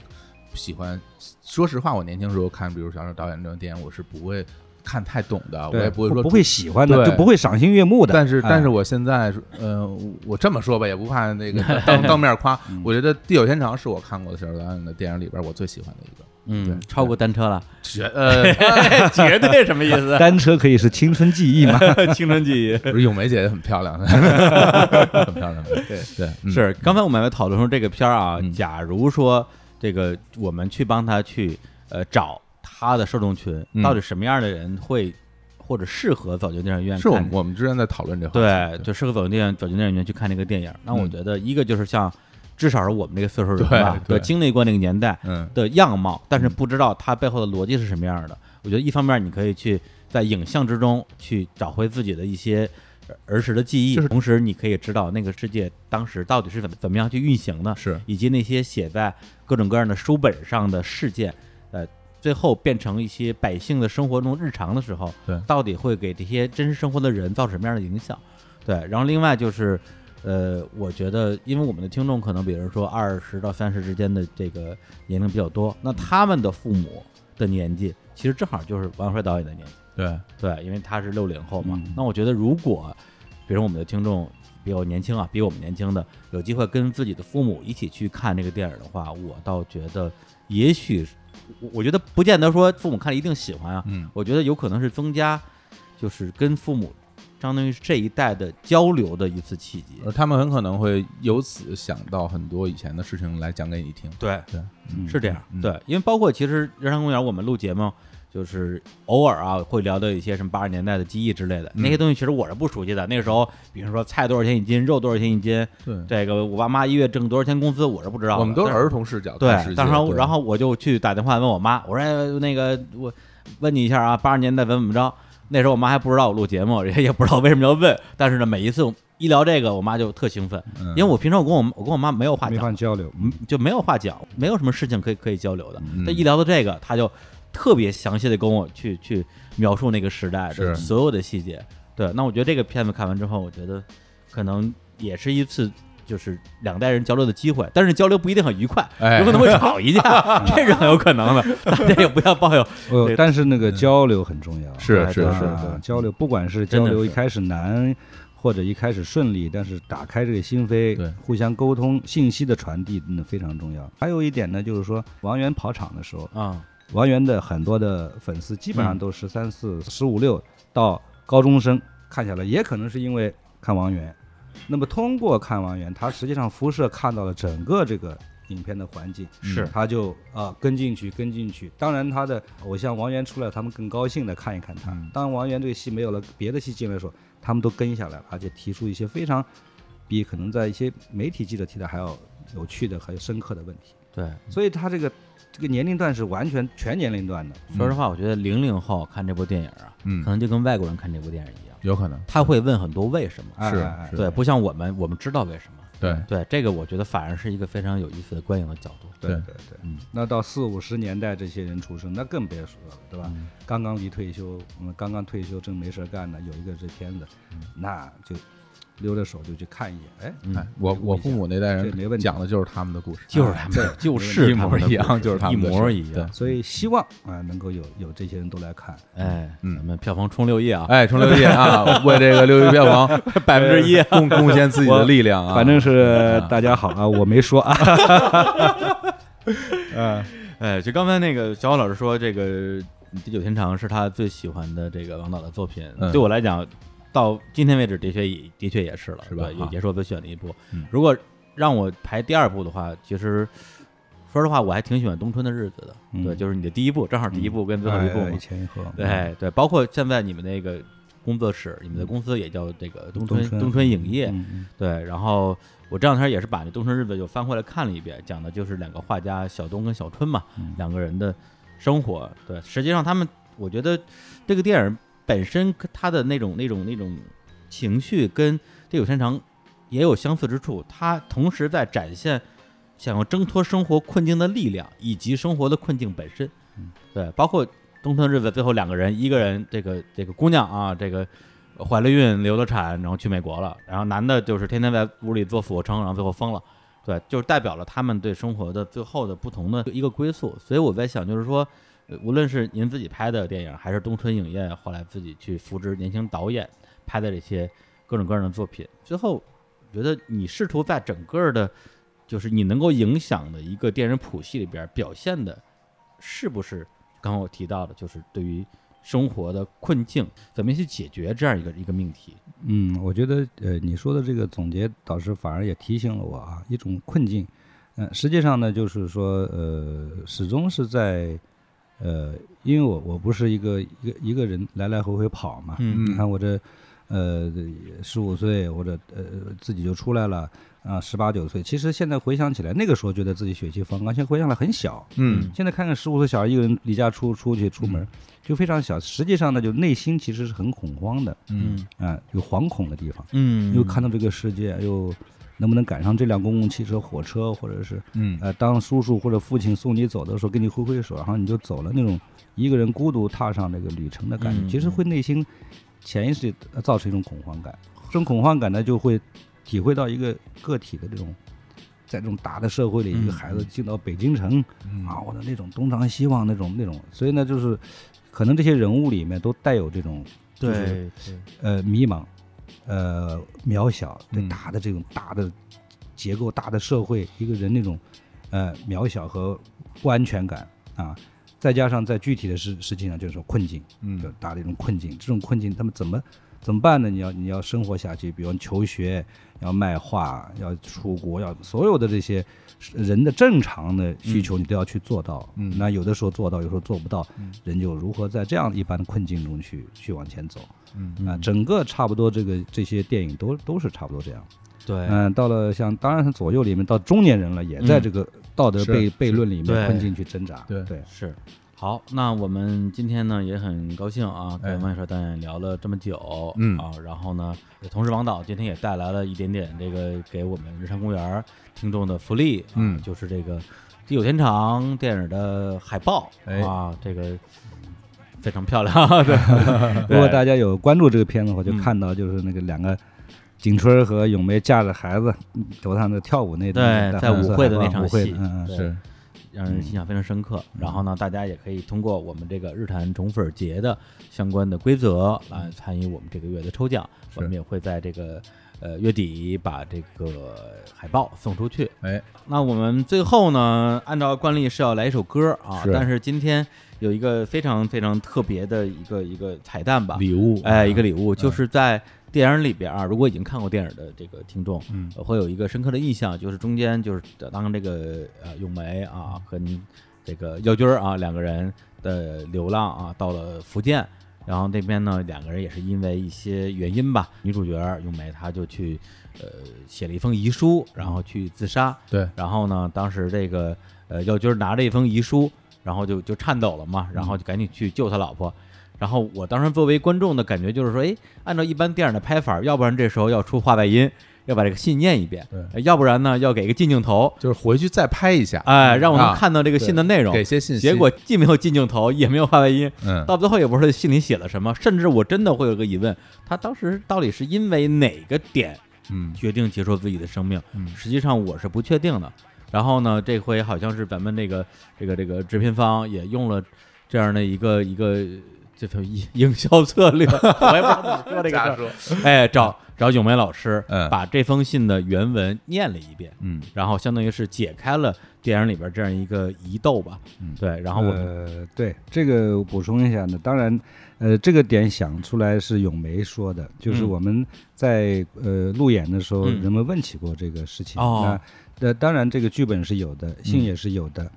喜欢，说实话，我年轻时候看，比如像是导演这种电影，我是不会看太懂的，我也不会说不会喜欢的，就不会赏心悦目的。但是，但是我现在，呃，我这么说吧，也不怕那个当 当面夸，我觉得《地久天长》是我看过的小导演的电影里边我最喜欢的一个。嗯，超过单车了，绝呃，绝对什么意思？单车可以是青春记忆吗？青春记忆，不是咏梅姐姐很漂亮，很漂亮。对对，是。刚才我们还讨论说这个片儿啊，假如说这个我们去帮他去呃找他的受众群，到底什么样的人会或者适合走进电影院？是我们我们之前在讨论这，对，就适合走进电影走进电影院去看这个电影。那我觉得一个就是像。至少是我们这个岁数人吧，对，经历过那个年代的样貌，但是不知道它背后的逻辑是什么样的。我觉得一方面你可以去在影像之中去找回自己的一些儿时的记忆，同时你可以知道那个世界当时到底是怎么怎么样去运行的，是以及那些写在各种各样的书本上的事件，呃，最后变成一些百姓的生活中日常的时候，对，到底会给这些真实生活的人造成什么样的影响？对，然后另外就是。呃，我觉得，因为我们的听众可能，比如说二十到三十之间的这个年龄比较多，那他们的父母的年纪，其实正好就是王帅导演的年纪。对对，因为他是六零后嘛。那我觉得，如果比如我们的听众比较年轻啊，比我们年轻的，有机会跟自己的父母一起去看这个电影的话，我倒觉得，也许，我觉得不见得说父母看了一定喜欢啊。嗯，我觉得有可能是增加，就是跟父母。相当于是这一代的交流的一次契机，而他们很可能会由此想到很多以前的事情来讲给你听。对对，是这样。对，因为包括其实人山公园我们录节目，就是偶尔啊会聊到一些什么八十年代的记忆之类的那些东西，其实我是不熟悉的。那个时候，比如说菜多少钱一斤，肉多少钱一斤，对这个我爸妈一月挣多少钱工资，我是不知道。我们都是儿童视角。对，当时然后我就去打电话问我妈，我说那个我问你一下啊，八十年代怎么怎么着？那时候我妈还不知道我录节目，也也不知道为什么要问。但是呢，每一次一聊这个，我妈就特兴奋，因为我平常我跟我我跟我妈没有话讲，没法交流，就没有话讲，没有什么事情可以可以交流的。但一聊到这个，她就特别详细的跟我去去描述那个时代的所有的细节。对，那我觉得这个片子看完之后，我觉得可能也是一次。就是两代人交流的机会，但是交流不一定很愉快，有可能会吵一架，这是很有可能的。大家也不要抱有。呃，但是那个交流很重要，是是是，交流不管是交流一开始难或者一开始顺利，但是打开这个心扉，对，互相沟通信息的传递，那非常重要。还有一点呢，就是说王源跑场的时候啊，王源的很多的粉丝基本上都十三四、十五六到高中生看下来，也可能是因为看王源。那么通过看王源，他实际上辐射看到了整个这个影片的环境，是他就啊跟进去跟进去。当然他的偶像王源出来，他们更高兴的看一看他。当王源这个戏没有了，别的戏进来的时候，他们都跟下来了，而且提出一些非常比可能在一些媒体记者提的还要有趣的、还有深刻的问题。对，所以他这个这个年龄段是完全全年龄段的。说实话，我觉得零零后看这部电影啊，嗯，可能就跟外国人看这部电影一样。有可能他会问很多为什么，是对，不像我们，我们知道为什么，对对，这个我觉得反而是一个非常有意思的观影的角度。对对对，嗯，那到四五十年代这些人出生，那更别说了，对吧？刚刚离退休，嗯，刚刚退休正没事干呢，有一个这片子，那就。溜着手就去看一眼，哎，我我父母那代人讲的就是他们的故事，就是他们，就是一模一样，就是他们一模一样。所以希望啊，能够有有这些人都来看，哎，咱们票房冲六亿啊，哎，冲六亿啊，为这个六亿票房 百分之一 贡贡献自己的力量啊。反正是大家好啊，我没说啊。嗯，哎，就刚才那个小王老师说，这个《地久天长》是他最喜欢的这个王导的作品，对我来讲。到今天为止，的确也的确也是了，是吧？也也是我最选的一部。如果让我排第二部的话，其实说实话，我还挺喜欢《冬春的日子》的。对，就是你的第一部，正好第一部跟最后一部嘛。对对，包括现在你们那个工作室，你们的公司也叫这个冬春冬春影业。对，然后我这两天也是把那《冬春日子》又翻回来看了一遍，讲的就是两个画家小冬跟小春嘛，两个人的生活。对，实际上他们，我觉得这个电影。本身他的那种那种那种情绪跟地久天长也有相似之处，他同时在展现想要挣脱生活困境的力量，以及生活的困境本身。对，包括东村日子最后两个人，一个人这个这个姑娘啊，这个怀了孕流了产，然后去美国了，然后男的就是天天在屋里做俯卧撑，然后最后疯了。对，就是代表了他们对生活的最后的不同的一个归宿。所以我在想，就是说。无论是您自己拍的电影，还是东春影业后来自己去扶植年轻导演拍的这些各种各样的作品，最后觉得你试图在整个的，就是你能够影响的一个电影谱系里边表现的，是不是刚刚我提到的，就是对于生活的困境怎么去解决这样一个一个命题？嗯，我觉得呃你说的这个总结导师反而也提醒了我啊，一种困境，嗯，实际上呢就是说呃始终是在。呃，因为我我不是一个一个一个人来来回回跑嘛，你看我这，呃，十五岁或者呃自己就出来了啊，十八九岁，其实现在回想起来，那个时候觉得自己血气方刚，现在回想来很小，嗯，现在看看十五岁小孩一个人离家出出去出门就非常小，实际上呢，就内心其实是很恐慌的，嗯，啊，有惶恐的地方，嗯，又看到这个世界又。能不能赶上这辆公共汽车、火车，或者是，嗯，呃，当叔叔或者父亲送你走的时候，给你挥挥手，然后你就走了，那种一个人孤独踏上这个旅程的感觉，其实会内心潜意识造成一种恐慌感。这种恐慌感呢，就会体会到一个个体的这种，在这种大的社会里，一个孩子进到北京城，啊，我的那种东张西望那种那种，所以呢，就是可能这些人物里面都带有这种，对，呃，迷茫。呃，渺小对大的这种大的结构、大的社会，一个人那种呃渺小和不安全感啊，再加上在具体的事事情上，就是说困境，嗯，大的一种困境。这种困境他们怎么怎么办呢？你要你要生活下去，比如求学，要卖画，要出国，要所有的这些人的正常的需求，你都要去做到。嗯，那有的时候做到，有时候做不到，人就如何在这样一般的困境中去去往前走。嗯。啊，整个差不多这个这些电影都都是差不多这样。对，嗯，到了像当然左右里面到中年人了，也在这个道德悖悖论里面困境去挣扎。对。对。是。好，那我们今天呢也很高兴啊，跟王小帅导演聊了这么久，嗯。啊，然后呢，同时王导今天也带来了一点点这个给我们日常公园听众的福利，嗯，就是这个《地久天长》电影的海报啊，这个。非常漂亮，对。如果大家有关注这个片子的话，就看到就是那个两个景春和咏梅架着孩子头上的跳舞那段，对，在舞会的那场戏，嗯嗯，是让人印象非常深刻。然后呢，大家也可以通过我们这个日坛宠粉节的相关的规则来参与我们这个月的抽奖。我们也会在这个呃月底把这个海报送出去。哎，那我们最后呢，按照惯例是要来一首歌啊，但是今天。有一个非常非常特别的一个一个彩蛋吧，礼物，哎，一个礼物，就是在电影里边啊，如果已经看过电影的这个听众，嗯，会有一个深刻的印象，就是中间就是当这个呃咏梅啊和这个耀军啊两个人的流浪啊到了福建，然后那边呢两个人也是因为一些原因吧，女主角咏梅她就去呃写了一封遗书，然后去自杀，对，然后呢当时这个呃耀军拿着一封遗书。然后就就颤抖了嘛，然后就赶紧去救他老婆。然后我当时作为观众的感觉就是说，哎，按照一般电影的拍法，要不然这时候要出话外音，要把这个信念一遍，要不然呢，要给一个近镜头，就是回去再拍一下，哎，让我能看到这个信的内容，给些信息。结果既没有近镜头，也没有话外音，嗯，到最后也不知道信里写了什么，甚至我真的会有个疑问，他当时到底是因为哪个点，嗯，决定结束自己的生命？嗯，实际上我是不确定的。然后呢，这回好像是咱们那个这个这个制片方也用了这样的一个一个。这叫营营销策略，我也不知道怎么说这个事儿。哎，找找咏梅老师，把这封信的原文念了一遍，嗯，然后相当于是解开了电影里边这样一个疑窦吧，嗯，对。然后我呃，对这个补充一下呢，当然，呃，这个点想出来是咏梅说的，就是我们在呃路演的时候，人们问起过这个事情。那那当然，这个剧本是有的，信也是有的。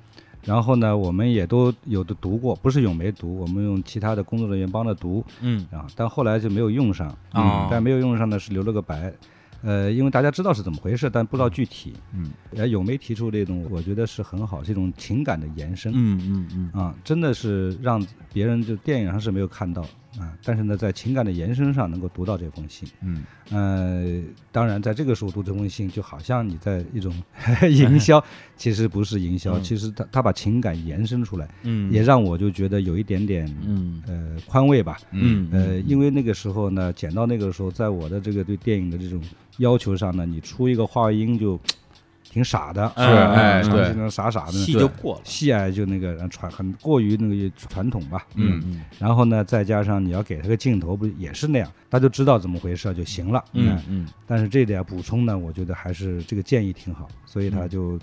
然后呢，我们也都有的读过，不是咏梅读，我们用其他的工作人员帮着读，嗯，啊，但后来就没有用上，嗯，但没有用上呢是留了个白，呃，因为大家知道是怎么回事，但不知道具体，嗯，呃，咏梅提出这种，我觉得是很好，是一种情感的延伸，嗯嗯嗯，啊，真的是让别人就电影上是没有看到。啊，但是呢，在情感的延伸上能够读到这封信，嗯，呃，当然，在这个时候读这封信，就好像你在一种 营销，其实不是营销，其实他他把情感延伸出来，嗯，也让我就觉得有一点点，嗯，呃，宽慰吧，嗯，呃，因为那个时候呢，剪到那个时候，在我的这个对电影的这种要求上呢，你出一个话外音就。挺傻的，是哎，对，那傻傻的，戏就过了，戏哎就那个传很过于那个传统吧，嗯嗯，然后呢，再加上你要给他个镜头，不也是那样，他就知道怎么回事就行了，嗯嗯。但是这点补充呢，我觉得还是这个建议挺好，所以他就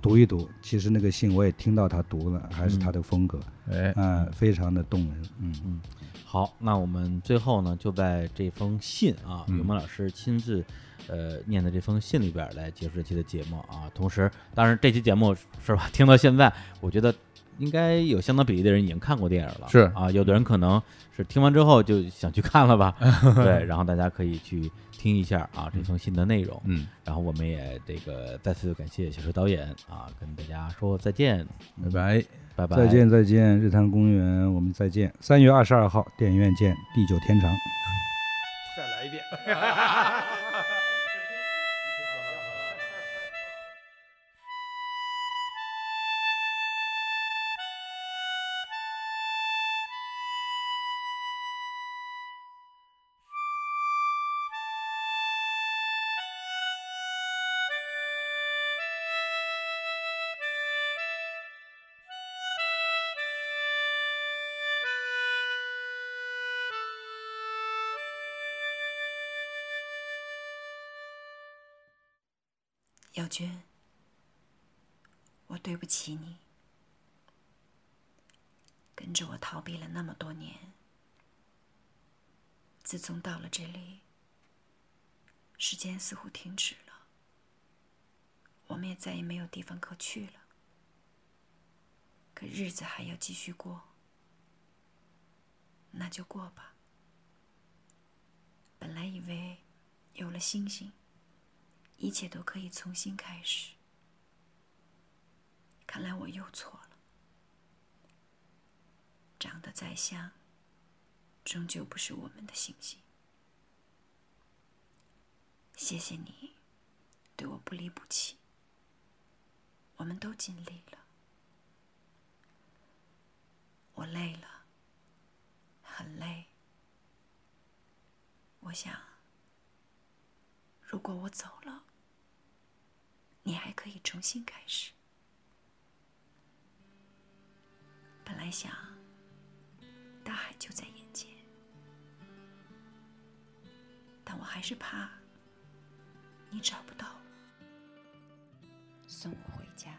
读一读。其实那个信我也听到他读了，还是他的风格，哎，嗯，非常的动人，嗯嗯。好，那我们最后呢，就在这封信啊，雨萌老师亲自。呃，念的这封信里边来结束这期的节目啊。同时，当然这期节目是吧？听到现在，我觉得应该有相当比例的人已经看过电影了。是啊，有的人可能是听完之后就想去看了吧。对，然后大家可以去听一下啊这封信的内容。嗯，然后我们也这个再次感谢小说导演啊，跟大家说再见，拜拜，拜拜，再见再见，日坛公园，我们再见。三月二十二号电影院见，地久天长。再来一遍。小娟，我对不起你，跟着我逃避了那么多年。自从到了这里，时间似乎停止了，我们也再也没有地方可去了。可日子还要继续过，那就过吧。本来以为有了星星。一切都可以重新开始，看来我又错了。长得再像，终究不是我们的星星。谢谢你，对我不离不弃。我们都尽力了，我累了，很累。我想。如果我走了，你还可以重新开始。本来想，大海就在眼前，但我还是怕你找不到我，送我回家。